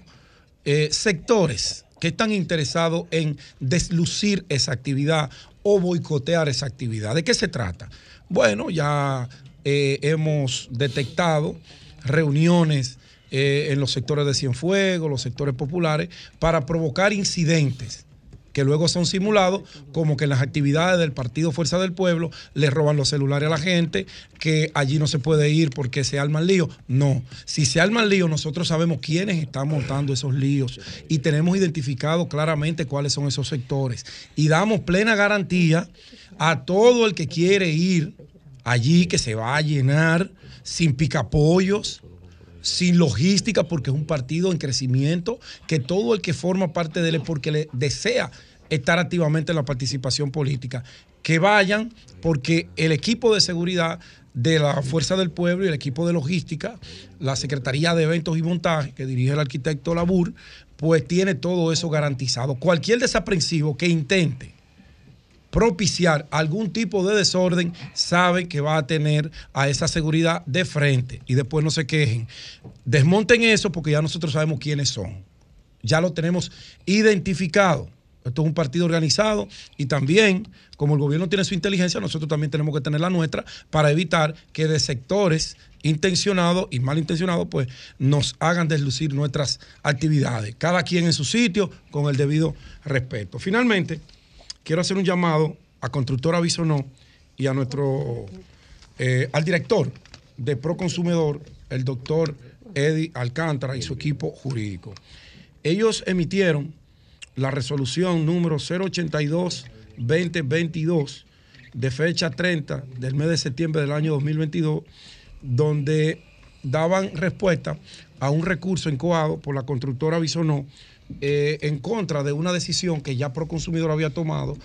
eh, sectores que están interesados en deslucir esa actividad o boicotear esa actividad. ¿De qué se trata? Bueno, ya eh, hemos detectado reuniones eh, en los sectores de Cienfuegos, los sectores populares, para provocar incidentes que luego son simulados como que en las actividades del Partido Fuerza del Pueblo le roban los celulares a la gente, que allí no se puede ir porque se arman líos. No, si se arman líos, nosotros sabemos quiénes están montando esos líos y tenemos identificado claramente cuáles son esos sectores y damos plena garantía a todo el que quiere ir allí, que se va a llenar sin picapollos, sin logística, porque es un partido en crecimiento, que todo el que forma parte de él porque le desea estar activamente en la participación política. Que vayan, porque el equipo de seguridad de la Fuerza del Pueblo y el equipo de logística, la Secretaría de Eventos y Montaje, que dirige el arquitecto Labur, pues tiene todo eso garantizado. Cualquier desaprensivo que intente propiciar algún tipo de desorden, sabe que va a tener a esa seguridad de frente y después no se quejen. Desmonten eso porque ya nosotros sabemos quiénes son. Ya lo tenemos identificado. Esto es un partido organizado y también, como el gobierno tiene su inteligencia, nosotros también tenemos que tener la nuestra para evitar que de sectores intencionados y malintencionados, pues nos hagan deslucir nuestras actividades. Cada quien en su sitio, con el debido respeto. Finalmente, quiero hacer un llamado a Constructora Bisonó y a nuestro, eh, al director de Proconsumidor, el doctor Eddie Alcántara y su equipo jurídico. Ellos emitieron la resolución número 082-2022 de fecha 30 del mes de septiembre del año 2022, donde daban respuesta a un recurso incoado por la constructora Bisonó eh, en contra de una decisión que ya Proconsumidor había tomado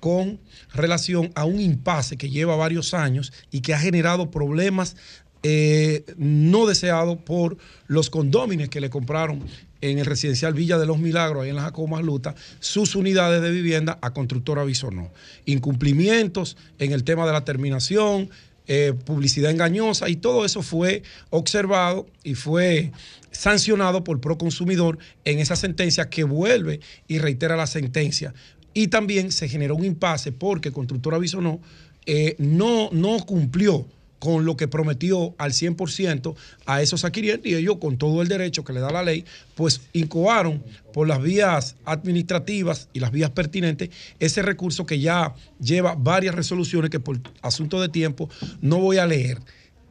con relación a un impasse que lleva varios años y que ha generado problemas eh, no deseados por los condóminos que le compraron en el residencial Villa de los Milagros, ahí en la Jacobo Luta, sus unidades de vivienda a constructora Bisonó. Incumplimientos en el tema de la terminación, eh, publicidad engañosa y todo eso fue observado y fue sancionado por Proconsumidor en esa sentencia que vuelve y reitera la sentencia. Y también se generó un impasse porque Constructora Bisonó eh, no, no cumplió con lo que prometió al 100% a esos adquirientes y ellos con todo el derecho que le da la ley, pues incoaron por las vías administrativas y las vías pertinentes ese recurso que ya lleva varias resoluciones que por asunto de tiempo no voy a leer.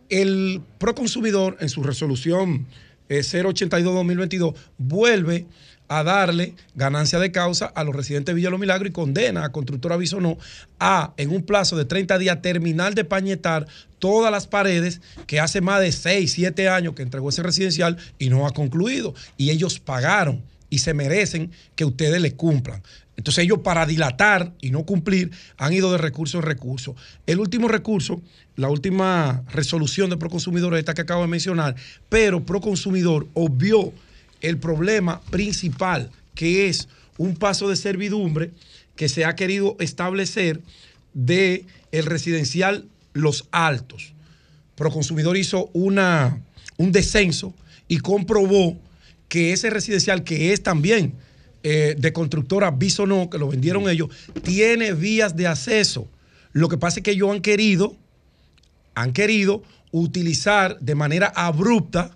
El Proconsumidor en su resolución eh, 082-2022 vuelve a darle ganancia de causa a los residentes de Villa Los Milagros y condena a Constructora Bisonó a, en un plazo de 30 días, terminar de pañetar todas las paredes que hace más de 6, 7 años que entregó ese residencial y no ha concluido. Y ellos pagaron y se merecen que ustedes les cumplan. Entonces ellos para dilatar y no cumplir han ido de recurso en recurso. El último recurso, la última resolución de Proconsumidor, esta que acabo de mencionar, pero Proconsumidor obvió el problema principal, que es un paso de servidumbre que se ha querido establecer de el residencial Los Altos. Proconsumidor hizo una, un descenso y comprobó que ese residencial, que es también eh, de constructora Bisonó, que lo vendieron ellos, tiene vías de acceso. Lo que pasa es que ellos han querido, han querido utilizar de manera abrupta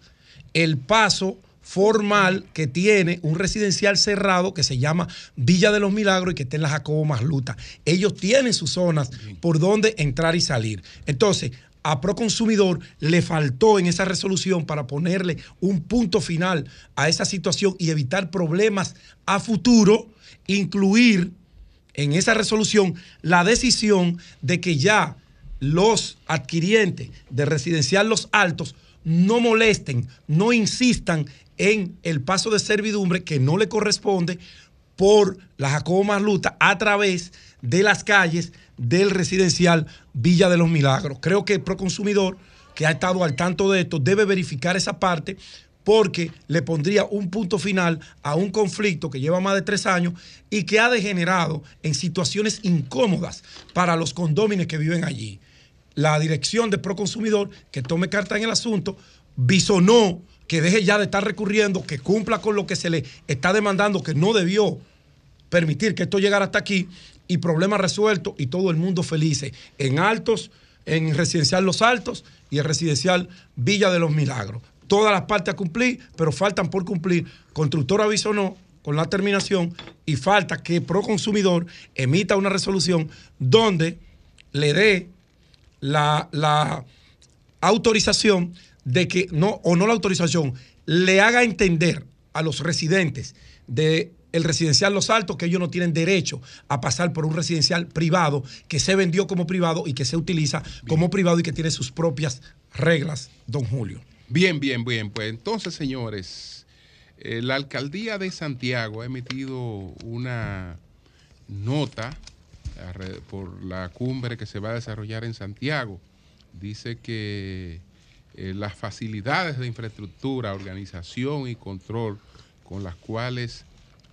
el paso formal que tiene un residencial cerrado que se llama Villa de los Milagros y que está en la Jacobo Masluta. Ellos tienen sus zonas por donde entrar y salir. Entonces, a Proconsumidor le faltó en esa resolución para ponerle un punto final a esa situación y evitar problemas a futuro, incluir en esa resolución la decisión de que ya los adquirientes de residencial Los Altos no molesten, no insistan en el paso de servidumbre que no le corresponde por la Jacobo Marluta a través de las calles del residencial Villa de los Milagros. Creo que el Proconsumidor, que ha estado al tanto de esto, debe verificar esa parte porque le pondría un punto final a un conflicto que lleva más de tres años y que ha degenerado en situaciones incómodas para los condóminos que viven allí. La dirección de Proconsumidor, que tome carta en el asunto, bisonó que deje ya de estar recurriendo, que cumpla con lo que se le está demandando, que no debió permitir que esto llegara hasta aquí y problemas resueltos y todo el mundo feliz. En Altos, en Residencial Los Altos y en Residencial Villa de los Milagros. Todas las partes a cumplir, pero faltan por cumplir. Constructora aviso no con la terminación y falta que Proconsumidor emita una resolución donde le dé la, la autorización de que no, o no la autorización, le haga entender a los residentes de el residencial Los Altos que ellos no tienen derecho a pasar por un residencial privado que se vendió como privado y que se utiliza como privado y que tiene sus propias reglas, don Julio. Bien, bien, bien. Pues entonces, señores, eh, la alcaldía de Santiago ha emitido una nota por la cumbre que se va a desarrollar en Santiago. Dice que eh, las facilidades de infraestructura, organización y control con las cuales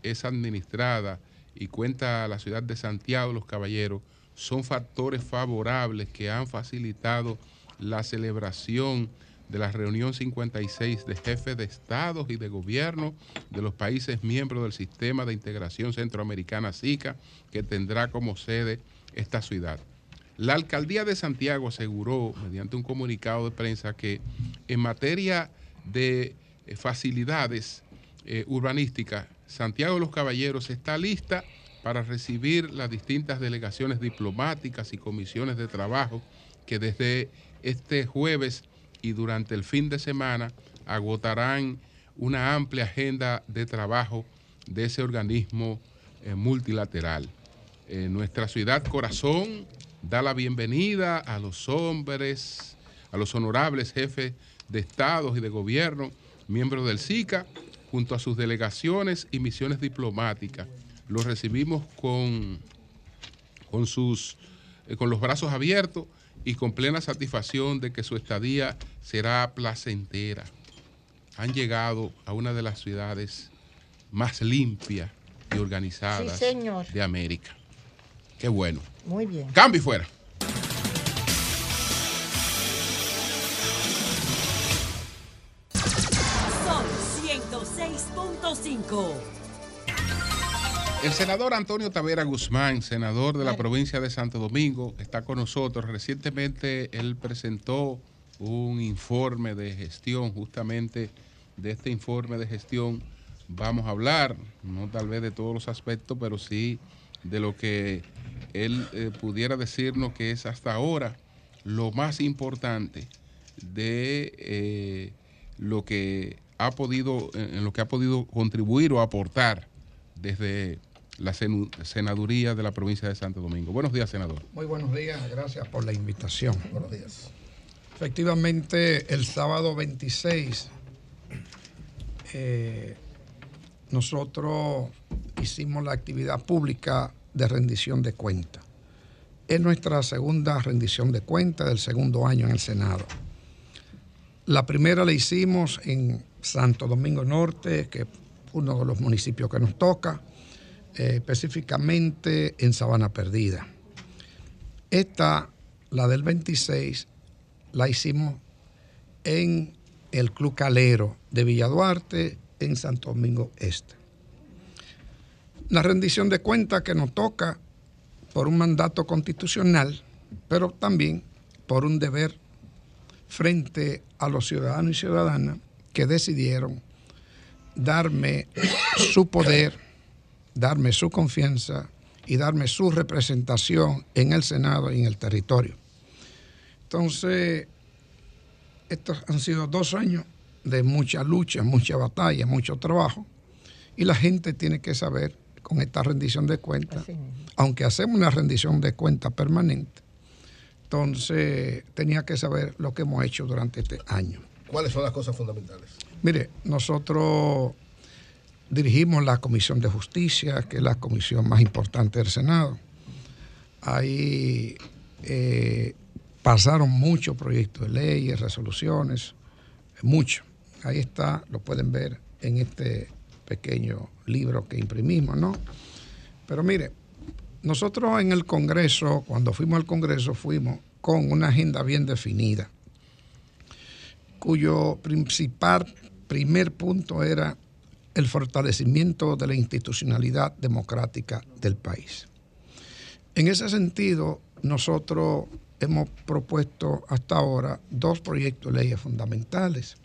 es administrada y cuenta la ciudad de Santiago los Caballeros son factores favorables que han facilitado la celebración de la reunión 56 de jefes de estados y de gobierno de los países miembros del sistema de integración centroamericana SICA que tendrá como sede esta ciudad. La alcaldía de Santiago aseguró mediante un comunicado de prensa que en materia de eh, facilidades eh, urbanísticas, Santiago de los Caballeros está lista para recibir las distintas delegaciones diplomáticas y comisiones de trabajo que desde este jueves y durante el fin de semana agotarán una amplia agenda de trabajo de ese organismo eh, multilateral. Nuestra ciudad corazón da la bienvenida a los hombres, a los honorables jefes de estados y de gobierno, miembros del SICA, junto a sus delegaciones y misiones diplomáticas. Los recibimos con, con, sus, eh, con los brazos abiertos y con plena satisfacción de que su estadía será placentera. Han llegado a una de las ciudades más limpias y organizadas Sí, de América. Qué bueno. Muy bien. Cambio y fuera. Sol 106.5. El senador Antonio Tavera Guzmán, senador de la provincia de Santo Domingo, está con nosotros. Recientemente él presentó un informe de gestión, justamente de este informe de gestión vamos a hablar, no tal vez de todos los aspectos, pero sí de lo que él eh, pudiera decirnos que es hasta ahora lo más importante de eh, lo que ha podido, en lo que ha podido contribuir o aportar desde la senaduría de la provincia de Santo Domingo. Buenos días, senador. Muy buenos días, gracias por la invitación. Buenos días. Efectivamente, el sábado 26, eh, nosotros hicimos la actividad pública de rendición de cuentas. Es nuestra segunda rendición de cuentas del segundo año en el Senado. La primera la hicimos en Santo Domingo Norte, que es uno de los municipios que nos toca, eh, específicamente en Sabana Perdida. Esta, la del 26, la hicimos en el Club Calero de Villa Duarte, en Santo Domingo Este. La rendición de cuentas que nos toca por un mandato constitucional, pero también por un deber frente a los ciudadanos y ciudadanas que decidieron darme su poder, darme su confianza y darme su representación en el Senado y en el territorio. Entonces, estos han sido dos años de mucha lucha, mucha batalla, mucho trabajo, y la gente tiene que saber con esta rendición de cuentas, aunque hacemos una rendición de cuentas permanente, entonces tenía que saber lo que hemos hecho durante este año. ¿Cuáles son las cosas fundamentales? Mire, nosotros dirigimos la Comisión de Justicia, que es la comisión más importante del Senado. Ahí eh, pasaron muchos proyectos de leyes, resoluciones, mucho. Ahí está, lo pueden ver en este pequeño libro que imprimimos, ¿no? Pero mire, nosotros en el Congreso, cuando fuimos al Congreso, fuimos con una agenda bien definida cuyo principal primer punto era el fortalecimiento de la institucionalidad democrática del país. En ese sentido, nosotros hemos propuesto hasta ahora dos proyectos de leyes fundamentales.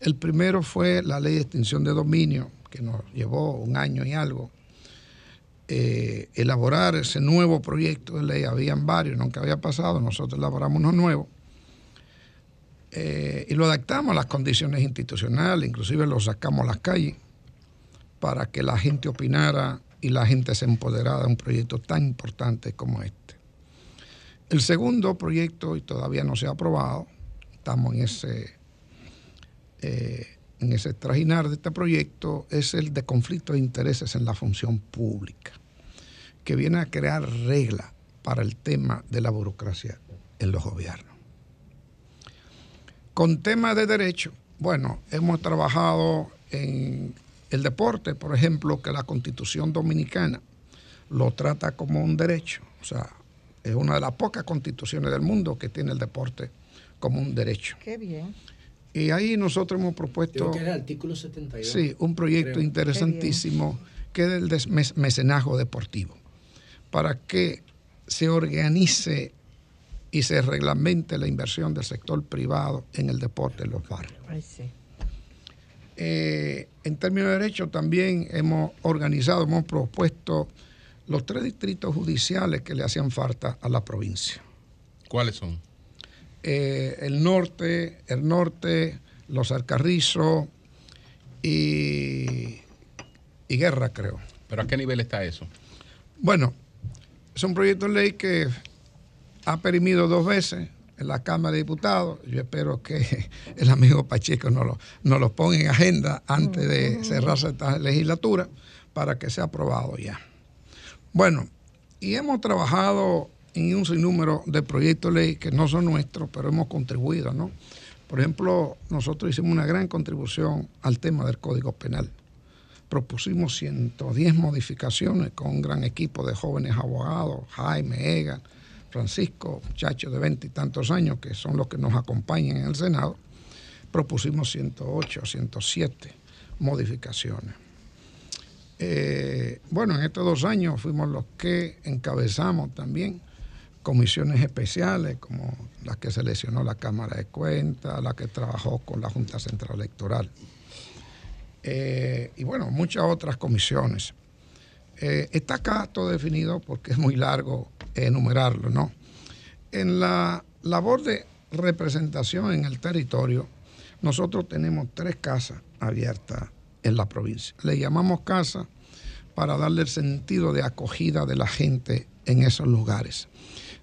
El primero fue la ley de extinción de dominio, que nos llevó un año y algo. eh, elaborar ese nuevo proyecto de ley, habían varios, nunca había pasado, nosotros elaboramos uno nuevo eh, y lo adaptamos a las condiciones institucionales, inclusive lo sacamos a las calles para que la gente opinara y la gente se empoderara de un proyecto tan importante como este. El segundo proyecto, y todavía no se ha aprobado, estamos en ese, eh, en ese trajinar de este proyecto, es el de conflicto de intereses en la función pública, que viene a crear reglas para el tema de la burocracia en los gobiernos. Con temas de derecho, bueno, hemos trabajado en el deporte, por ejemplo, que la constitución dominicana lo trata como un derecho. O sea, es una de las pocas constituciones del mundo que tiene el deporte como un derecho. Qué bien. Y ahí nosotros hemos propuesto... Creo que era el artículo 72. Sí, un proyecto creo. interesantísimo que es el de mes- mecenazgo deportivo, para que se organice y se reglamente la inversión del sector privado en el deporte en los barrios. Ay, sí. Eh, en términos de derecho también hemos organizado, hemos propuesto los tres distritos judiciales que le hacían falta a la provincia. ¿Cuáles son? Eh, el norte, el norte, los Alcarrizos y, y Guerra, creo. ¿Pero a qué nivel está eso? Bueno, es un proyecto de ley que ha perimido dos veces en la Cámara de Diputados. Yo espero que <laughs> el amigo Pacheco nos lo, nos lo ponga en agenda antes de cerrarse esta legislatura para que sea aprobado ya. Bueno, y hemos trabajado en un sinnúmero de proyectos de ley que no son nuestros, pero hemos contribuido, ¿no? Por ejemplo, nosotros hicimos una gran contribución al tema del Código Penal. Propusimos 110 modificaciones con un gran equipo de jóvenes abogados, Jaime, Egan, Francisco, muchachos de 20 y tantos años, que son los que nos acompañan en el Senado. Propusimos 108, 107 modificaciones. Eh, bueno, en estos dos años fuimos los que encabezamos también comisiones especiales como las que seleccionó la Cámara de Cuentas, la que trabajó con la Junta Central Electoral. Eh, y bueno, muchas otras comisiones. Eh, está acá todo definido porque es muy largo enumerarlo, ¿no? En la labor de representación en el territorio, nosotros tenemos tres casas abiertas en la provincia. Le llamamos casa para darle el sentido de acogida de la gente en esos lugares.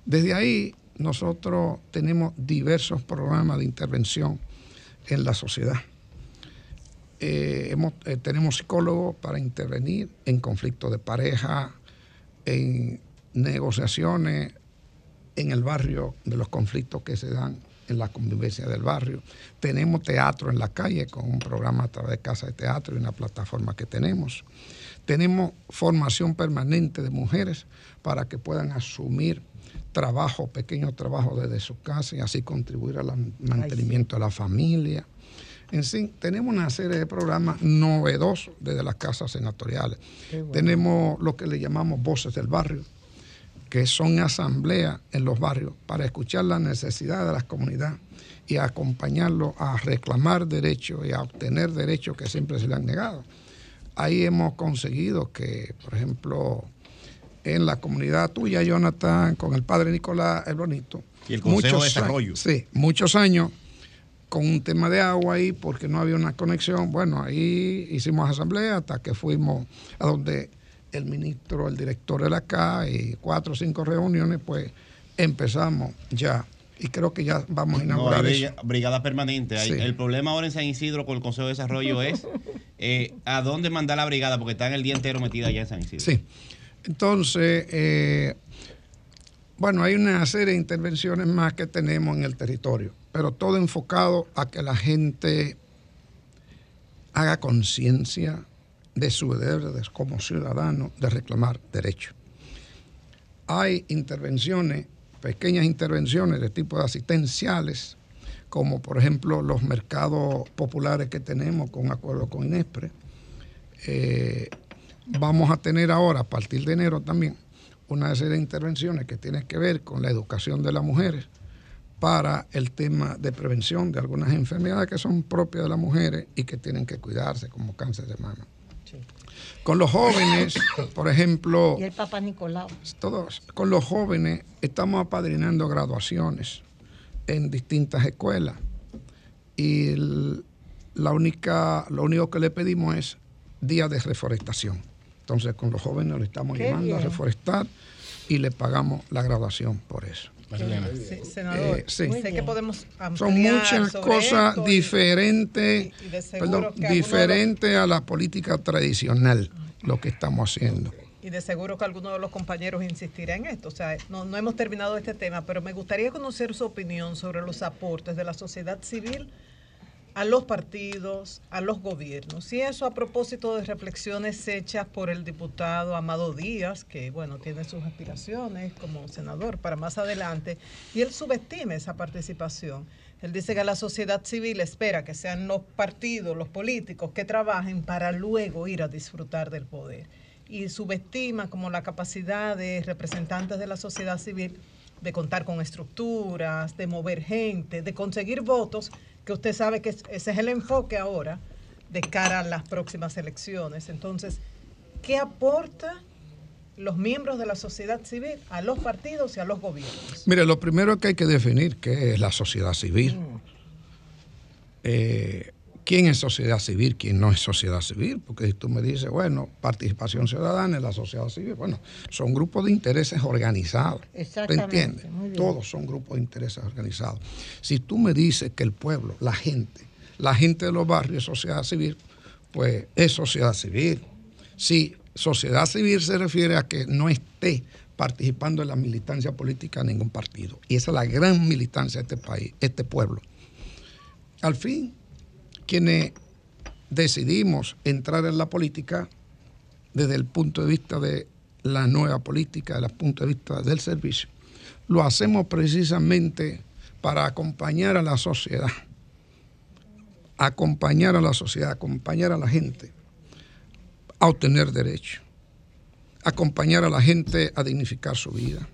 Desde ahí nosotros tenemos diversos programas de intervención en la sociedad. Eh, eh, tenemos psicólogos para intervenir en conflictos de pareja, en negociaciones en el barrio de los conflictos que se dan en la convivencia del barrio. Tenemos teatro en la calle con un programa a través de Casa de Teatro y una plataforma que tenemos. Tenemos formación permanente de mujeres para que puedan asumir trabajo, pequeños trabajos desde su casa y así contribuir al mantenimiento de la familia. En fin, tenemos una serie de programas novedosos desde las casas senatoriales. Bueno. Tenemos lo que le llamamos voces del barrio, que son asambleas en los barrios para escuchar las necesidades de las comunidades y acompañarlos a reclamar derechos y a obtener derechos que siempre se le han negado. Ahí hemos conseguido que, por ejemplo, en la comunidad tuya, Jonathan, con el padre Nicolás el Bonito. Y el Consejo de Desarrollo. Sí, muchos años con un tema de agua ahí porque no había una conexión. Bueno, ahí hicimos asamblea hasta que fuimos a donde el ministro, el director de la CA y cuatro o cinco reuniones, pues empezamos ya. Y creo que ya vamos a No, inaugurar hay eso. briga- brigada permanente. Sí. El problema ahora en San Isidro con el Consejo de Desarrollo es <laughs> eh, a dónde mandar la brigada, porque están el día entero metida allá en San Isidro. Sí. Entonces, eh, bueno, hay una serie de intervenciones más que tenemos en el territorio, pero todo enfocado a que la gente haga conciencia de su deber de- como ciudadano de reclamar derechos. Hay intervenciones, pequeñas intervenciones de tipo de asistenciales, como por ejemplo los mercados populares que tenemos con acuerdo con INESPRE. Eh, vamos a tener ahora, a partir de enero también, una serie de intervenciones que tienen que ver con la educación de las mujeres para el tema de prevención de algunas enfermedades que son propias de las mujeres y que tienen que cuidarse, como cáncer de mama. Con los jóvenes, por ejemplo, Y el Papa Nicolau. todos, con los jóvenes estamos apadrinando graduaciones en distintas escuelas y el- la única, lo único que le pedimos es día de reforestación. Entonces con los jóvenes le estamos Qué llamando a reforestar y le pagamos la graduación por eso. Sí, senador, Eh, sí. sé que podemos Son muchas cosas y- diferentes, y perdón, los- a la política tradicional, lo que estamos haciendo. Y de seguro que alguno de los compañeros insistirá en esto. O sea, no, no hemos terminado este tema, pero me gustaría conocer su opinión sobre los aportes de la sociedad civil a los partidos, a los gobiernos. Y eso a propósito de reflexiones hechas por el diputado Amado Díaz, que bueno, tiene sus aspiraciones como senador para más adelante, y él subestima esa participación. Él dice que la sociedad civil espera que sean los partidos, los políticos que trabajen para luego ir a disfrutar del poder. Y subestima como la capacidad de representantes de la sociedad civil de contar con estructuras, de mover gente, de conseguir votos, que usted sabe que es- ese es el enfoque ahora de cara a las próximas elecciones. Entonces, ¿qué aporta los miembros de la sociedad civil a los partidos y a los gobiernos? Mire, lo primero que hay que definir qué es la sociedad civil. Eh, quién es sociedad civil, quién no es sociedad civil, porque si tú me dices, bueno, participación ciudadana en la sociedad civil, bueno, son grupos de intereses organizados. ¿Te Exactamente, entiendes? muy bien. Todos son grupos de intereses organizados. Si tú me dices que el pueblo, la gente, la gente de los barrios es sociedad civil, pues es sociedad civil. Si sociedad civil se refiere a que no esté participando en la militancia política de ningún partido. Y esa es la gran militancia de este país, este pueblo. Al fin, quienes decidimos entrar en la política desde el punto de vista de la nueva política, desde el punto de vista del servicio, lo hacemos precisamente para acompañar a la sociedad, acompañar a la sociedad, acompañar a la gente a obtener derechos, acompañar a la gente a dignificar su vida,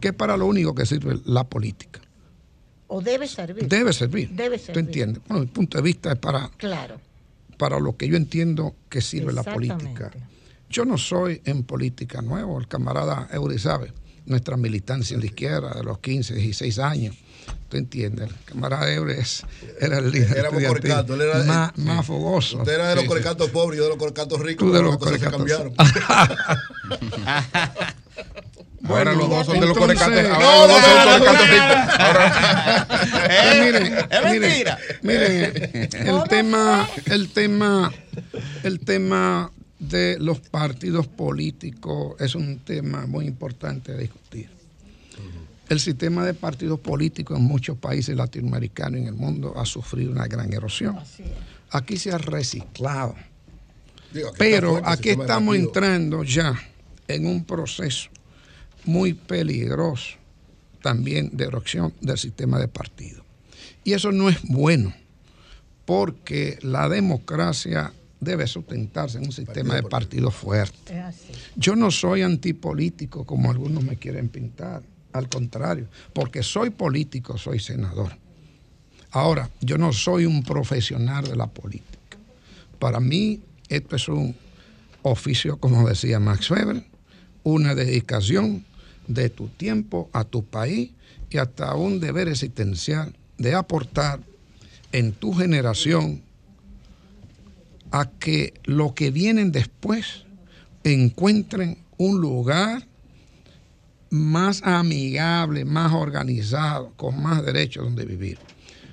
que es para lo único que sirve la política. O debe servir. Debe servir. Debe ¿Tú servir. entiendes? Bueno, mi punto de vista es para, Claro. para lo que yo entiendo que sirve la política. Yo no soy en política nuevo, el camarada Eury sabe, nuestra militancia en la izquierda de los 15, 16 años. ¿Tú entiendes? El camarada Eury es- era el líder Éramos estudiantil corcatos, él era el- más, sí. más fogoso. Usted era de los Sí, sí. corcatos pobres, yo de los corcatos ricos, Tú de pero los las cosas se corcatos. cambiaron. <laughs> <laughs> <laughs> Ahora los dos son de los entonces- corecatos. No, Ahora los dos son ricos. Ahora- Eh, es mentira. miren, el tema, el tema, el tema de los partidos políticos es un tema muy importante a discutir. El sistema de partidos políticos en muchos países latinoamericanos y en el mundo ha sufrido una gran erosión. Aquí se ha reciclado. Digo, aquí está Pero aquí de estamos entrando ya en un proceso muy peligroso también de erosión del sistema de partido. Y eso no es bueno, porque la democracia debe sustentarse en un sistema de partidos fuerte. Es así. Yo no soy antipolítico como algunos me quieren pintar, al contrario, porque soy político, soy senador. Ahora, yo no soy un profesional de la política. Para mí, esto es un oficio, como decía Max Weber, una dedicación de tu tiempo a tu país y hasta un deber existencial de aportar en tu generación a que lo que vienen después encuentren un lugar más amigable, más organizado, con más derechos donde vivir.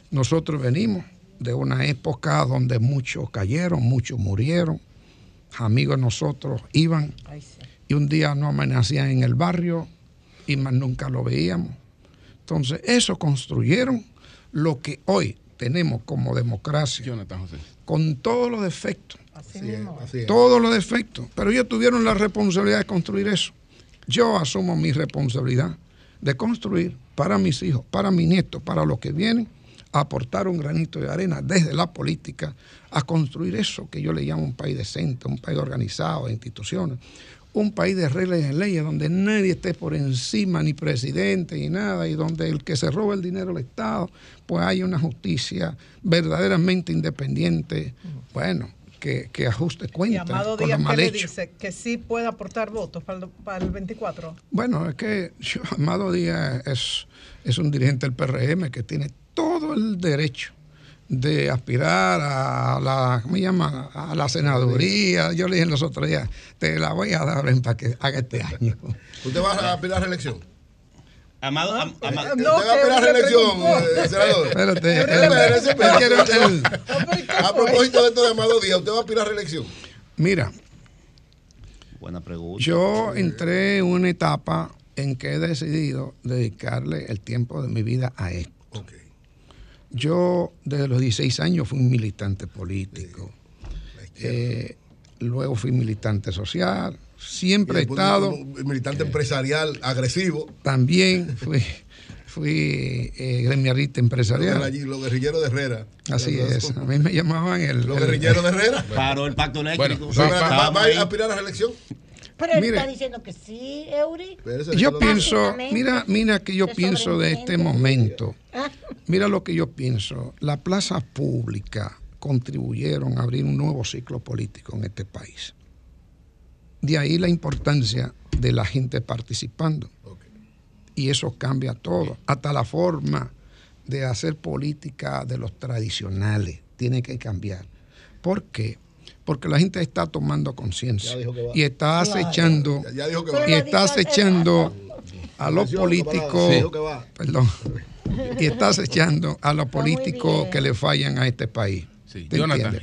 Nosotros venimos de una época donde muchos cayeron, muchos murieron, amigos nosotros iban y un día no amanecían en el barrio y más nunca lo veíamos. Entonces, eso construyeron lo que hoy tenemos como democracia, con todos los defectos, todos los defectos, pero ellos tuvieron la responsabilidad de construir eso. Yo asumo mi responsabilidad de construir para mis hijos, para mis nietos, para los que vienen, aportar un granito de arena desde la política a construir eso que yo le llamo un país decente, un país organizado, de instituciones, un país de reglas y leyes donde nadie esté por encima, ni presidente, ni nada, y donde el que se roba el dinero del Estado, pues haya una justicia verdaderamente independiente, bueno, que, que ajuste Y cuentas Amado con lo Díaz, ¿qué le dice? Que sí puede aportar votos para el, para el 24. Bueno, es que yo, Amado Díaz es, es un dirigente del PRM que tiene todo el derecho de aspirar a la, ¿cómo se llama? A la senaduría. Yo le dije los otros días, te la voy a dar ven, para que haga este año. ¿Usted va a aspirar a reelección? Amado, am- ama- ¿Usted va a aspirar a reelección, eh, senador? Espérate, A propósito de esto de Amado Díaz, ¿usted va a aspirar a reelección? Mira, Buena pregunta. yo entré en una etapa en que he decidido dedicarle el tiempo de mi vida a esto. Yo desde los 16 años fui un militante político. Eh, luego fui militante social. Siempre he estado. militante empresarial agresivo. También fui, fui eh, gremialista empresarial. Los guerrilleros- Los guerrilleros de Herrera. Así es. A mí me llamaban el. Guerrilleros de Herrera. Paró el pacto eléctrico. ¿Va, va- va- Estábamos va ahí. a aspirar a la reelección? Pero él Mire. está diciendo que sí, Eury. Yo pienso, mira, mira que yo pienso de este momento. Ah, Mira lo que yo pienso. Las plazas públicas contribuyeron a abrir un nuevo ciclo político en este país. De ahí la importancia de la gente participando. Y eso cambia todo. Hasta la forma de hacer política de los tradicionales. tiene que cambiar. ¿Por qué? Porque la gente está tomando conciencia y está acechando Ya- ya dijo que y está acechando a los políticos, perdón, y está acechando a los políticos que le fallan a este país. ¿Te entiendes?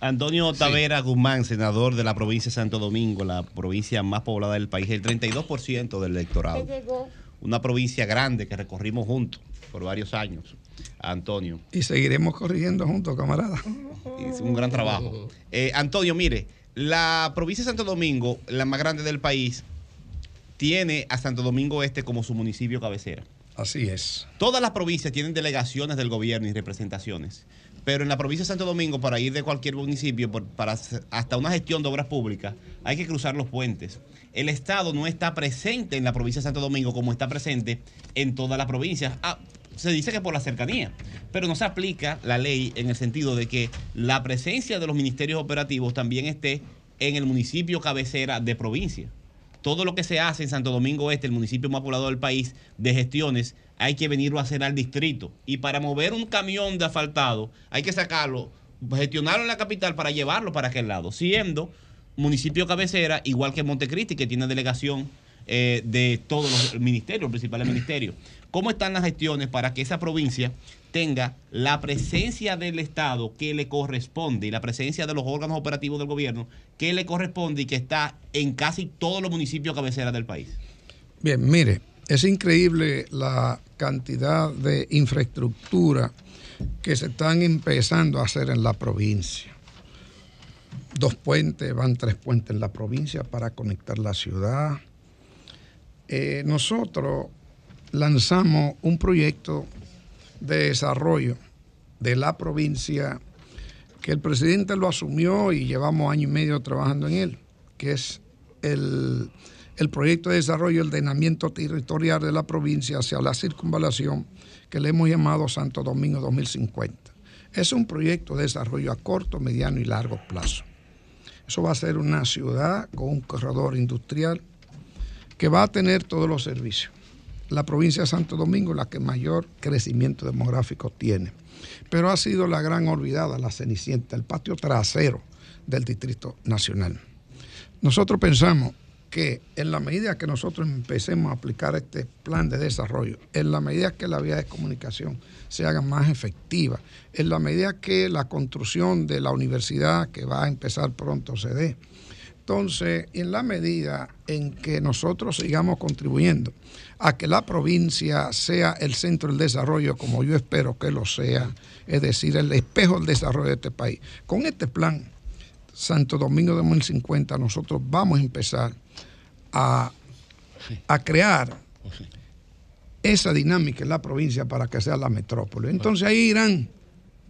Antonio Tavera Guzmán, senador de la provincia de Santo Domingo, la provincia más poblada del país, el 32% del electorado. Una provincia grande que recorrimos juntos por varios años. Antonio, Y seguiremos corrigiendo juntos, camarada. es un gran trabajo. Eh, Antonio, mire, la provincia de Santo Domingo, la más grande del país, tiene a Santo Domingo Este como su municipio cabecera. Así es. Todas las provincias tienen delegaciones del gobierno y representaciones. Pero en la provincia de Santo Domingo, para ir de cualquier municipio, por- para hasta una gestión de obras públicas, hay que cruzar los puentes. El Estado no está presente en la provincia de Santo Domingo como está presente en todas las provincias. Ah, se dice que por la cercanía, pero no se aplica la ley en el sentido de que la presencia de los ministerios operativos también esté en el municipio cabecera de provincia todo lo que se hace en Santo Domingo Este, el municipio más poblado del país, de gestiones, hay que venirlo a hacer al distrito. Y para mover un camión de asfaltado, hay que sacarlo, gestionarlo en la capital para llevarlo para aquel lado, siendo municipio cabecera, igual que Montecristi, que tiene delegación eh, de todos los ministerios, principales ministerios. ¿Cómo están las gestiones para que esa provincia tenga la presencia del Estado que le corresponde y la presencia de los órganos operativos del gobierno que le corresponde y que está en casi todos los municipios cabeceras del país? Bien, mire, es increíble la cantidad de infraestructura que se están empezando a hacer en la provincia. Dos puentes, van tres puentes en la provincia para conectar la ciudad. Eh, nosotros lanzamos un proyecto de desarrollo de la provincia que el presidente lo asumió y llevamos año y medio trabajando en él, que es el, el proyecto de desarrollo y ordenamiento territorial de la provincia hacia la circunvalación que le hemos llamado Santo Domingo 2050. Es un proyecto de desarrollo a corto, mediano y largo plazo. Eso va a ser una ciudad con un corredor industrial que va a tener todos los servicios. La provincia de Santo Domingo es la que mayor crecimiento demográfico tiene, pero ha sido la gran olvidada, la Cenicienta, el patio trasero del Distrito Nacional. Nosotros pensamos que en la medida que nosotros empecemos a aplicar este plan de desarrollo, en la medida que la vía de comunicación se haga más efectiva, en la medida que la construcción de la universidad que va a empezar pronto se dé, entonces, en la medida en que nosotros sigamos contribuyendo a que la provincia sea el centro del desarrollo, como yo espero que lo sea, es decir, el espejo del desarrollo de este país, con este plan Santo Domingo 2050 nosotros vamos a empezar a, a crear esa dinámica en la provincia para que sea la metrópoli. Entonces ahí irán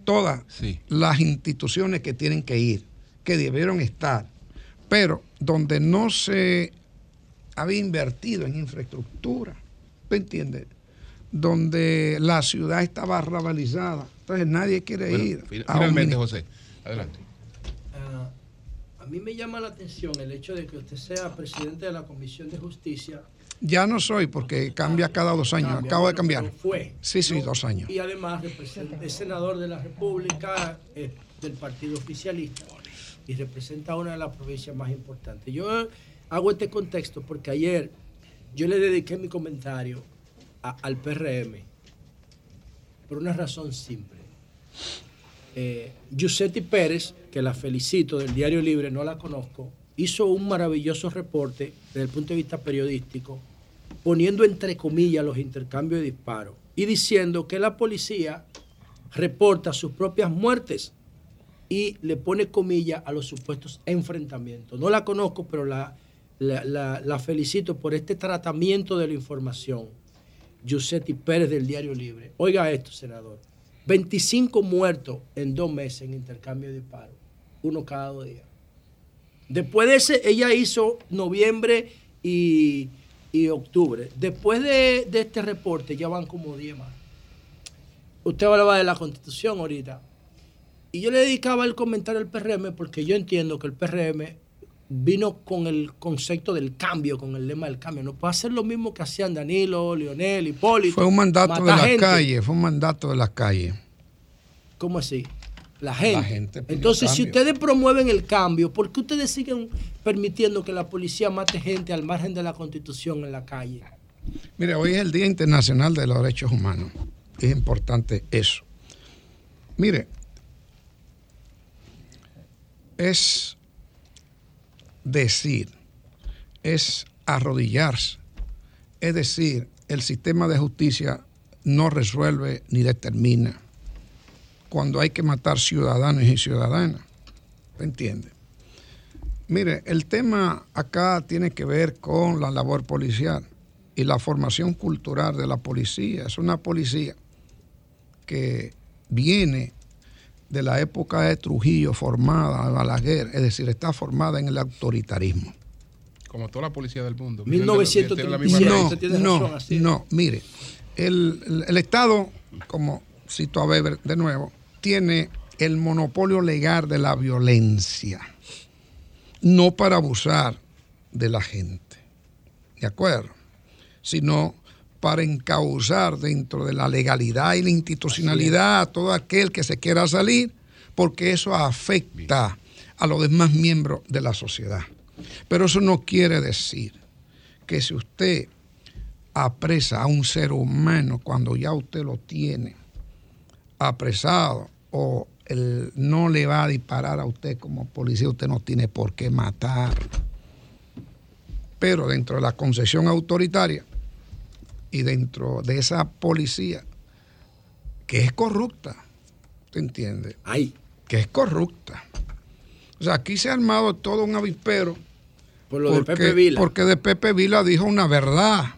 todas las instituciones que tienen que ir, que debieron estar, pero donde no se había invertido en infraestructura, ¿me entiendes? Donde la ciudad estaba rabalizada, entonces nadie quiere Bueno, ir. un finalmente, José, adelante. A mí me llama la atención el hecho de que usted sea presidente de la Comisión de Justicia. Ya no soy porque cambia cada dos años, Cambia, acabo de cambiar. fue, Sí, sí, dos años. Y además es senador de la República eh, del Partido Oficialista y representa una de las provincias más importantes. Yo hago este contexto porque ayer yo le dediqué mi comentario a- al PRM por una razón simple. Eh, Giuseppe Pérez, que la felicito del Diario Libre, no la conozco, hizo un maravilloso reporte desde el punto de vista periodístico, poniendo entre comillas los intercambios de disparos y diciendo que la policía reporta sus propias muertes y le pone comillas a los supuestos enfrentamientos. No la conozco, pero la, la, la- felicito por este tratamiento de la información. Giuseppe Pérez del Diario Libre. Oiga esto, senador. 25 muertos en dos meses en intercambio de disparos. Uno cada dos días. Después de ese, ella hizo noviembre y, y octubre. Después de, de este reporte ya van como 10 más. Usted hablaba de la constitución ahorita. Y yo le dedicaba el comentario al PRM porque yo entiendo que el PRM vino con el concepto del cambio, con el lema del cambio. No puede hacer lo mismo que hacían Danilo, Lionel, Hipólito. Fue un mandato de las calles, fue un mandato de las calles. ¿Cómo así? La gente. La gente pidió Entonces, si ustedes promueven el cambio, ¿por qué ustedes siguen permitiendo que la policía mate gente al margen de la constitución en la calle? Mire, hoy es el Día Internacional de los Derechos Humanos. Es importante eso. Mire, es decir, es arrodillarse. Es decir, el sistema de justicia no resuelve ni determina cuando hay que matar ciudadanos y ciudadanas. ¿Me entiende? Mire, el tema acá tiene que ver con la labor policial y la formación cultural de la policía. Es una policía que viene de la época de Trujillo formada, de Balaguer, es decir, está formada en el autoritarismo. Como toda la policía del mundo. 1937. Tiene la misma No, no, razón, así es. no, mire, el, el- el Estado, como cito a Weber de nuevo, tiene el monopolio legal de la violencia, no para abusar de la gente, ¿de acuerdo? Sino para encauzar dentro de la legalidad y la institucionalidad a todo aquel que se quiera salir, porque eso afecta a los demás miembros de la sociedad. Pero eso no quiere decir que si usted apresa a un ser humano cuando ya usted lo tiene apresado o él no le va a disparar a usted como policía, usted no tiene por qué matar. Pero dentro de la concesión autoritaria y dentro de esa policía que es corrupta, ¿te entiende? Ay. Que es corrupta. O sea, aquí se ha armado todo un avispero. Por lo de porque, Pepe Vila. Porque de Pepe Vila dijo una verdad.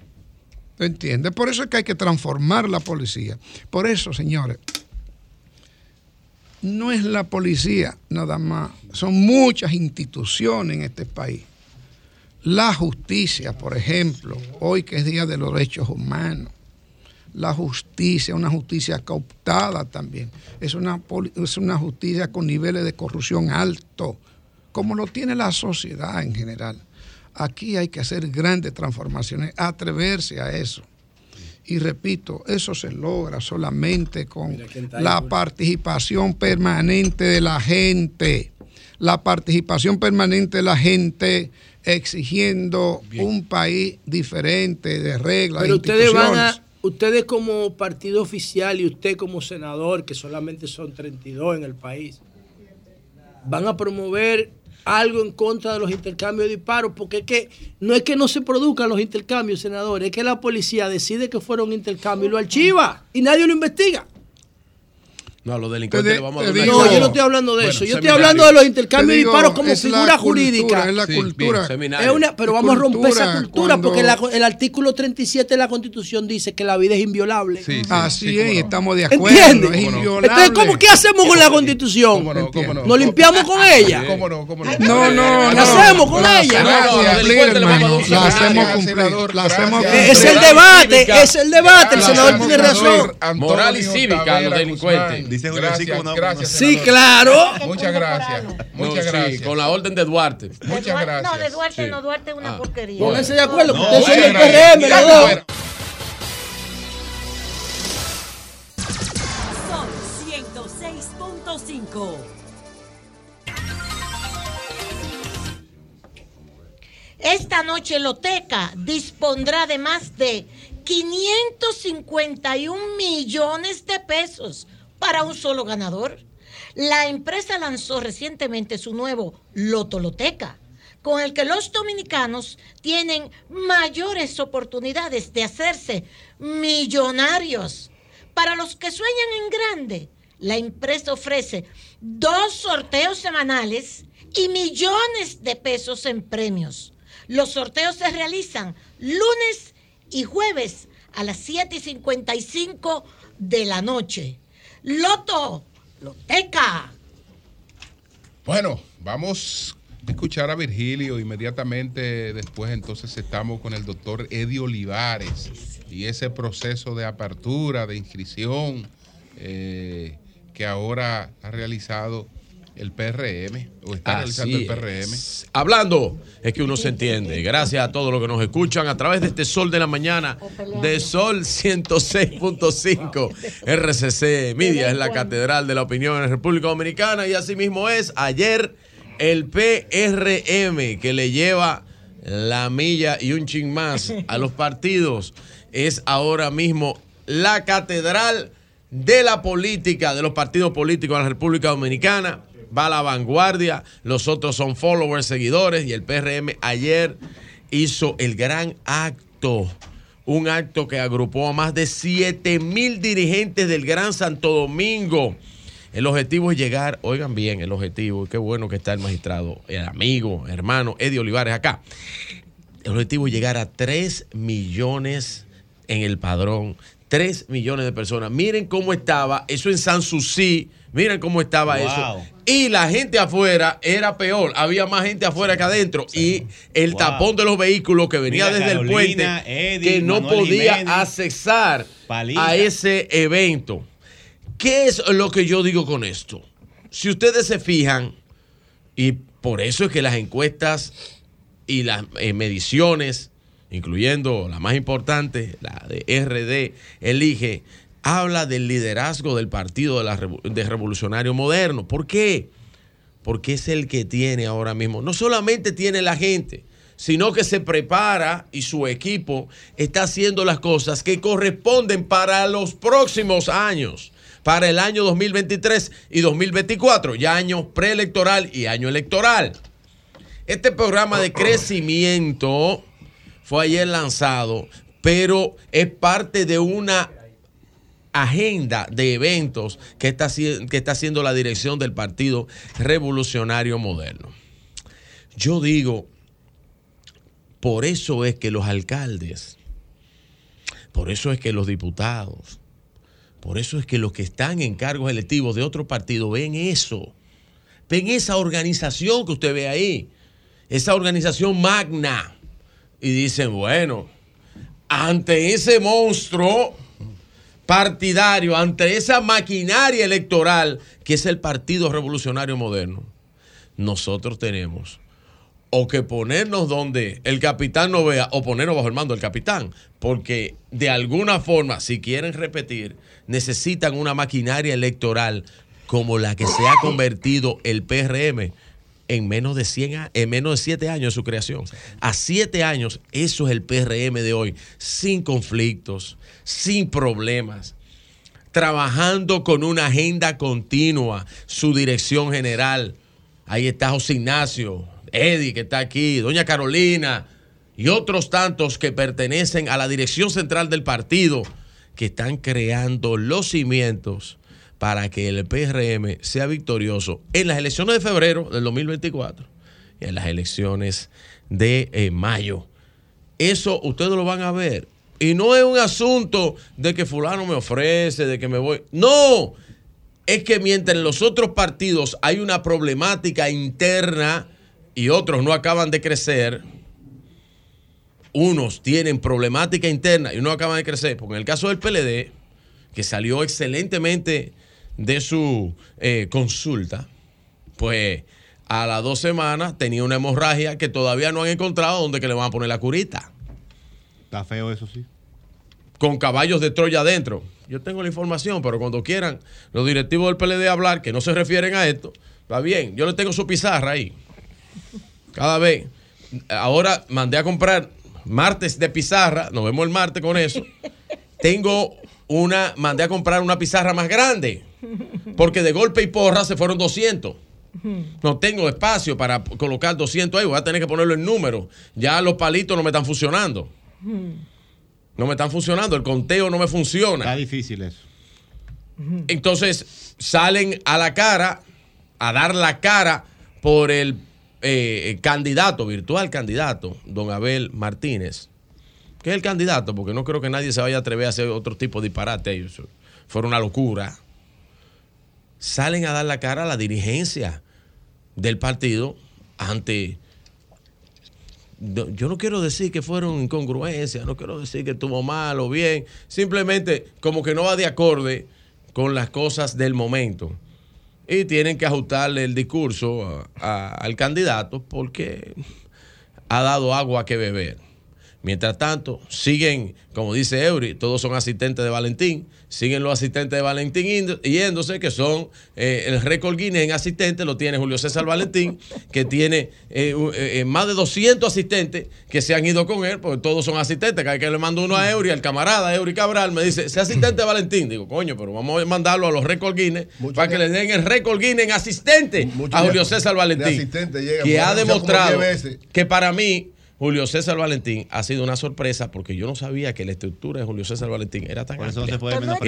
¿Te entiendes? Por eso es que hay que transformar la policía. Por eso, señores, no es la policía nada más. Son muchas instituciones en este país. La justicia, por ejemplo, hoy que es Día de los Derechos Humanos. La justicia, una justicia cooptada también. Es una, es una justicia con niveles de corrupción altos, como lo tiene la sociedad en general. Aquí hay que hacer grandes transformaciones, atreverse a eso. Y repito, eso se logra solamente con la Julio. participación permanente de la gente. La participación permanente de la gente exigiendo un país diferente de reglas. Pero de ustedes van a, ustedes como partido oficial y usted como senador, que solamente son 32 en el país, van a promover algo en contra de los intercambios de disparos, porque es que no es que no se produzcan los intercambios, senador, es que la policía decide que fueron intercambios y lo archiva y nadie lo investiga. No, a los delincuentes Te le vamos a dar una No, yo no estoy hablando de Bueno, eso. Yo estoy hablando de los intercambios de digo, disparos como figura cultura, jurídica. es la Sí, cultura. bien, seminario. Es una, pero vamos a romper esa cultura cuando- porque la- el artículo 37 de la Constitución dice que la vida es inviolable. Sí, sí, Así sí, es, no. estamos de acuerdo. ¿Entiendes? Entonces, ¿cómo, ¿qué hacemos con la Constitución? ¿Cómo no? ¿Cómo no? ¿Nos limpiamos con ella? ¿Cómo no? ¿Cómo no? No, no, ¿Qué no. hacemos con La ella? hacemos No, no, cumplir, los delincuentes le vamos a dar un hermano. La hacemos cumplir. La hacemos. Es el debate, es el debate. El senador tiene razón. Moral y cívica, Tavera los delincuentes. Guzmán. Dice Julio, gracias, sí, como no, gracias, Sí, senador. claro. Muchas gracias. No, Muchas sí, gracias. con la orden de Duarte. Muchas Duarte- gracias. No, de Duarte Sí. no, Duarte es una Ah. porquería. Pónganse de acuerdo, No, ustedes son gracias. PRM, 106.5. Esta noche Loteca dispondrá de más de 551 millones de pesos para un solo ganador. La empresa lanzó recientemente su nuevo Loto Loteca, con el que los dominicanos tienen mayores oportunidades de hacerse millonarios. Para los que sueñan en grande, la empresa ofrece dos sorteos semanales y millones de pesos en premios. Los sorteos se realizan lunes y jueves a las 7 y 55 de la noche. Loto, Loteca. Bueno, vamos a escuchar a Virgilio inmediatamente. Después entonces estamos con el doctor Eddie Olivares y ese proceso de apertura, de inscripción eh, que ahora ha realizado el PRM o está Así realizando el PRM. es. Hablando, es que uno se entiende. Gracias a todos los que nos escuchan a través de este Sol de la Mañana, de Sol 106.5, RCC Media, es la catedral de la opinión en la República Dominicana. Y así mismo es ayer el PRM que le lleva la milla y un chin más a los partidos. Es ahora mismo la catedral de la política, de los partidos políticos de la República Dominicana. Va a la vanguardia, los otros son followers, seguidores, y el PRM ayer hizo el gran acto, un acto que agrupó a más de 7 mil dirigentes del Gran Santo Domingo. El objetivo es llegar, oigan bien, el objetivo, qué bueno que está el magistrado, el amigo, hermano Eddie Olivares acá. El objetivo es llegar a 3 millones en el padrón. 3 millones de personas. Miren cómo estaba eso en Sanssouci. Miren cómo estaba Wow. eso. Y la gente afuera era peor. Había más gente afuera que adentro. Y el Wow. tapón de los vehículos que venía Mira, desde el puente Eddie, que no Manuel podía accesar a ese evento. ¿Qué es lo que yo digo con esto? Si ustedes se fijan, y por eso es que las encuestas y las eh, mediciones, incluyendo la más importante, la de RD, elige, habla del liderazgo del Partido de, la de Revolucionario Moderno. ¿Por qué? Porque es el que tiene ahora mismo. No solamente tiene la gente, sino que se prepara y su equipo está haciendo las cosas que corresponden para los próximos años, para el año 2023 y 2024, ya año preelectoral y año electoral. Este programa de crecimiento fue ayer lanzado, pero es parte de una agenda de eventos que está, que está haciendo la dirección del Partido Revolucionario Moderno. Yo digo, por eso es que los alcaldes, por eso es que los diputados, por eso es que los que están en cargos electivos de otro partido ven eso, ven esa organización que usted ve ahí, esa organización magna, y dicen, bueno, ante ese monstruo partidario, ante esa maquinaria electoral que es el Partido Revolucionario Moderno, nosotros tenemos o que ponernos donde el capitán no vea o ponernos bajo el mando del capitán, porque de alguna forma, si quieren repetir, necesitan una maquinaria electoral como la que se ha convertido el PRM en menos de 100 a- en menos de 7 años de su creación. A 7 años, eso es el PRM de hoy, sin conflictos, sin problemas, trabajando con una agenda continua, su dirección general. Ahí está José Ignacio, Eddie que está aquí, Doña Carolina y otros tantos que pertenecen a la dirección central del partido que están creando los cimientos para que el PRM sea victorioso en las elecciones de febrero del 2024 y en las elecciones de eh, mayo. Eso ustedes lo van a ver. Y no es un asunto de que fulano me ofrece, de que me voy. No, es que mientras en los otros partidos hay una problemática interna y otros no acaban de crecer, unos tienen problemática interna y no acaban de crecer. Porque en el caso del PLD, que salió excelentemente de su eh, consulta, pues a las dos semanas tenía una hemorragia que todavía no han encontrado donde que le van a poner la curita. Está feo eso sí. Con caballos de Troya adentro. Yo tengo la información, pero cuando quieran los directivos del PLD hablar, que no se refieren a esto, va bien. Yo le tengo su pizarra ahí. Cada vez. Ahora mandé a comprar martes de pizarra. Nos vemos el martes con eso. Tengo una, mandé a comprar una pizarra más grande. Porque de golpe y porra se fueron 200. No tengo espacio para colocar 200 ahí. Voy a tener que ponerlo en número. Ya los palitos no me están funcionando. No me están funcionando. El conteo no me funciona. Está difícil eso. Entonces salen a la cara, a dar la cara por el eh, candidato, virtual candidato, don Abel Martínez. Que es el candidato, porque no creo que nadie se vaya a atrever a hacer otro tipo de disparate. Fue una locura. Salen a dar la cara a la dirigencia del partido ante yo no quiero decir que fueron incongruencias, no quiero decir que estuvo mal o bien, simplemente como que no va de acorde con las cosas del momento. y tienen que ajustarle el discurso a- al candidato porque ha dado agua que beber. Mientras tanto, siguen, como dice Eury, todos son asistentes de Valentín, siguen los asistentes de Valentín yéndose, que son eh, el récord Guinness en asistentes, lo tiene Julio César Valentín, que tiene eh, eh, más de 200 asistentes que se han ido con él, porque todos son asistentes. Cada vez que le mando uno a Eury, al camarada Eury Cabral, me dice, sea asistente de Valentín. Digo, coño, pero vamos a mandarlo a los récord Guinness para que le den el récord Guinness en asistente a Julio César Valentín, asistente llega, que ha demostrado 10 veces. que para mí Julio César Valentín ha sido una sorpresa porque yo no sabía que la estructura de Julio César Valentín era tan Por eso no amplia se puede Pero no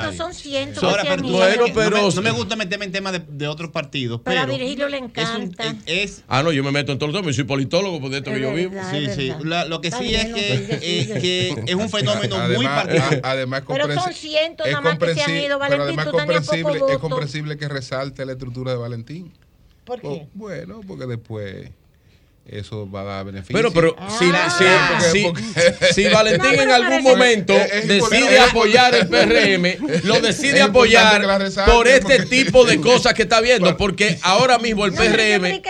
tanto, son cientos. Ahora, de pero tú que no, me, pero- no me gusta meterme en temas de, de otros partidos, Pero a pero Virgilio le es, un- encanta. es- Ah, no, yo me meto en todo el tema, yo soy politólogo, por de esto que yo vivo. Sí, sí. La- lo que Está sí es no, que, es un <laughs> fenómeno muy Además, particular. a- <laughs> además Pero son cientos es nada más que se han ido. Pero Valentín, además tú tenías poco comprensible, es comprensible que resalte la estructura de Valentín. ¿Por qué? Oh, bueno, porque después eso va a dar beneficio. Pero, pero, Ah. si, si- Porque- si- porque- si Valentín No, en algún momento Es- <laughs> es decide apoyar el PRM, lo decide apoyar por este porque- tipo de cosas que está viendo, porque ahora mismo el PRM,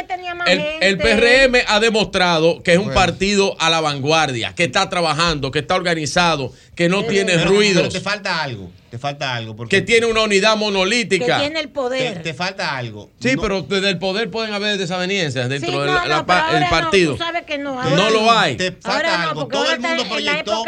el, PRM ha demostrado que es un Bueno. partido a la vanguardia, que está trabajando, que está organizado, que no tiene ruidos, Pero te falta algo. Te falta algo. Porque que tiene una unidad Que monolítica. tiene el poder. te falta algo. Sí, No- pero desde el poder pueden haber desavenencias dentro Sí, del no, no, pero partido. No, tú sabes que no. No ahora lo hay. Te falta algo. Todo el mundo proyectó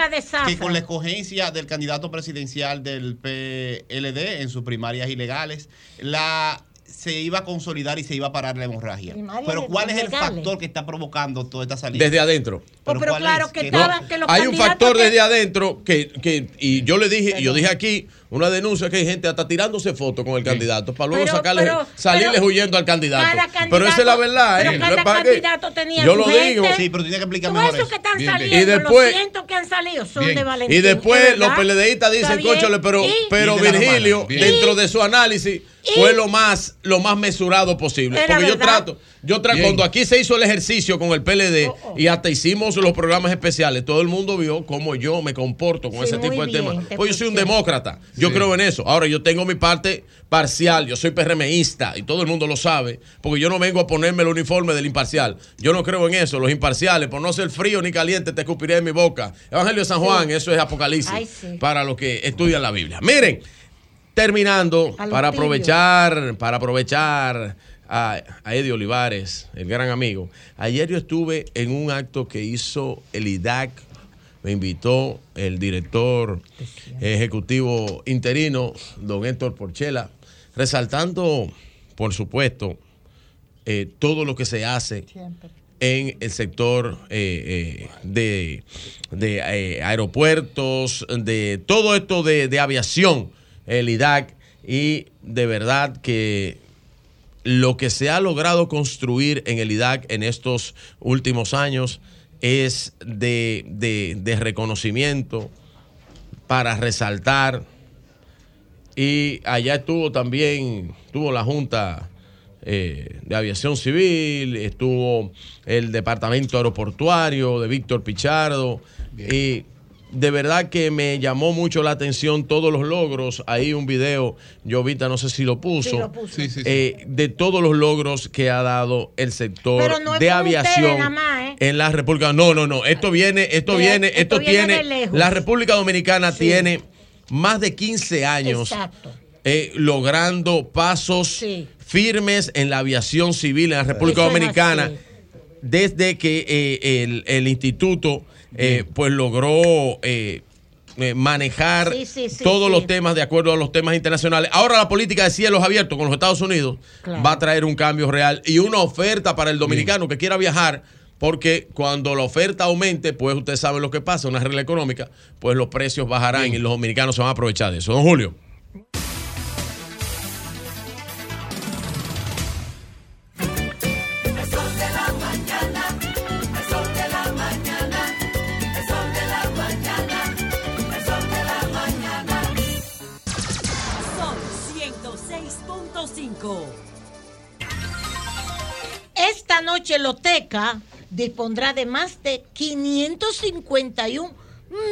que con la escogencia del candidato presidencial del PLD en sus primarias ilegales, la se iba a consolidar y se iba a parar la hemorragia. Pero ¿cuál es el factor que está provocando toda esta salida? Desde adentro. Pero ¿cuál claro es? que Que estaban, no- que los hay un factor que- desde adentro que, que y yo le dije, y yo dije aquí, una denuncia que hay gente hasta tirándose fotos con el candidato para luego Pero- sacarle, pero- salirle pero huyendo al candidato. cada Pero esa es la candidato- verdad, pero ¿eh? cada No es para que- candidato tenía yo lo gente. digo. Sí, pero tiene que explicar mejor esos eso. que están Bien, bien. saliendo, Y después- los cientos que han salido son Bien. de Valentín. Y después ¿es los Está dicen, bien. cónchale, pero, Y- pero Y Virgilio. Bien. dentro de su análisis, fue lo más, lo más mesurado posible. Porque yo trato, yo trato, Bien. cuando aquí se hizo el ejercicio con el PLD Oh, oh. y hasta hicimos los programas especiales, todo el mundo vio cómo yo me comporto con Sí, ese tipo de bien, temas. te Pues yo soy un demócrata, yo Sí. creo en eso. Ahora yo tengo mi parte parcial, yo soy PRMista y todo el mundo lo sabe, porque yo no vengo a ponerme el uniforme del imparcial. Yo no creo en eso, los imparciales, por no ser frío ni caliente, te escupiré en mi boca. Evangelio de San Juan, eso es Apocalipsis Ay, sí. para los que estudian la Biblia. Miren, terminando, para aprovechar, para aprovechar a, a Eddie Olivares, el gran amigo. Ayer yo estuve en un acto que hizo el IDAC, me invitó el director ejecutivo interino, don Héctor Porchela, resaltando, por supuesto, eh, todo lo que se hace en el sector eh, eh, de, de, aeropuertos, de todo esto de, de aviación, el IDAC, y de verdad que lo que se ha logrado construir en el IDAC en estos últimos años es de, de- de reconocimiento para resaltar. Y allá estuvo también, tuvo la Junta eh, de Aviación Civil, estuvo el Departamento Aeroportuario de Víctor Pichardo. Y de verdad que me llamó mucho la atención todos los logros. Ahí un video, Jovita no sé si lo puso, Sí, lo puso. Sí, sí, sí. eh, de todos los logros que ha dado el sector Pero no es de aviación nada más, ¿eh? en la República. No, no, no. Esto viene, esto De- viene, esto esto, viene de tiene. lejos. La República Dominicana Sí. tiene más de 15 años eh, logrando pasos Sí. firmes en la aviación civil en la República Dominicana desde que eh, el, el instituto eh, pues logró eh, eh, manejar Sí, sí, sí, todos sí. los temas de acuerdo a los temas internacionales. Ahora la política de cielos abiertos con los Estados Unidos Claro. va a traer un cambio real y una oferta para el dominicano que quiera viajar. Porque cuando la oferta aumente, pues usted sabe lo que pasa, una regla económica, pues los precios bajarán y los dominicanos se van a aprovechar de eso. Don Julio. Noche Loteca dispondrá de más de 551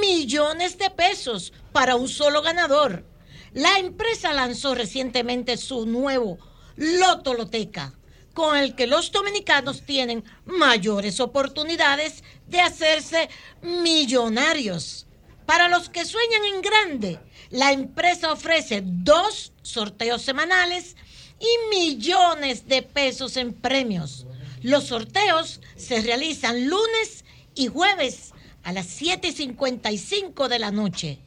millones de pesos para un solo ganador. La empresa lanzó recientemente su nuevo Loto Loteca, con el que los dominicanos tienen mayores oportunidades de hacerse millonarios. Para los que sueñan en grande, la empresa ofrece dos sorteos semanales y millones de pesos en premios. Los sorteos se realizan lunes y jueves a las 7.55 de la noche.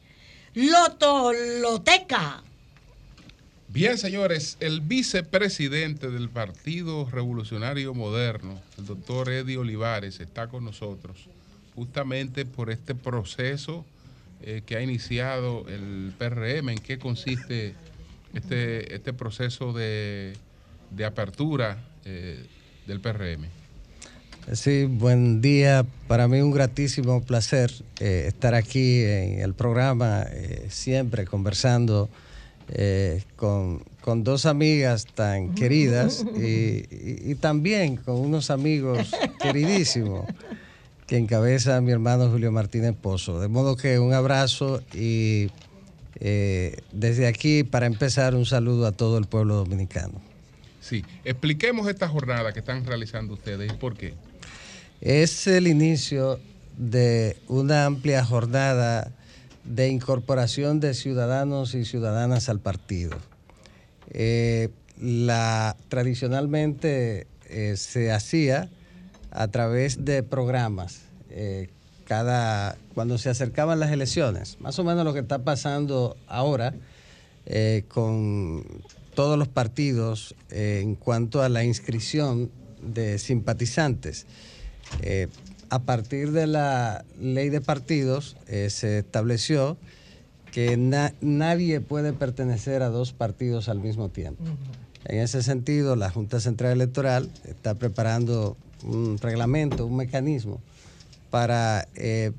Loto Loteca. Bien, señores, el vicepresidente del Partido Revolucionario Moderno, el doctor Eddie Olivares, está con nosotros justamente por este proceso eh, que ha iniciado el PRM. ¿En qué consiste este, este proceso de, de apertura eh, del PRM? Sí, buen día. Para mí un gratísimo placer eh, estar aquí en el programa, eh, siempre conversando eh, con, con dos amigas tan queridas y, también con unos amigos queridísimos que encabeza mi hermano Julio Martínez Pozo. De modo que un abrazo y desde aquí, para empezar, un saludo a todo el pueblo dominicano. Sí, expliquemos esta jornada que están realizando ustedes y por qué. Es el inicio de una amplia jornada de incorporación de ciudadanos y ciudadanas al partido. Eh, la, tradicionalmente eh, se hacía a través de programas. eh, cada, cuando se acercaban las elecciones, más o menos lo que está pasando ahora con todos los partidos eh, en cuanto a la inscripción de simpatizantes. Eh, a partir de la ley de partidos eh, se estableció que na- nadie puede pertenecer a dos partidos al mismo tiempo. En ese sentido, la Junta Central Electoral está preparando un reglamento, un mecanismo para eh,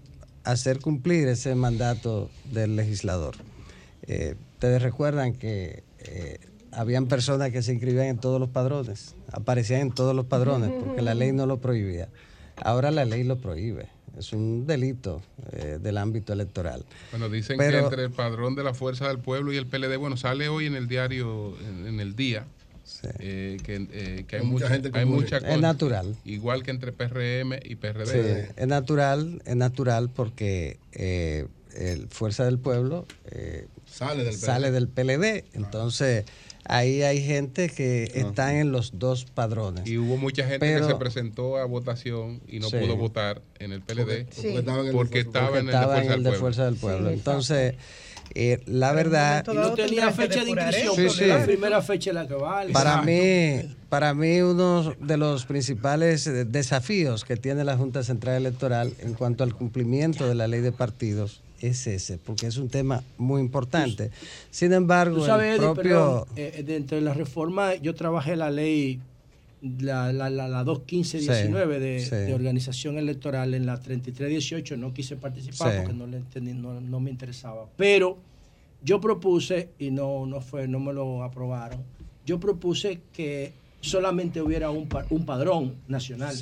hacer cumplir ese mandato del legislador. Eh, Ustedes recuerdan que eh, habían personas que se inscribían en todos los padrones, aparecían en todos los padrones porque la ley no lo prohibía. Ahora la ley lo prohíbe. Es un delito eh, del ámbito electoral. Bueno, dicen Pero- que entre el padrón de la Fuerza del Pueblo y el PLD, bueno, sale hoy en el diario, en, en el día, eh, que, eh, que hay, Hay mucha mucha, gente que hay mucha Es cosa, natural. Igual que entre PRM y PRD. Sí, es natural, es natural porque eh, el Fuerza del Pueblo eh, Sale del sale PLD. del PLD. Entonces, ahí hay gente que están en los dos padrones. Y hubo mucha gente Pero- que se presentó a votación y no Sí. pudo votar en el PLD Porque- porque estaba en el de porque Fuerza- en el de del de Pueblo. Sí, Entonces, eh, la verdad... Y no tenía fecha de inscripción, Sí, porque sí. la primera fecha es la que vale. Para mí, para mí uno de los principales eh, desafíos que tiene la Junta Central Electoral en cuanto al cumplimiento de la ley de partidos es ese, porque es un tema muy importante. Sin embargo, sabes, el Eddie, propio... perdón, eh, dentro de la reforma, yo trabajé la ley, la, la, la, la 215-19 de, Sí, de organización electoral en la 33-18, no quise participar Sí. porque no, le entendí, no, no me interesaba. Pero yo propuse, y no, no, fue, no me lo aprobaron, yo propuse que solamente hubiera un, un padrón nacional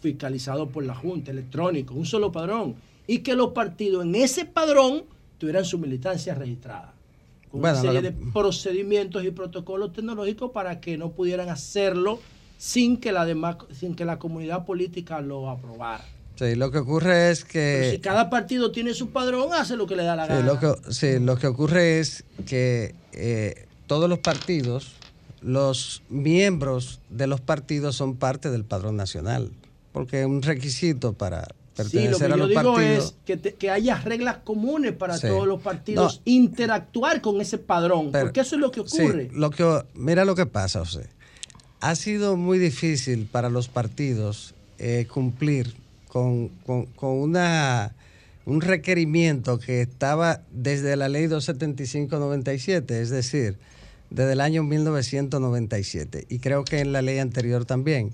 fiscalizado por la Junta, electrónico, un solo padrón, y que los partidos en ese padrón tuvieran su militancia registrada con Bueno, una serie de que- procedimientos y protocolos tecnológicos para que no pudieran hacerlo sin que la demás, sin que la comunidad política lo aprobara. Sí, lo que ocurre es Pero si que... cada partido tiene su padrón, hace lo que le da la Sí, gana. lo que, sí, lo que ocurre es que eh, todos los partidos, los miembros de los partidos son parte del padrón nacional, porque es un requisito para Sí, lo que a yo los digo partidos. es que, te- que haya reglas comunes para Sí. todos los partidos No. interactuar con ese padrón, Pero- porque eso es lo que Sí, ocurre. lo que, mira lo que pasa, José. Ha sido muy difícil para los partidos eh, cumplir con, con- con una, un requerimiento que estaba desde la ley 275-97, es decir, desde el año 1997, y creo que en la ley anterior también,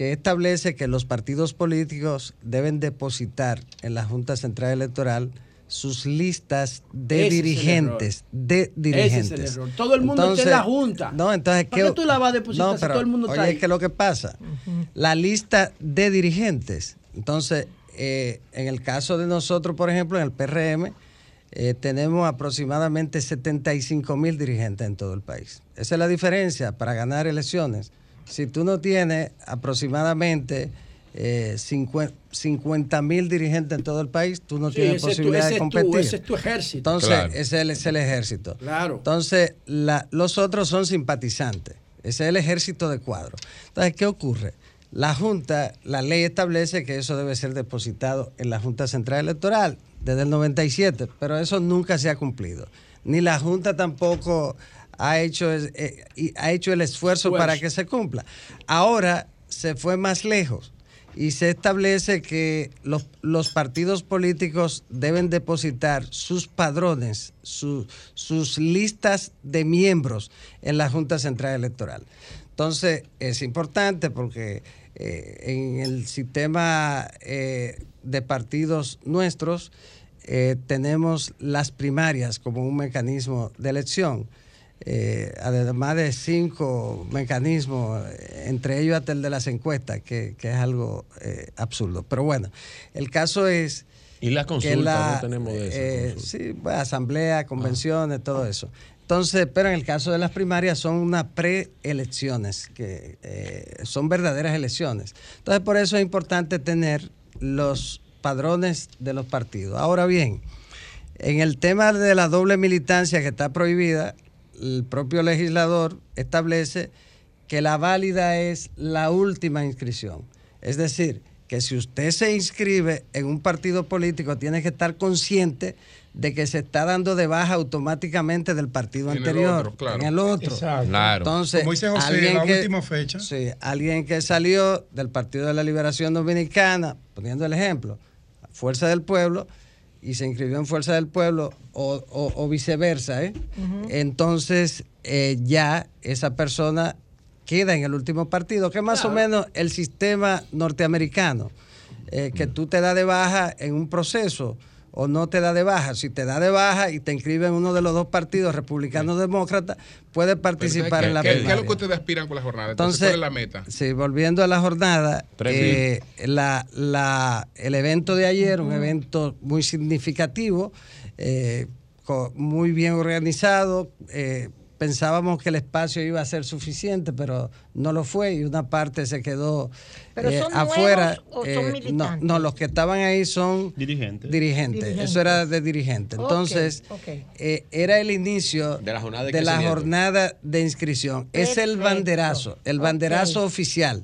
que establece que los partidos políticos deben depositar en la Junta Central Electoral sus listas de Ese es el dirigentes, de dirigentes. Ese es el error. Todo el mundo está en la Junta. No, entonces ¿Para qué tú la vas a depositar si pero, todo el mundo está oye, ahí? ¿qué es lo que pasa? La lista de dirigentes. Entonces, eh, en el caso de nosotros, por ejemplo, en el PRM, eh, tenemos aproximadamente 75 mil dirigentes en todo el país. Esa es la diferencia para ganar elecciones. Si tú no tienes aproximadamente eh, 50 mil dirigentes en todo el país, tú no Sí, tienes ese es tu- posibilidad ese de es tu- competir. ese es tu ejército. Entonces, Claro. ese es el, es el ejército. Claro. Entonces, la- los otros son simpatizantes. Ese es el ejército de cuadro. Entonces, ¿qué ocurre? La Junta, la ley establece que eso debe ser depositado en la Junta Central Electoral desde el 97, pero eso nunca se ha cumplido. Ni la Junta tampoco ha hecho, eh, ha hecho el esfuerzo Esfuerzo. para que se cumpla. Ahora se fue más lejos y se establece que los, los partidos políticos deben depositar sus padrones, su- sus listas de miembros en la Junta Central Electoral. Entonces, es importante porque eh, en el sistema eh, de partidos nuestros eh, tenemos las primarias como un mecanismo de elección. Eh, además de cinco mecanismos, entre ellos hasta el de las encuestas, que, que es algo eh, absurdo. Pero bueno, el caso es... Y la que consulta, no tenemos de eso, eh, sí, pues, asamblea, convenciones, todo eso. Entonces, pero en el caso de las primarias son unas preelecciones, que eh, son verdaderas elecciones. Entonces, por eso es importante tener los padrones de los partidos. Ahora bien, en el tema de la doble militancia que está prohibida, el propio legislador establece que la válida es la última inscripción. Es decir, que si usted se inscribe en un partido político, tiene que estar consciente de que se está dando de baja automáticamente del partido En el anterior, otro, claro. en el otro. Claro. Entonces, Como dice José, alguien la que- última fecha. Sí, alguien que salió del Partido de la Liberación Dominicana, poniendo el ejemplo, Fuerza del Pueblo, y se inscribió en Fuerza del Pueblo, o, o- o viceversa, ¿eh? entonces eh, ya esa persona queda en el último partido, que es más o menos el sistema norteamericano, eh, que tú te das de baja en un proceso o no te da de baja. Si te da de baja y te inscribe en uno de los dos partidos, republicano o demócrata, puedes participar ¿Qué, en la qué- qué es lo que ustedes aspiran con la jornada? Entonces, Entonces, ¿cuál es la meta? Sí, volviendo a la jornada, eh, la, la- el evento de ayer, un evento muy significativo, eh, muy bien organizado. eh, pensábamos que el espacio iba a ser suficiente, pero no lo fue y una parte se quedó ¿Pero eh, son afuera. nuevos o son eh, no, militantes? no, los que estaban ahí son Dirigentes. dirigentes. Dirigentes. Eso era de dirigentes. Entonces, eh, era el inicio De la jornada de de la crecimiento. jornada de inscripción. Es el banderazo, el banderazo oficial.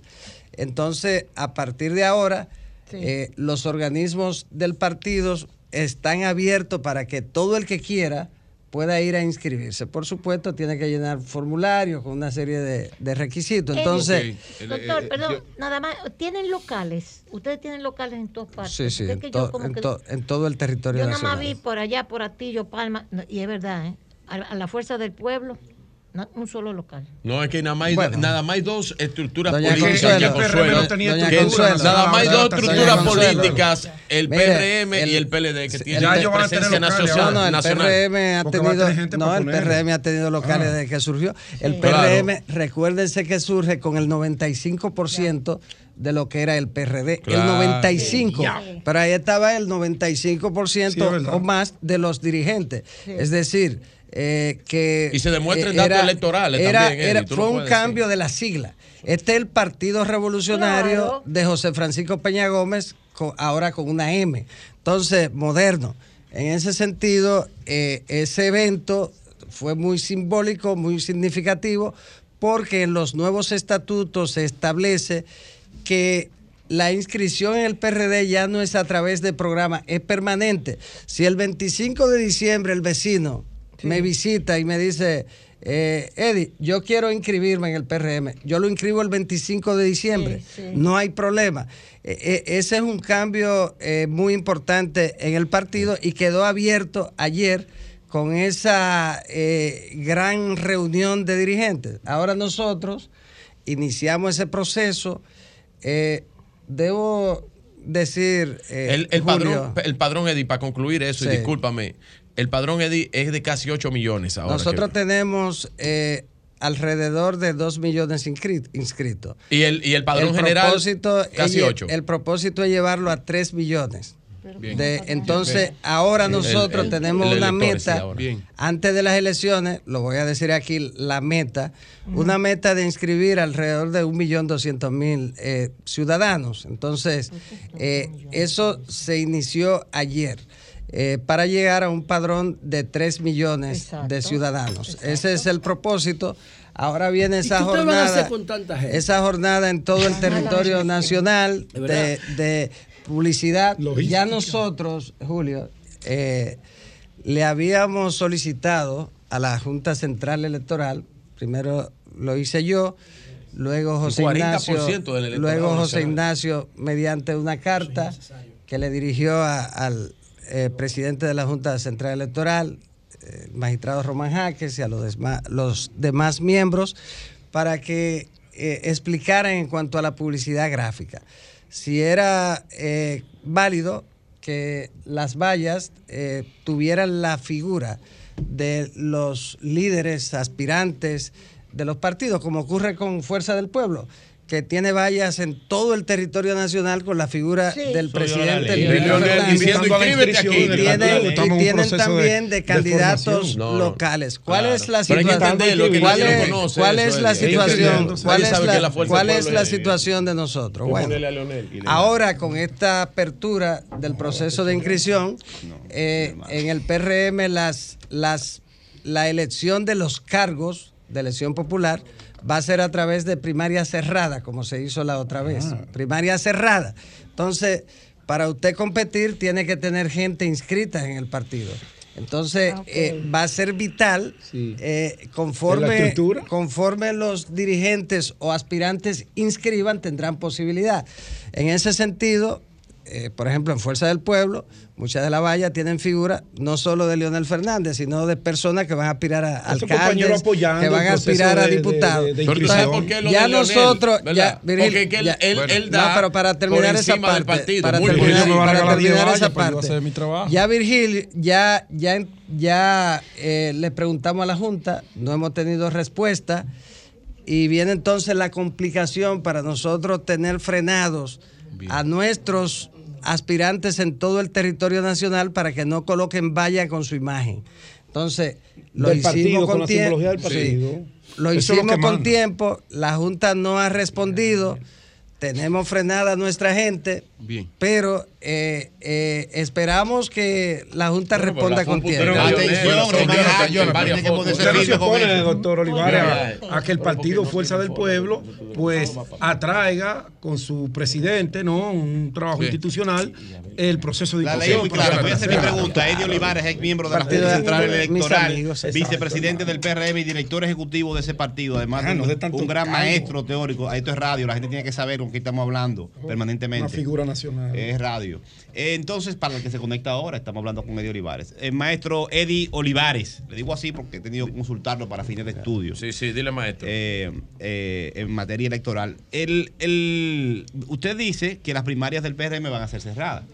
Entonces, a partir de ahora, Sí. eh, los organismos del partido están abiertos para que todo el que quiera pueda ir a inscribirse. Por supuesto, tiene que llenar formularios con una serie de, de requisitos. Entonces, Doctor, eh, perdón, nada más, ¿tienen locales? Ustedes tienen locales en todas partes. sí, sí, en, que to- yo como en que- to- en todo el territorio Yo nada más nacional. vi por allá, por Atillo, Palma, y es verdad, ¿eh? A, a la fuerza del pueblo, no, un solo local. No, es que nada más, Bueno. nada más hay dos estructuras Doña políticas Consuelo. que no tenía Consuelo. nada más hay dos Doña estructuras políticas, el Mire, PRM y el- PLD, que tienen Ya ellos van a tener presencia locales nacional. No, no, el. PRM ha tenido, no, el. PRM ha tenido locales Ah. desde que surgió. El Sí. PRM, recuérdense que surge con el 95% de lo que era el PRD, Claro. el 95, Ya. pero ahí estaba el 95% Sí, o más de los dirigentes. Sí. Es decir, eh, que Y se demuestra en eh, datos electorales era- también, era- fue un cambio de la sigla. Este es el Partido Revolucionario Claro. de José Francisco Peña Gómez, ahora con una M. Entonces, moderno. En ese sentido, eh, ese evento fue muy simbólico, muy significativo, porque en los nuevos estatutos se establece que la inscripción en el PRD ya no es a través de programa, es permanente. Si el 25 de diciembre el vecino me visita y me dice, eh, Eddie, yo quiero inscribirme en el PRM, yo lo inscribo el 25 de diciembre, Sí, sí. no hay problema. Eh, eh, ese es un cambio eh, muy importante en el partido y quedó abierto ayer con esa eh, gran reunión de dirigentes. Ahora nosotros iniciamos ese proceso. eh, debo decir, eh, El, el Julio, padrón, el padrón Eddie, para concluir eso, y discúlpame, el padrón Eddie es de casi 8 millones ahora. nosotros tenemos eh, alrededor de 2 millones inscrit- inscritos. y, el, y el padrón el general, propósito casi es, lle- 8. El propósito es llevarlo a 3 millones. Bien. De, entonces, Bien. ahora nosotros el- tenemos el una meta, antes de las elecciones, lo voy a decir aquí, la meta, una meta de inscribir alrededor de 1.200.000 eh, ciudadanos. Entonces, eh, eso se inició ayer. Eh, para llegar a un padrón de 3 millones de ciudadanos. Ese es el propósito. Ahora viene ¿Y esa jornada, con tanta gente? esa jornada en todo el territorio nacional De publicidad. Ya nosotros, Julio, eh, le habíamos solicitado a la Junta Central Electoral, primero lo hice yo, luego José 40% Ignacio, del luego José nacional. Ignacio, mediante una carta que le dirigió a- al eh, presidente de la Junta Central Electoral, eh, magistrado Román Jaques y a los, demás miembros para que eh, explicaran en cuanto a la publicidad gráfica. Si era válido que las vallas tuvieran la figura de los líderes aspirantes de los partidos, como ocurre con Fuerza del Pueblo, que tiene vallas en todo el territorio nacional con la figura del Soy presidente Leonel, Leonel Leonel Fernández. diciendo, "Inscríbete aquí". Y tienen, también de, de candidatos. No, locales. ¿Cuál Claro. es la situación? ¿Cuál es, cuál la situación? ¿Cuál es la, cuál es la situación de nosotros? Bueno, ahora con esta apertura del proceso de inscripción, eh, en el PRM las, las, la elección de los cargos de elección popular va a ser a través de primaria cerrada, como se hizo la otra vez. Primaria cerrada. Entonces, para usted competir, tiene que tener gente inscrita en el partido. Entonces, eh, va a ser vital eh, ¿En la conforme, estructura? conforme los dirigentes o aspirantes inscriban, tendrán posibilidad. En ese sentido, eh, por ejemplo, en Fuerza del Pueblo, muchas de las vallas tienen figura no solo de Leonel Fernández, sino de personas que van a aspirar a alcaldes, que van a aspirar a de- diputados. de- de Pero tú sabes por qué lo ya de Leonel, nosotros, ya, Virgil, Porque que él- ya- él- bueno, él da no, pero para por terminar esa parte, partido. para Muy terminar, para esa parte, ya Virgil, ya, ya, ya eh, le preguntamos a la Junta, no hemos tenido respuesta y viene entonces la complicación para nosotros tener frenados a nuestros aspirantes en todo el territorio nacional para que no coloquen valla con su imagen. Entonces, lo Del hicimos partido, con, tiempo. Lo Eso es lo hicimos que con manda. tiempo, la Junta no ha respondido, tenemos frenada a nuestra gente, Bien. pero eh, eh, esperamos que la Junta Bueno, responda con tiempo. Atención, doctor Olivares, a, a que el partido Fuerza del Pueblo pues atraiga con su presidente, ¿no? Un trabajo Bien. institucional, el proceso de La ley es muy clara. Voy a hacer mi pregunta. Eddie Olivares, ex miembro de la Partido Junta Central Electoral, vicepresidente del PRM y director ejecutivo de ese partido. Además, Ah, un, gran maestro teórico. Esto es radio. La gente tiene que saber con quién estamos hablando permanentemente. Una figura nacional. Es radio. Entonces, para el que se conecta ahora, estamos hablando con Eddie Olivares. El maestro Eddie Olivares. Le digo así porque he tenido que consultarlo para fines de estudio. Sí, sí, dile maestro. Eh, eh, en materia electoral. El, el- usted dice que las primarias del PRM van a ser cerradas.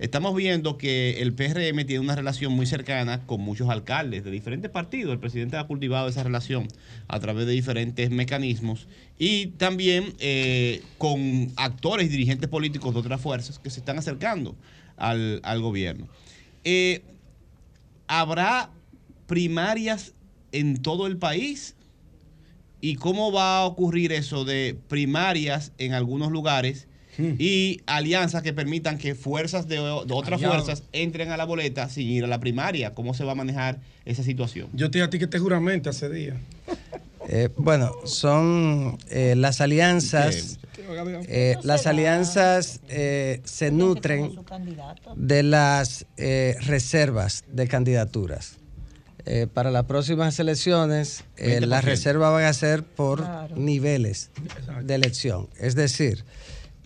Estamos viendo que el PRM tiene una relación muy cercana con muchos alcaldes de diferentes partidos. El presidente ha cultivado esa relación a través de diferentes mecanismos y también eh, con actores y dirigentes políticos de otras fuerzas que se están acercando al, gobierno. Eh, ¿Habrá primarias en todo el país? ¿Y cómo va a ocurrir eso de primarias en algunos lugares y alianzas que permitan que fuerzas de, de otras fuerzas entren a la boleta sin ir a la primaria? ¿Cómo se va a manejar esa situación? Yo te dije a ti que te juramento hace días. <laughs> Eh, bueno, son eh, las alianzas. eh, las alianzas eh, se nutren de las eh, reservas de candidaturas. Eh, para las próximas elecciones, eh, 20%. las reservas van a ser por niveles de elección. Es decir,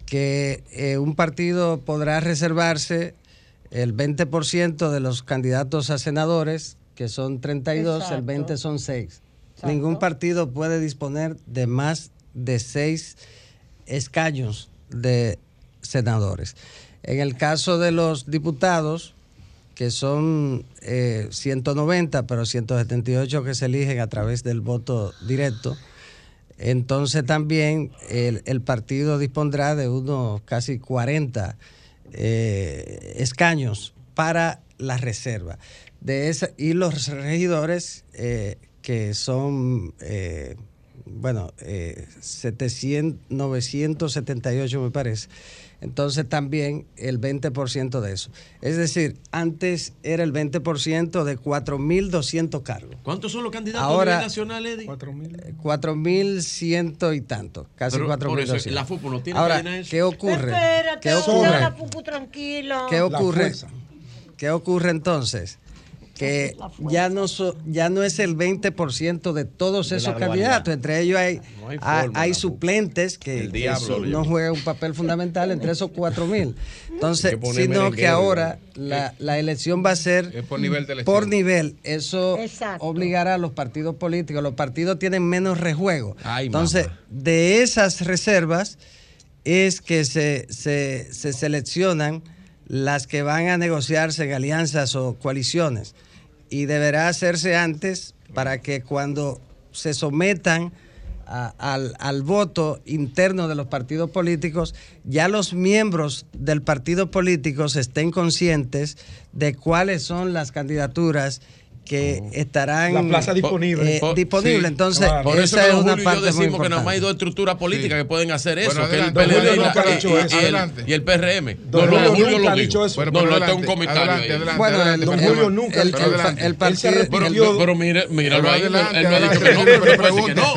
que eh, un partido podrá reservarse el 20% de los candidatos a senadores, que son 32, el Exacto. 20 son 6. Ningún partido puede disponer de más de 6 escaños de senadores. En el caso de los diputados, que son eh, 190, pero 178 que se eligen a través del voto directo, entonces también el, partido dispondrá de unos casi 40 eh, escaños para la reserva. De esa, y los regidores eh, que son, eh, bueno, eh, 700, 978 me parece. Entonces también el 20% de eso. Es decir, antes era el 20% de 4.200 cargos. ¿Cuántos son los candidatos Ahora- a nivel nacional, Eddie? 4.100 y tanto, casi Pero por eso, 4.200. la FUPU no tiene Ahora, que eso. ¿qué ocurre? Espérate, ¿Qué ocurre? la pupu tranquilo. ¿Qué ocurre? ¿Qué ocurre entonces? Que ya no, so- ya no es el 20% de todos De esos candidatos. Entre ellos hay, No hay forma, suplentes que, El que diablo, so- lo no juegan un papel fundamental entre esos 4 mil. Entonces, sino que ahora la, la elección va a ser por nivel de elección. por nivel. Eso obligará a los partidos políticos. Los partidos tienen menos rejuego. Ay, Entonces, de esas reservas es que se, se, se seleccionan las que van a negociarse en alianzas o coaliciones. Y deberá hacerse antes para que cuando se sometan al, al voto interno de los partidos políticos, ya los miembros del partido político estén conscientes de cuáles son las candidaturas que estarán La plaza disponible. eh, Por- disponible. sí, Entonces, claro. Por eso esa es don una Julio y yo parte muy decimos que nada más hay dos estructuras políticas que pueden hacer eso, Bueno, que el. PLD Don y, Julio la- nunca y- dicho y- eso. y el, PRM. Don no, no, Julio Julio nunca lo ha dicho eso. No, pero no, este es un adelante, comentario. adelante, ahí. adelante, Bueno, adelante, el- por el- partido- Pero, mire, míralo ahí. Él, me ha dicho que no, adelante. pero no.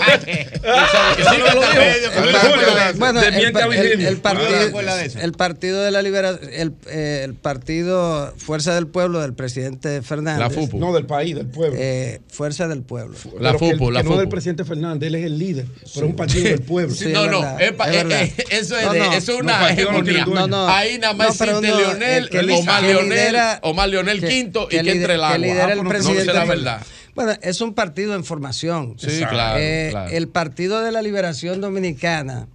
Bueno, el, partido, ¿No de eso? el partido de la liberación, el, eh, el partido Fuerza del Pueblo del presidente Fernández. No, del país, del pueblo. Eh, Fuerza del Pueblo. Pero que el- que no del presidente Fernández, él es el líder, pero es un partido del pueblo. Sí, no, es no, verdad, es verdad. es- eso es No, de- no. eso es No, una hegemonía. dueño. No, no. Ahí nada más existe no, Leonel, el que Omar Leonel, Omar Leonel Quinto y que entre el agua. lidera el Ah, no, presidente sé la verdad. Bueno, es un partido en formación. Sí, claro, Eh, claro. El Partido de la Liberación Dominicana,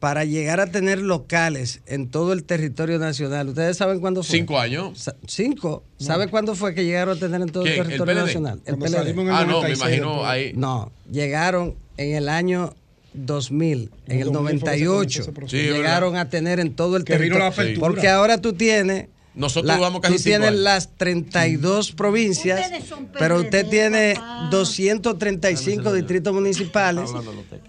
para llegar a tener locales en todo el territorio nacional, ¿ustedes saben cuándo fue? Cinco años. Sa- Cinco. ¿Sabe cuándo fue que llegaron a tener en todo el ¿Quién? ¿El territorio PLD? nacional? Cuando salimos en el Ah, no, 96 me imagino ahí. No, llegaron en el año 2000, en el 2000 fue que se 98. comenzó ese proceso. Sí, llegaron a tener en todo el Que vino la territorio. apertura. Porque ahora tú tienes Nosotros vamos casi tú tienes años. las 32 provincias, Ustedes son pero usted tiene 235 distritos municipales,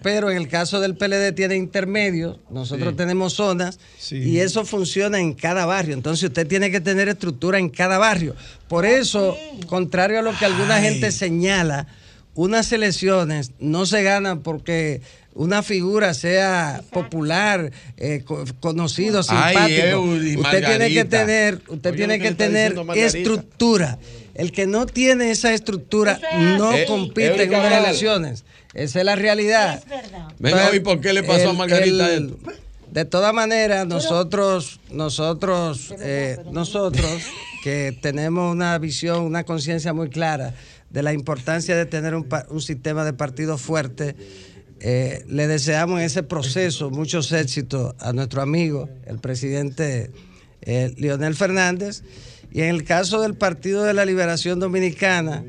pero en el caso del PLD tiene intermedios, nosotros Sí. tenemos zonas y eso funciona en cada barrio. Entonces usted tiene que tener estructura en cada barrio. Por eso, contrario a lo que alguna Ay. gente señala, unas elecciones no se ganan porque una figura sea popular, eh, co- conocido, Ay, simpático. Usted tiene que tener, usted Oye, tiene que tener estructura. El que no tiene esa estructura no Eh, compite en unas elecciones. Esa es la realidad. Venga, ¿y por qué le pasó a Margarita el- esto? De todas maneras, nosotros, nosotros, eh, nosotros que tenemos una visión, una conciencia muy clara de la importancia de tener un, sistema de partidos fuerte, eh, le deseamos en ese proceso muchos éxitos a nuestro amigo, el presidente eh, Leonel Fernández, y en el caso del Partido de la Liberación Dominicana,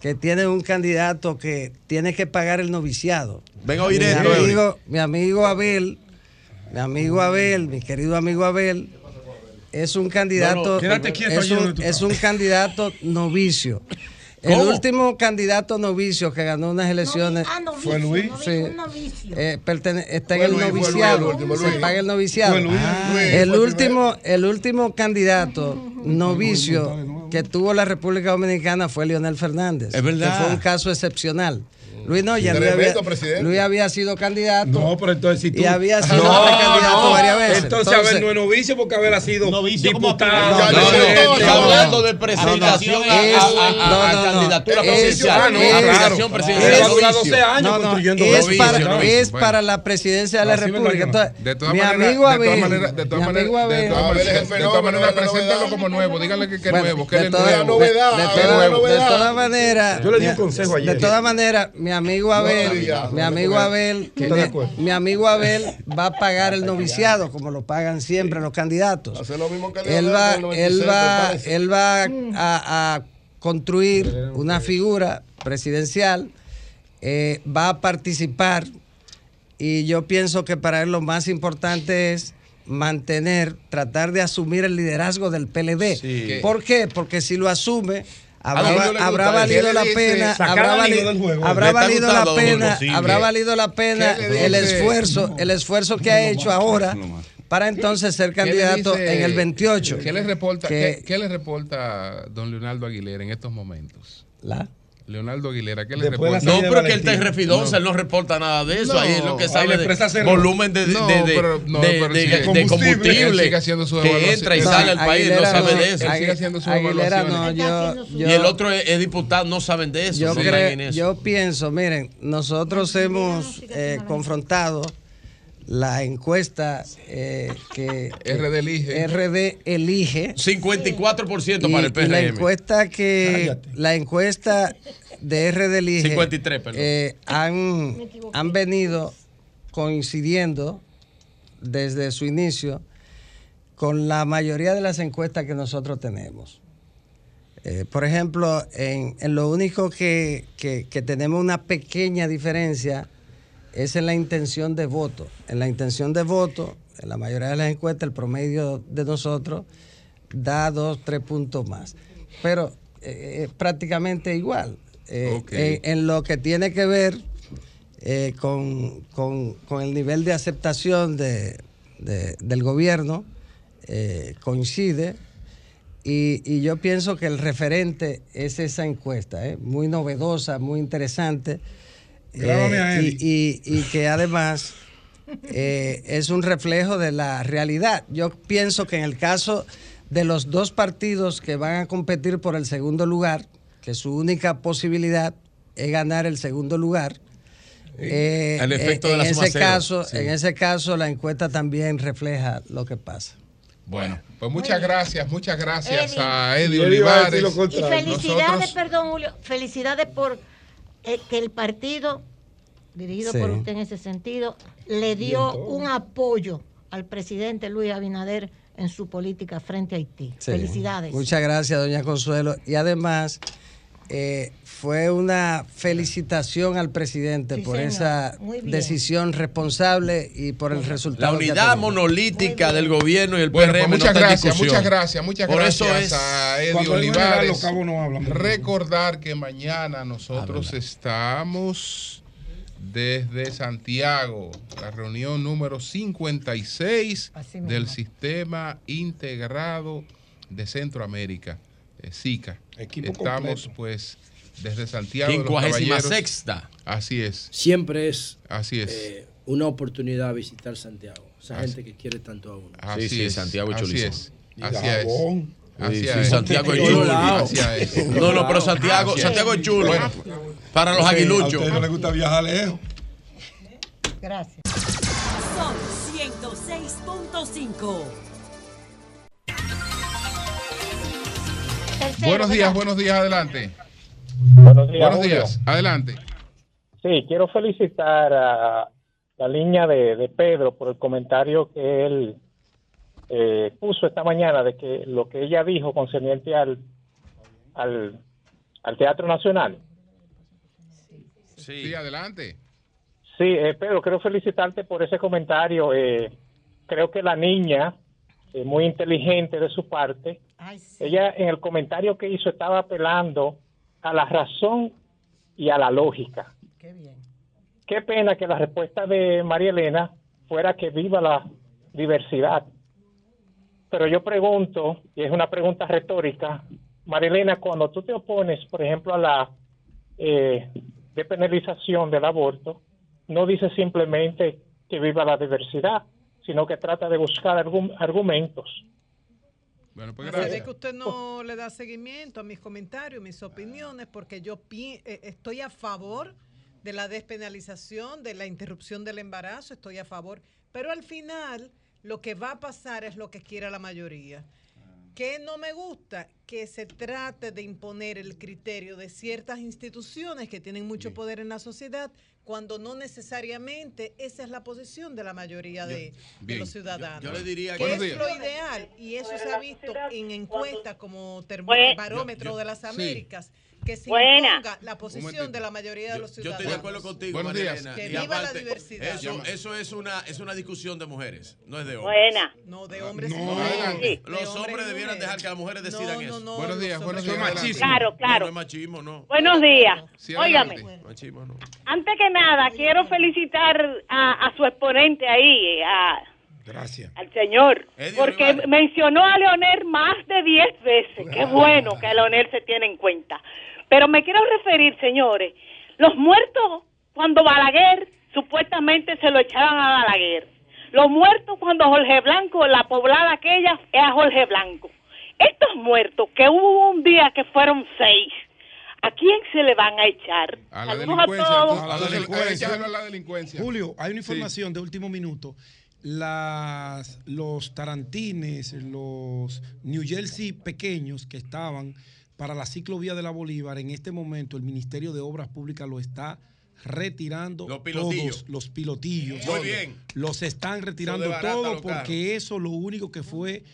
que tiene un candidato que tiene que pagar el noviciado. Venga a oír mi esto, amigo, mi amigo Abel, mi amigo Abel, mi querido amigo Abel, es un candidato, No, no, quédate quieto es, allí donde un, tú es un candidato novicio. El ¿Cómo? último candidato novicio que ganó unas elecciones Ah, novicio, fue Luis. Sí. Eh, está Fue en el Luis, fue Luis, noviciado. el último, se Luis. paga el noviciado. Fue Luis, Ah. El último, el último candidato <laughs> novicio que tuvo la República Dominicana fue Leonel Fernández. Es verdad. Que fue un caso excepcional. Luis no, ya Luis había. Luis había sido candidato. No, pero entonces si tú... Y había sido No, precandidato no. varias veces. Entonces, Abel no es novicio porque Abel ha sido Novicio como diputado. No, no, no, hablando de presentación a, Es- a- a- no, a no, no. candidatura Es- presidencial. Ah. Aspiración Él presidencial. va a durar Novicio. 12 años No, no, construyendo es, novicio, para, es para la presidencia de la República. De todas mi maneras, amigo de todas maneras, de todas mi amigo maneras, preséntalo como nuevo. Díganle que, es nuevo, que es novedad, de, todas- la novedad. de todas maneras, Yo le di un consejo ayer. De todas maneras, mi amigo Abel, mi amigo Abel, ¿Estás de mi, amigo Abel va a pagar el noviciado como lo pagan siempre los candidatos. Hace lo mismo que Él va, en el 96, él va, él va a, a construir una figura presidencial, eh, va a participar y yo pienso que para él lo más importante es mantener, tratar de asumir el liderazgo del PLD. Sí. ¿Por qué? Porque si lo asume, Habrá, habrá valido ¿Qué le la pena, habrá, a vali- Domingo del juego. habrá valido la pena, habrá valido la pena ¿Qué le el esfuerzo, el esfuerzo que ha hecho ahora para entonces ser ¿Qué le candidato dice- en el 28. ¿Qué le reporta, Que- qué, qué le reporta don Leonardo Aguilera en estos momentos? ¿La? Leonardo Aguilera, ¿qué le Después reporta? No, pero que él está en Refidonza, él no reporta nada de eso. Ahí es lo que sabe de volumen de, de, No, de- pero- no, de- combustible. sigue haciendo su que evaluación. entra y No, sale al país, no sabe no, de eso. Sigue haciendo no, evaluaciones. yo, yo- y el otro es, es diputado, no saben de eso. Yo, no creo- están en eso. yo pienso, miren, nosotros hemos eh, confrontado la encuesta eh, que <laughs> RD elige. RD elige 54% y, para el y la PRM. encuesta que la encuesta de RD elige 53, perdón. eh, han, han venido coincidiendo desde su inicio con la mayoría de las encuestas que nosotros tenemos. Eh, por ejemplo, en, en lo único que, que- que tenemos una pequeña diferencia es en la intención de voto. En la intención de voto, en la mayoría de las encuestas, el promedio de nosotros da dos, tres puntos más. Pero eh, es prácticamente igual. Eh, en, en lo que tiene que ver eh, con, con- con el nivel de aceptación de- de- del gobierno, eh, coincide. Y, y yo pienso que el referente es esa encuesta, ¿eh? muy novedosa, muy interesante. Eh, y, y- y que además eh, es un reflejo de la realidad. Yo pienso que en el caso de los dos partidos que van a competir por el segundo lugar, que su única posibilidad es ganar el segundo lugar, eh, El efecto eh, de la en ese cero. caso, Sí. en ese caso la encuesta también refleja lo que pasa. Bueno, pues muchas gracias, muchas gracias Eddie. a Eddie Olivares. Y felicidades, Nosotros- perdón, Julio, felicidades por eh, que el partido, dirigido Sí. por usted en ese sentido, le dio un apoyo al presidente Luis Abinader en su política frente a Haití. Sí. Felicidades. Muchas gracias, doña Consuelo. Y además, eh, fue una felicitación al presidente Sí, por señor. esa decisión responsable y por el La resultado. ha unidad monolítica del gobierno y el Bueno, PRM pues muchas gracias, muchas gracias, muchas Por gracias eso es- a Eddie Olivares. no hablan. Recordar que mañana nosotros estamos desde Santiago, la reunión número 56 Así mismo. del Sistema Integrado de Centroamérica, SICA. Equipo estamos completo. pues desde Santiago. de los Quincuagésima Caballeros. sexta. Así es, Siempre es así es. eh, una oportunidad visitar Santiago. Esa Así- gente que quiere tanto a uno. Así sí, es, Santiago es así chulísimo. es, así es. Así Sí, es. sí, Santiago es chulo. lados. Así es. No, no, pero Santiago. Santiago es chulo. Bueno, para los Ok, A aguiluchos. usted no le gusta viajar lejos. Gracias. Son 106.5. Tercero, Buenos días, buenos días, adelante. Buenos días. Buenos Julio. días, adelante. Sí, quiero felicitar a la línea de, de Pedro por el comentario que él eh, puso esta mañana de que lo que ella dijo concerniente al, al, al Teatro Nacional. Sí, adelante. Sí, eh, Pedro, quiero felicitarte por ese comentario. Eh, creo que la niña, eh, muy inteligente de su parte, Ay, sí. ella en el comentario que hizo estaba apelando a la razón y a la lógica. Qué bien. Qué pena que la respuesta de María Elena fuera que viva la diversidad. Pero yo pregunto, y es una pregunta retórica, María Elena, cuando tú te opones, por ejemplo, a la eh, depenalización del aborto, no dices simplemente que viva la diversidad, sino que trata de buscar argumentos. Bueno, pues Se ve gracias. que usted no le da seguimiento a mis comentarios, mis opiniones, porque yo eh, estoy a favor de la despenalización, de la interrupción del embarazo, estoy a favor, pero al final lo que va a pasar es lo que quiera la mayoría. ¿Qué no me gusta? Que se trate de imponer el criterio de ciertas instituciones que tienen mucho poder en la sociedad cuando no necesariamente esa es la posición de la mayoría de, los ciudadanos. Yo- yo le diría que es lo ideal y eso se ha visto en encuestas como termo- barómetro Yo- yo- de las sí. Que se Buena. imponga la posición de la mayoría de los Yo ciudadanos. estoy de acuerdo contigo, Buenos María días. Elena. Que Y viva la diversidad. Eso, eso es, una, es una discusión de mujeres, no es de hombres. Buena. No, de hombres No. Sí. Los De hombres debieran dejar que las mujeres No, decidan no, eso. no, Buenos días, buenos días. machismo. Claro, claro. No, es machismo, no. Buenos días. Sí, Óigame, adelante. Machismo, no. antes que nada, quiero felicitar a, a su exponente ahí, a, Gracias. al señor, Eddie porque Olivares. mencionó a Leonel más de 10 veces. Qué bueno que a Leonel se tiene en cuenta. Pero me quiero referir, señores, los muertos cuando Balaguer supuestamente se lo echaban a Balaguer. Los muertos cuando Jorge Blanco, la poblada aquella, es a Jorge Blanco. Estos muertos, que hubo un día que fueron seis, ¿a quién se le van a echar? A la Saludos delincuencia. todos. a la delincuencia. Échalo a la delincuencia. Julio, hay una información de último minuto. Las, los tarantines, los New Jersey pequeños que estaban para la ciclovía de la Bolívar, en este momento el Ministerio de Obras Públicas lo está retirando Los pilotillos. todos los pilotillos. Muy bien. Los están retirando todos porque eso lo único que fue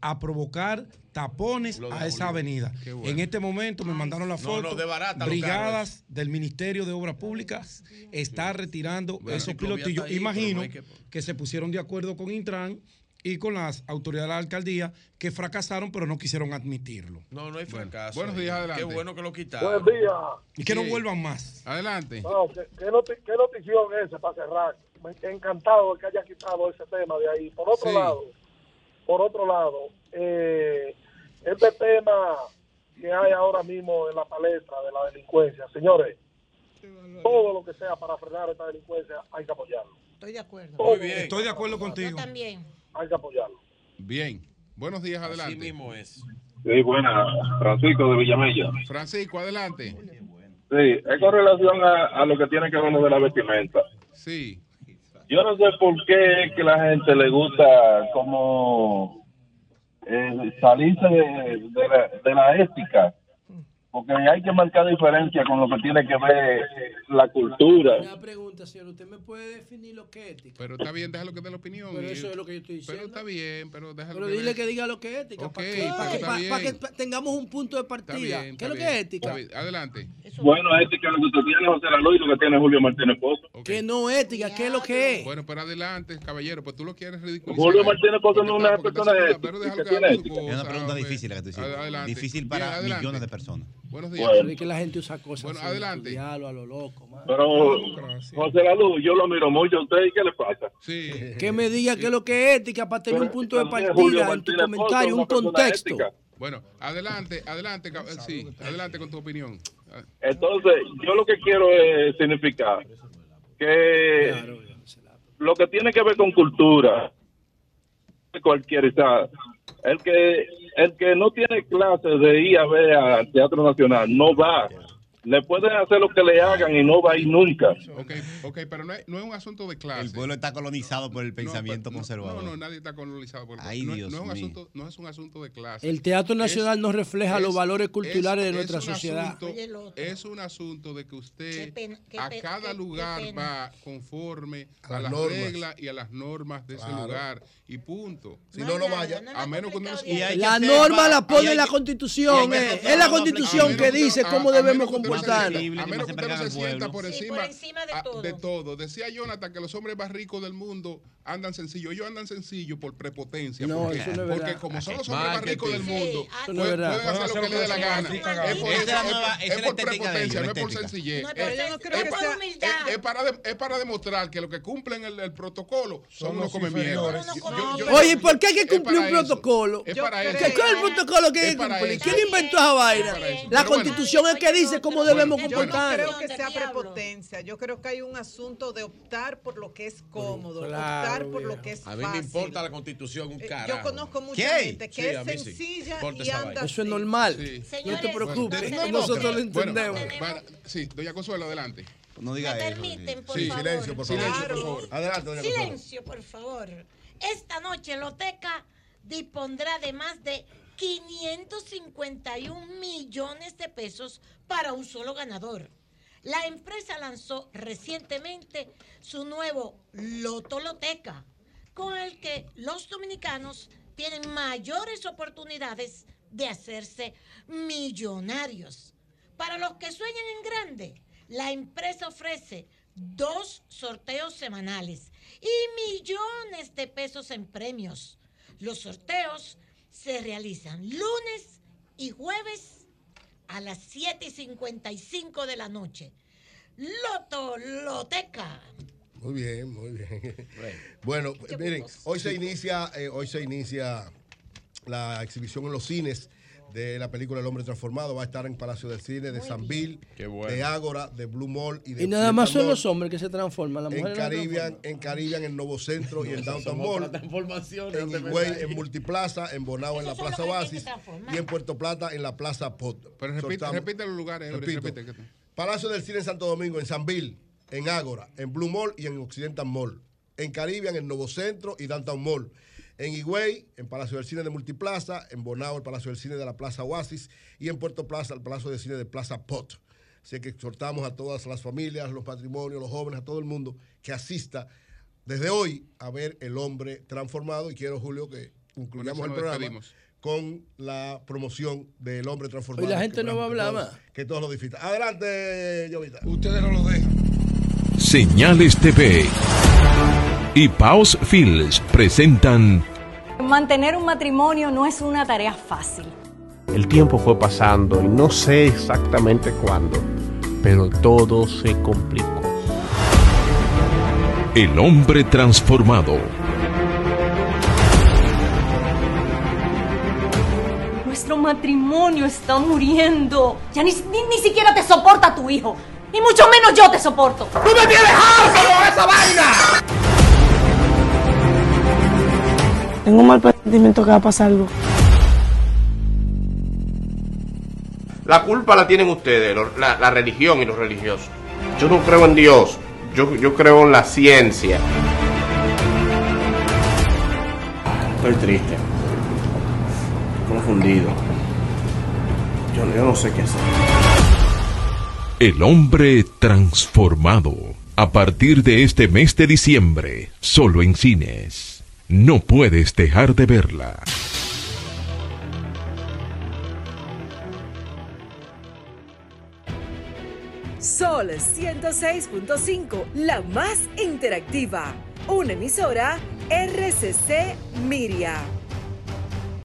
a provocar tapones de a esa avenida. Bueno. En este momento me mandaron la No, foto. no, desbarata los brigadas del Ministerio de Obras Públicas está retirando Bueno, esos pilotillos. ahí, Imagino no que... se pusieron de acuerdo con Intran y con las autoridades de la alcaldía que fracasaron, pero no quisieron admitirlo. No, no hay fracaso. buenos ahí. días, adelante. Qué bueno que lo quitaron. Buen día. Y que no vuelvan más. Adelante. No, ¿qué, qué, noti- qué notición esa para cerrar? Me- Encantado de que haya quitado ese tema de ahí. Por otro Sí. lado, por otro lado, eh, este tema que hay ahora mismo en la palestra de la delincuencia, señores, todo lo que sea para frenar esta delincuencia hay que apoyarlo. Estoy de acuerdo. Todo Estoy de acuerdo contigo. también. Hay que apoyarlo. Bien. Buenos días, adelante. Así mismo es. Sí, buena. Francisco de Villamella. Francisco, adelante. Sí, es con relación a, a lo que tiene que ver lo de la vestimenta. Sí. Yo no sé por qué es que la gente le gusta como eh, salirse de, de la, de la ética. Porque hay que marcar diferencia con lo que tiene que ver la cultura. Una pregunta, señor. ¿Usted me puede definir lo que es ética? Pero está bien, déjalo que dé la opinión. Pero eso es lo que yo estoy diciendo. Pero está bien, pero déjalo Pero que dile que diga lo que es ética. Ok, para que, para que- para- tengamos un punto de Está partida. bien, ¿Qué es lo que es ética? bien. Adelante. Bueno, ética es lo que tiene José Lalu y lo que tiene Julio Martínez Pozo. Que no ética, ¿qué es lo que es? Bueno, pero adelante, caballero, pues tú lo quieres ridiculizar. Julio Martínez Pozo no es una persona ética, pero déjalo que que tiene haga su ética. cosa, Es una pregunta difícil la que tú hiciste. Adelante. Difícil para millones de personas. Buenos días. Bueno. Es que la gente usa cosas Bueno, adelante. estudiarlo a lo loco, man. Pero José Lalu, yo lo miro mucho a usted y ¿qué le pasa? Sí. <laughs> Que me diga qué es lo que es ética para tener un punto de Julio partida en tu Martínez comentario, un contexto. ética. Bueno, adelante, adelante, sí, adelante con tu opinión. Entonces, yo lo que quiero es significar que lo que tiene que ver con cultura, sea, el que el que no tiene clases de ir a ver al Teatro Nacional no va. Le pueden hacer lo que le hagan y no va a ir nunca. Ok, ok, pero no es, no es un asunto de clase. El pueblo está colonizado por el pensamiento conservador. No, no, nadie está colonizado por Ay, no, Dios no es un asunto, no es un asunto de clase. El Teatro Nacional Es- no refleja los es- valores culturales de es- nuestra es un sociedad. asunto- es un asunto de que usted Qué pena, qué a cada lugar va conforme A a, las normas. reglas y a las normas de ese Claro. lugar y punto. Si no, no vaya. A menos que La norma la pone la constitución, eh. es la constitución que dice cómo debemos comportarnos. A menos no que usted no se sienta por Sí, encima, por encima de a- todo. de todo. Decía Jonathan que los hombres más ricos del mundo andan sencillos. Ellos andan sencillos por prepotencia. No, porque, eso no es porque verdad. como son los hombres más ricos del mundo, Sí, ah, no pueden, hacer lo que les dé la gana. Es por es por prepotencia, no es por sencillez. Es- para- demostrar que los que cumplen el, el protocolo son, unos los come mierda. Oye, ¿por qué hay que cumplir un protocolo? Es Yo para creo- eso. ¿Qué, ¿Cuál es el protocolo que hay que cumplir? ¿Quién inventó esa vaina? La constitución es que dice cómo debemos Yo no creo que sea prepotencia. Yo creo que hay un asunto de optar por lo que es cómodo, Claro, optar por lo que es A mí fácil. me importa la constitución un Eh, carajo. Yo conozco mucha ¿Qué? gente que Sí, es sí. sencilla y anda. Eso es normal. Sí. No te preocupes. tenemos- Nosotros lo Bueno, entendemos. para- sí, doña Consuelo, adelante. No ¿Me diga eso. permiten, por Sí, favor? Silencio, por favor. Silencio, por favor. Adelante, doña. Silencio, por favor. Esta noche Loteca dispondrá de más de 551 millones de pesos para un solo ganador. La empresa lanzó recientemente su nuevo Loto Loteca, con el que los dominicanos tienen mayores oportunidades de hacerse millonarios. Para los que sueñan en grande, la empresa ofrece dos sorteos semanales y millones de pesos en premios. Los sorteos se realizan lunes y jueves a las 7 y 55 de la noche. Loto Loteca. Muy bien, muy bien. Bueno, miren, hoy se inicia, eh, hoy se inicia la exhibición en los cines de la película El hombre transformado. Va a estar en Palacio del Cine de San Bill, de Ágora, de Blue Mall y de Y nada más son los hombres que se transforman, las en mujeres no Caribbean, en Caribbean, en Nuevo Centro y en <laughs> Downtown Mall. En Higüey, en Multiplaza, en Bonao, en la Plaza Oasis y en Puerto Plata, en la Plaza Pot. Pero repite, los lugares. Repito. repite, Palacio del Cine en Santo Domingo, en San Bill, en Ágora, en Blue Mall y en Occidental Mall. En Caribbean, en Nuevo Centro y Downtown Mall. En Higüey, en Palacio del Cine de Multiplaza. En Bonao, el Palacio del Cine de la Plaza Oasis. Y en Puerto Plaza, el Palacio del Cine de Plaza Pot. Así que exhortamos a todas las familias, los patrimonios, los jóvenes, a todo el mundo que asista desde hoy a ver El Hombre Transformado. Y quiero, Julio, que concluyamos el programa despedimos. con la promoción del Hombre Transformado. Hoy la gente no va a hablar que todos- más. Que todos lo disfrutan. Adelante, Jovita. Ustedes no lo dejan. Señales TV y Paus Fields presentan Mantener un matrimonio no es una tarea fácil. El tiempo fue pasando y no sé exactamente cuándo, pero todo se complicó. El hombre transformado. Nuestro matrimonio está muriendo. Ya ni, ni, ni siquiera te soporta tu hijo. Y mucho menos yo te soporto. ¡Tú me tienes harto con esa vaina! Tengo un mal presentimiento que va a pasar algo. La culpa la tienen ustedes, la religión y los religiosos. Yo no creo en Dios, yo, yo creo en la ciencia. Estoy triste, confundido. Yo, yo no sé qué hacer. El hombre transformado. A partir de este mes de diciembre, solo en cines. No puedes dejar de verla. Sol 106.5, la más interactiva. Una emisora RCC Miria.